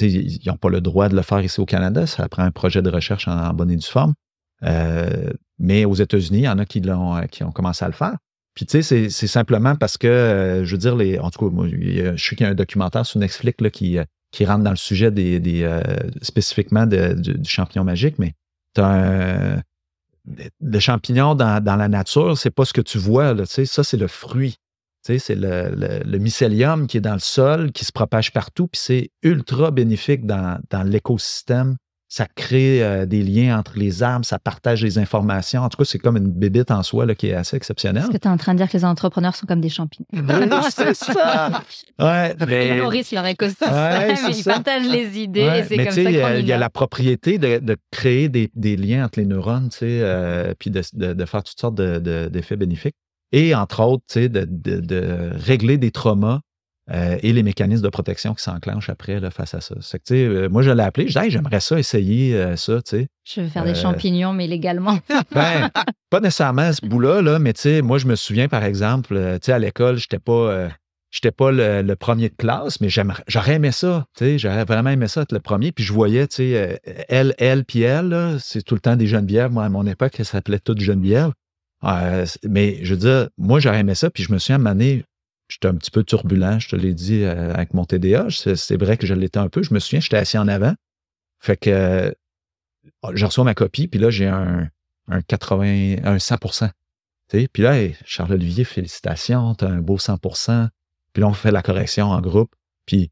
ils n'ont pas le droit de le faire ici au Canada. Ça prend un projet de recherche en, bonne et due forme. mais aux États-Unis, il y en a qui, l'ont, qui ont commencé à le faire. Puis tu sais, c'est, simplement parce que, je veux dire, les, en tout cas, moi, je sais qu'il y a un documentaire sur Netflix là, qui, qui rentre dans le sujet des, des spécifiquement du, champignon magique, mais un, le champignon dans, la nature, c'est pas ce que tu vois. Là, ça, c'est le fruit. C'est le, mycélium qui est dans le sol, qui se propage partout, puis c'est ultra bénéfique dans, dans l'écosystème ça crée euh, des liens entre les arbres, ça partage les informations. En tout cas, c'est comme une bébite en soi là, qui est assez exceptionnelle. Est-ce que tu es en train de dire que les entrepreneurs sont comme des champignons? [laughs] [laughs] c'est ça! Ouais, mais... Ils nourrissent leur écosystème, ouais, ils partagent les idées et c'est comme ça Il y a la propriété de, créer des, liens entre les neurones, tu sais, euh, puis de, faire toutes sortes d'effets bénéfiques. Et entre autres, tu sais, de, régler des traumas euh, et les mécanismes de protection qui s'enclenchent après là, face à ça. que, euh, moi, je l'ai appelé, je disais, j'aimerais ça essayer euh, ça. Je veux faire des champignons, mais légalement. [laughs] ben, pas nécessairement ce bout-là, là, mais moi, je me souviens, par exemple, à l'école, je n'étais pas, pas le, premier de classe, mais j'aurais aimé ça. J'aurais vraiment aimé ça être le premier. Puis je voyais, elle, elle, puis elle, c'est tout le temps des Genevièves. Moi, à mon époque, ça s'appelait toutes Geneviève. Mais je veux dire, moi, j'aurais aimé ça. Puis je me suis amené J'étais un petit peu turbulent, je te l'ai dit, euh, avec mon TDA. C'est vrai que je l'étais un peu. Je me souviens, j'étais assis en avant. Fait que euh, je reçois ma copie, puis là, j'ai un, un 80, un 100% Puis là, Charles-Olivier, félicitations, tu as un beau 100% Puis là, on fait la correction en groupe. Puis,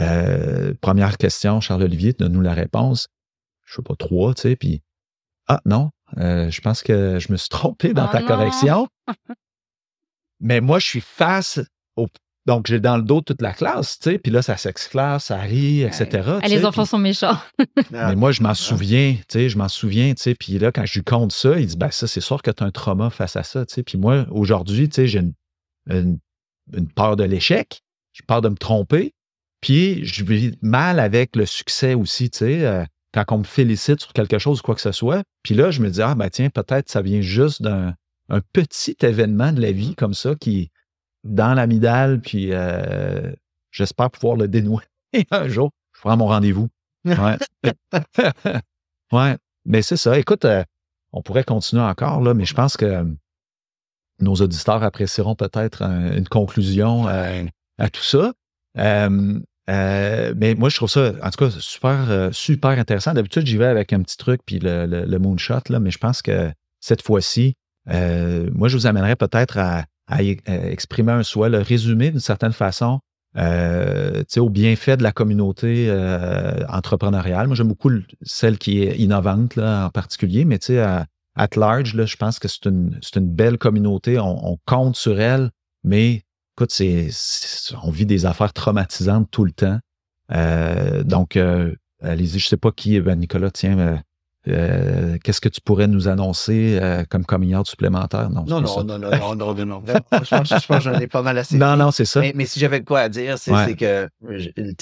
euh, première question, Charles-Olivier, donne-nous la réponse. Je sais pas, trois, tu sais. Puis, ah non, je pense que je me suis [laughs] trompé dans oh ta correction. [laughs] Mais moi, je suis face au. Donc, j'ai dans le dos toute la classe, tu sais, puis là, ça s'exclase, ça rit, etc. Ah, les enfants sont méchants. [laughs] mais moi, je m'en souviens, tu sais, je m'en souviens, tu sais, puis là, quand je lui compte ça, il dit, ben ça, c'est sûr que tu as un trauma face à ça, tu sais. Puis moi, aujourd'hui, tu sais, j'ai une, peur de l'échec, j'ai peur de me tromper, puis je vis mal avec le succès aussi, tu sais. Euh, quand on me félicite sur quelque chose ou quoi que ce soit, puis là, je me dis, ah, ben tiens, peut-être ça vient juste d'un un petit événement de la vie comme ça qui dans l'amidale, puis euh, j'espère pouvoir le dénouer [laughs] un jour. Je prends mon rendez-vous. Ouais. [laughs] ouais. Mais c'est ça. Écoute, euh, on pourrait continuer encore, là, mais je pense que euh, nos auditeurs apprécieront peut-être une conclusion à tout ça. Mais moi, je trouve ça, en tout cas, super, super intéressant. D'habitude, j'y vais avec un petit truc, puis le, moonshot, là, mais je pense que cette fois-ci, euh, moi, je vous amènerais peut-être à, exprimer un souhait, le résumer d'une certaine façon euh, au bienfait de la communauté euh, entrepreneuriale. Moi, j'aime beaucoup celle qui est innovante là, en particulier, mais à, at large, là, je pense que c'est une, une, belle communauté. On, compte sur elle, mais écoute, c'est, on vit des affaires traumatisantes tout le temps. Euh, donc, allez-y, je sais pas qui, ben Nicolas, tiens, euh, qu'est-ce que tu pourrais nous annoncer euh, comme coming supplémentaire? [laughs] Non, non, non, non, non, non, non, non, Je pense, que j'en ai pas mal assez. Non, non, c'est ça. Mais, si j'avais quoi à dire, c'est que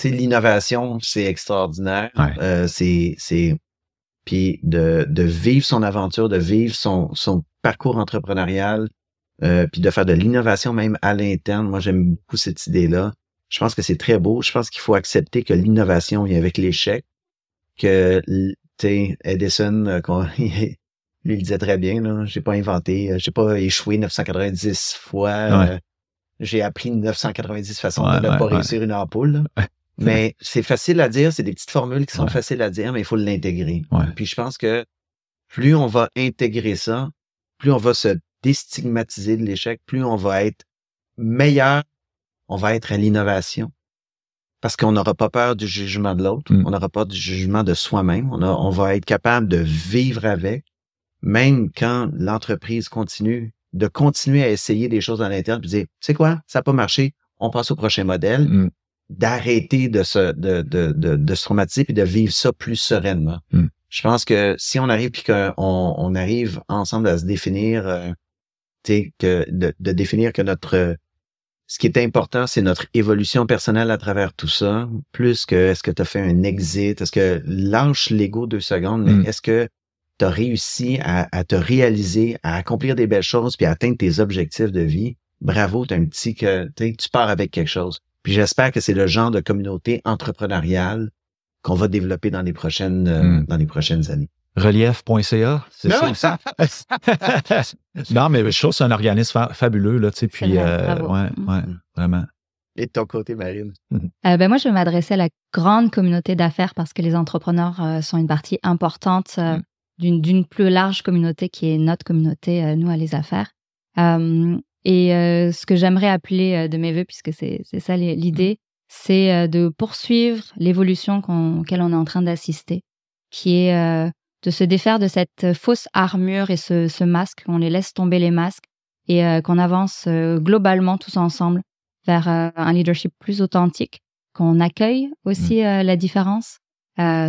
l'innovation, c'est extraordinaire. Euh, c'est, c'est, puis de, de vivre son aventure, de vivre son, son parcours entrepreneurial, puis de faire de l'innovation même à l'interne. Moi, j'aime beaucoup cette idée-là. Je pense que c'est très beau. Je pense qu'il faut accepter que l'innovation vient avec l'échec, que Edison, euh, [laughs] lui, il disait très bien, là, j'ai pas inventé, euh, j'ai pas échoué 990 fois, euh, j'ai appris 990 façons de ne pas réussir une ampoule. [laughs] Mais c'est facile à dire, c'est des petites formules qui sont faciles à dire, mais il faut l'intégrer. Puis je pense que plus on va intégrer ça, plus on va se déstigmatiser de l'échec, plus on va être meilleur, on va être à l'innovation parce qu'on n'aura pas peur du jugement de l'autre, mm. on n'aura pas du jugement de soi-même, on, on va être capable de vivre avec, même quand l'entreprise continue, de continuer à essayer des choses à l'interne, puis dire, c'est quoi, ça n'a pas marché, on passe au prochain modèle, mm. d'arrêter de se, de, de, de, de, se traumatiser puis de vivre ça plus sereinement. Mm. Je pense que si on arrive puis qu'on on arrive ensemble à se définir, euh, que de, de définir que notre ce qui est important, c'est notre évolution personnelle à travers tout ça, plus que est-ce que tu as fait un exit, est-ce que lâche l'ego deux secondes, mais mm. est-ce que tu as réussi à, te réaliser, à accomplir des belles choses, puis à atteindre tes objectifs de vie? Bravo, tu un petit que tu pars avec quelque chose. Puis j'espère que c'est le genre de communauté entrepreneuriale qu'on va développer dans les prochaines, euh, hmm. dans les prochaines années. Relief.ca, c'est ça? [laughs] [laughs] non, mais je trouve que c'est un organisme fabuleux, là, tu sais, puis, euh, ouais, mm. ouais, vraiment. Et de ton côté, Marine? Euh, ben moi, je vais m'adresser à la grande communauté d'affaires parce que les entrepreneurs euh, sont une partie importante mm. d'une plus large communauté qui est notre communauté, nous, à les affaires. et ce que j'aimerais appeler de mes voeux, puisque c'est ça l'idée, mm. c'est de poursuivre l'évolution auquel on est en train d'assister, qui est de se défaire de cette fausse armure et ce, masque, qu'on les laisse tomber les masques et euh, qu'on avance euh, globalement tous ensemble vers euh, un leadership plus authentique, qu'on accueille aussi mmh. la différence,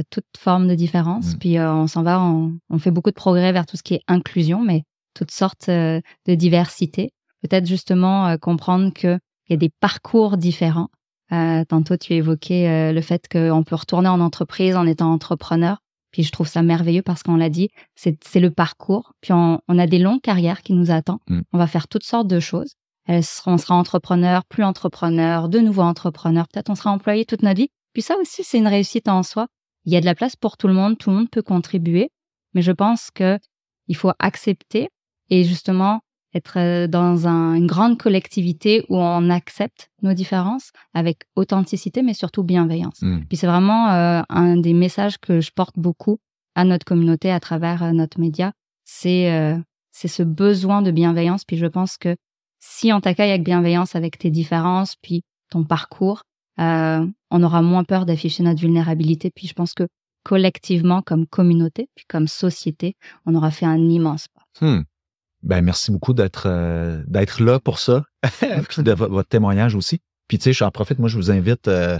toute forme de différence. Mmh. Puis on s'en va, on, fait beaucoup de progrès vers tout ce qui est inclusion, mais toutes sortes de diversité. Peut-être justement comprendre qu'il y a des parcours différents. tantôt, tu évoquais le fait qu'on peut retourner en entreprise en étant entrepreneur. Puis je trouve ça merveilleux parce qu'on l'a dit, c'est le parcours. Puis on, a des longues carrières qui nous attendent. Mm. On va faire toutes sortes de choses. on sera entrepreneur, plus entrepreneur, de nouveau entrepreneur. Peut-être on sera employé toute notre vie. Puis ça aussi, c'est une réussite en soi. Il y a de la place pour tout le monde. Tout le monde peut contribuer. Mais je pense que il faut accepter et justement être euh, dans une grande collectivité où on accepte nos différences avec authenticité, mais surtout bienveillance. Hmm. Puis c'est vraiment euh, un des messages que je porte beaucoup à notre communauté à travers euh, notre média, c'est c'est ce besoin de bienveillance. Puis je pense que si on t'accueille avec bienveillance, avec tes différences, puis ton parcours, on aura moins peur d'afficher notre vulnérabilité. Puis je pense que collectivement, comme communauté, puis comme société, on aura fait un immense pas. Hmm. Ben, merci beaucoup d'être euh, d'être là pour ça, [laughs] puis de votre témoignage aussi. Puis, tu sais, j'en profite, moi, je vous invite euh,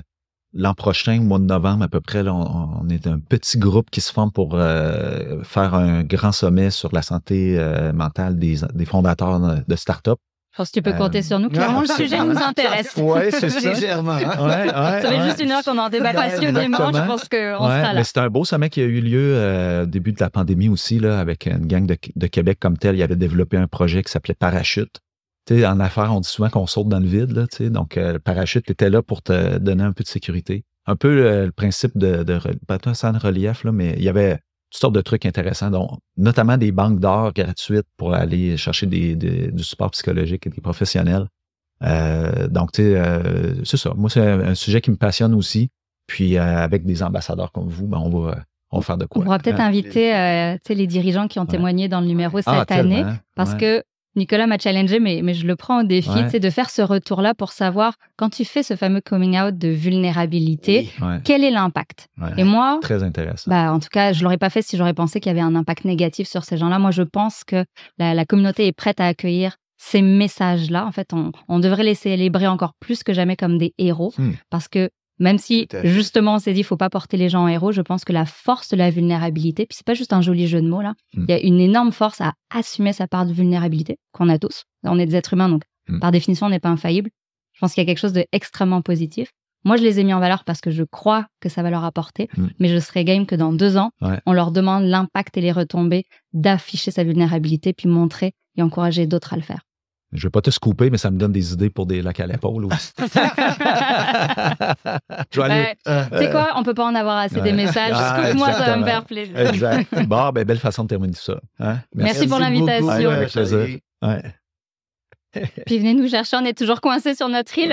l'an prochain, au mois de novembre à peu près, là, on, est un petit groupe qui se forme pour euh, faire un grand sommet sur la santé mentale des, des fondateurs de start-up. Je pense que tu peux compter sur nous. Clairement, le [laughs] sujet nous intéresse. Oui, c'est ça. Légèrement. Hein? Ouais, ça fait juste une heure qu'on en débat passionnément. Je pense qu'on sera là. C'est un beau sommet qui a eu lieu euh, au début de la pandémie aussi, là, avec une gang de, de Québec comme tel. Il avait développé un projet qui s'appelait Parachute. sais, en affaires, on dit souvent qu'on saute dans le vide. Là, donc, euh, le parachute était là pour te donner un peu de sécurité. Un peu euh, le principe de, de, relief, là, mais il y avait toutes sortes de trucs intéressants, dont, notamment des banques d'or gratuites pour aller chercher des, du support psychologique et des professionnels. Euh, donc, tu sais, euh, c'est ça. Moi, c'est un, sujet qui me passionne aussi. Puis, euh, avec des ambassadeurs comme vous, ben, on, va, on faire de quoi. On pourra peut-être inviter les dirigeants qui ont témoigné dans le numéro ah, cette année, parce que Nicolas m'a challengé, mais, mais je le prends au défi, c'est de faire ce retour-là pour savoir, quand tu fais ce fameux coming out de vulnérabilité, quel est l'impact? Et moi, très intéressant. Bah, en tout cas, je l'aurais pas fait si j'aurais pensé qu'il y avait un impact négatif sur ces gens-là. Moi, je pense que la, communauté est prête à accueillir ces messages-là. En fait, on, on, devrait les célébrer encore plus que jamais comme des héros, hmm. parce que même si, justement, on s'est dit, faut pas porter les gens en héros, je pense que la force de la vulnérabilité, puis c'est pas juste un joli jeu de mots, là, mm. il y a une énorme force à assumer sa part de vulnérabilité, qu'on a tous. On est des êtres humains, donc mm. par définition, on n'est pas infaillible. Je pense qu'il y a quelque chose d'extrêmement positif. Moi, je les ai mis en valeur parce que je crois que ça va leur apporter, mm. mais je serais game que dans deux ans, on leur demande l'impact et les retombées d'afficher sa vulnérabilité, puis montrer et encourager d'autres à le faire. Je vais pas te scooper, mais ça me donne des idées pour des lacs à l'épaule aussi. [laughs] Ben, tu sais quoi, on peut pas en avoir assez des messages. Ah, moi ça va me faire plaisir. exact. Bon, ben, belle façon de terminer ça. Hein? Merci. pour l'invitation. avec plaisir. Ouais. Puis venez nous chercher, on est toujours coincés sur notre île.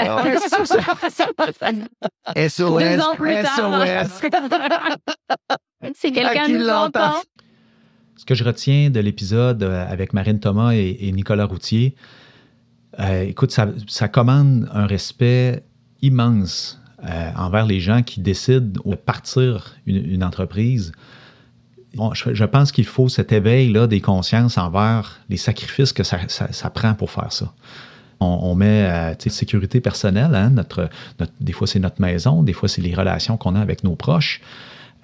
SOS. [laughs] Deux ans plus tard. si [laughs] quelqu'un nous entend? Ce que je retiens de l'épisode euh, avec Marine Thomas et Nicolas Routier, euh, écoute, ça, commande un respect immense euh, envers les gens qui décident de partir une, entreprise. je, pense qu'il faut cet éveil-là des consciences envers les sacrifices que ça, prend pour faire ça. On, met euh, sécurité personnelle, hein, notre, des fois c'est notre maison, des fois c'est les relations qu'on a avec nos proches.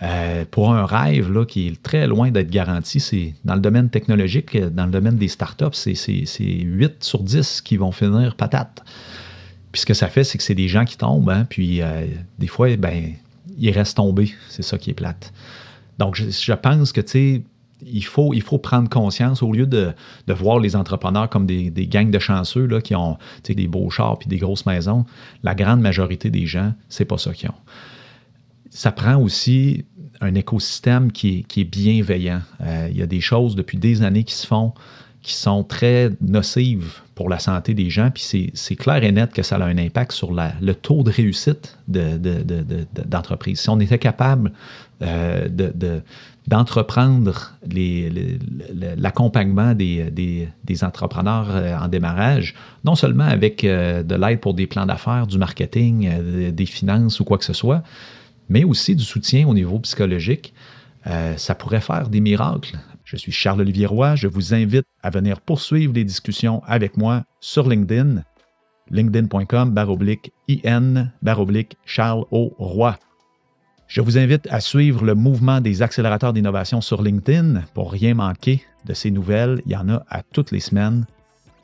Euh, pour un rêve là, qui est très loin d'être garanti, c'est dans le domaine technologique, dans le domaine des startups, c'est, c'est, 8 sur 10 qui vont finir patate. Puis ce que ça fait, c'est que c'est des gens qui tombent, hein, puis euh, des fois, ben, ils restent tombés. C'est ça qui est plate. Donc, je, pense que, tu sais, il faut, il faut prendre conscience, au lieu de, voir les entrepreneurs comme des, gangs de chanceux là, qui ont des beaux chars et des grosses maisons, la grande majorité des gens, c'est pas ça qu'ils ont. Ça prend aussi un écosystème qui est, bienveillant. Euh, il y a des choses depuis des années qui se font qui sont très nocives pour la santé des gens, puis c'est clair et net que ça a un impact sur le taux de réussite d'entreprise. si on était capable euh, d'entreprendre l'accompagnement des, des, entrepreneurs euh, en démarrage, non seulement avec de l'aide pour des plans d'affaires, du marketing, des finances ou quoi que ce soit, mais aussi du soutien au niveau psychologique, ça pourrait faire des miracles. Je suis Charles-Olivier Roy. Je vous invite à venir poursuivre les discussions avec moi sur LinkedIn. linkedin.com baroblique IN baroblique Charles O. Je vous invite à suivre le mouvement des accélérateurs d'innovation sur LinkedIn pour rien manquer de ces nouvelles. Il y en a à toutes les semaines.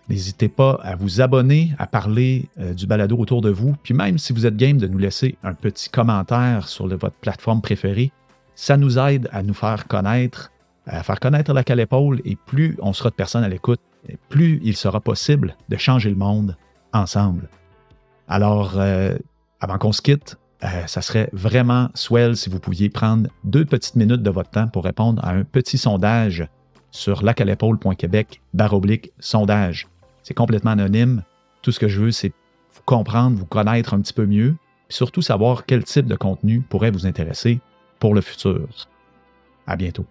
N'hésitez pas à vous abonner, à parler euh, du balado autour de vous. Puis même si vous êtes game de nous laisser un petit commentaire sur votre plateforme préférée, ça nous aide à nous faire connaître à faire connaître la cale épaule et plus on sera de personnes à l'écoute, plus il sera possible de changer le monde ensemble. Alors, euh, avant qu'on se quitte, euh, ça serait vraiment swell si vous pouviez prendre deux petites minutes de votre temps pour répondre à un petit sondage sur lacalepaule.québec baroblique sondage. C'est complètement anonyme. Tout ce que je veux, c'est vous comprendre, vous connaître un petit peu mieux, et surtout savoir quel type de contenu pourrait vous intéresser pour le futur. À bientôt.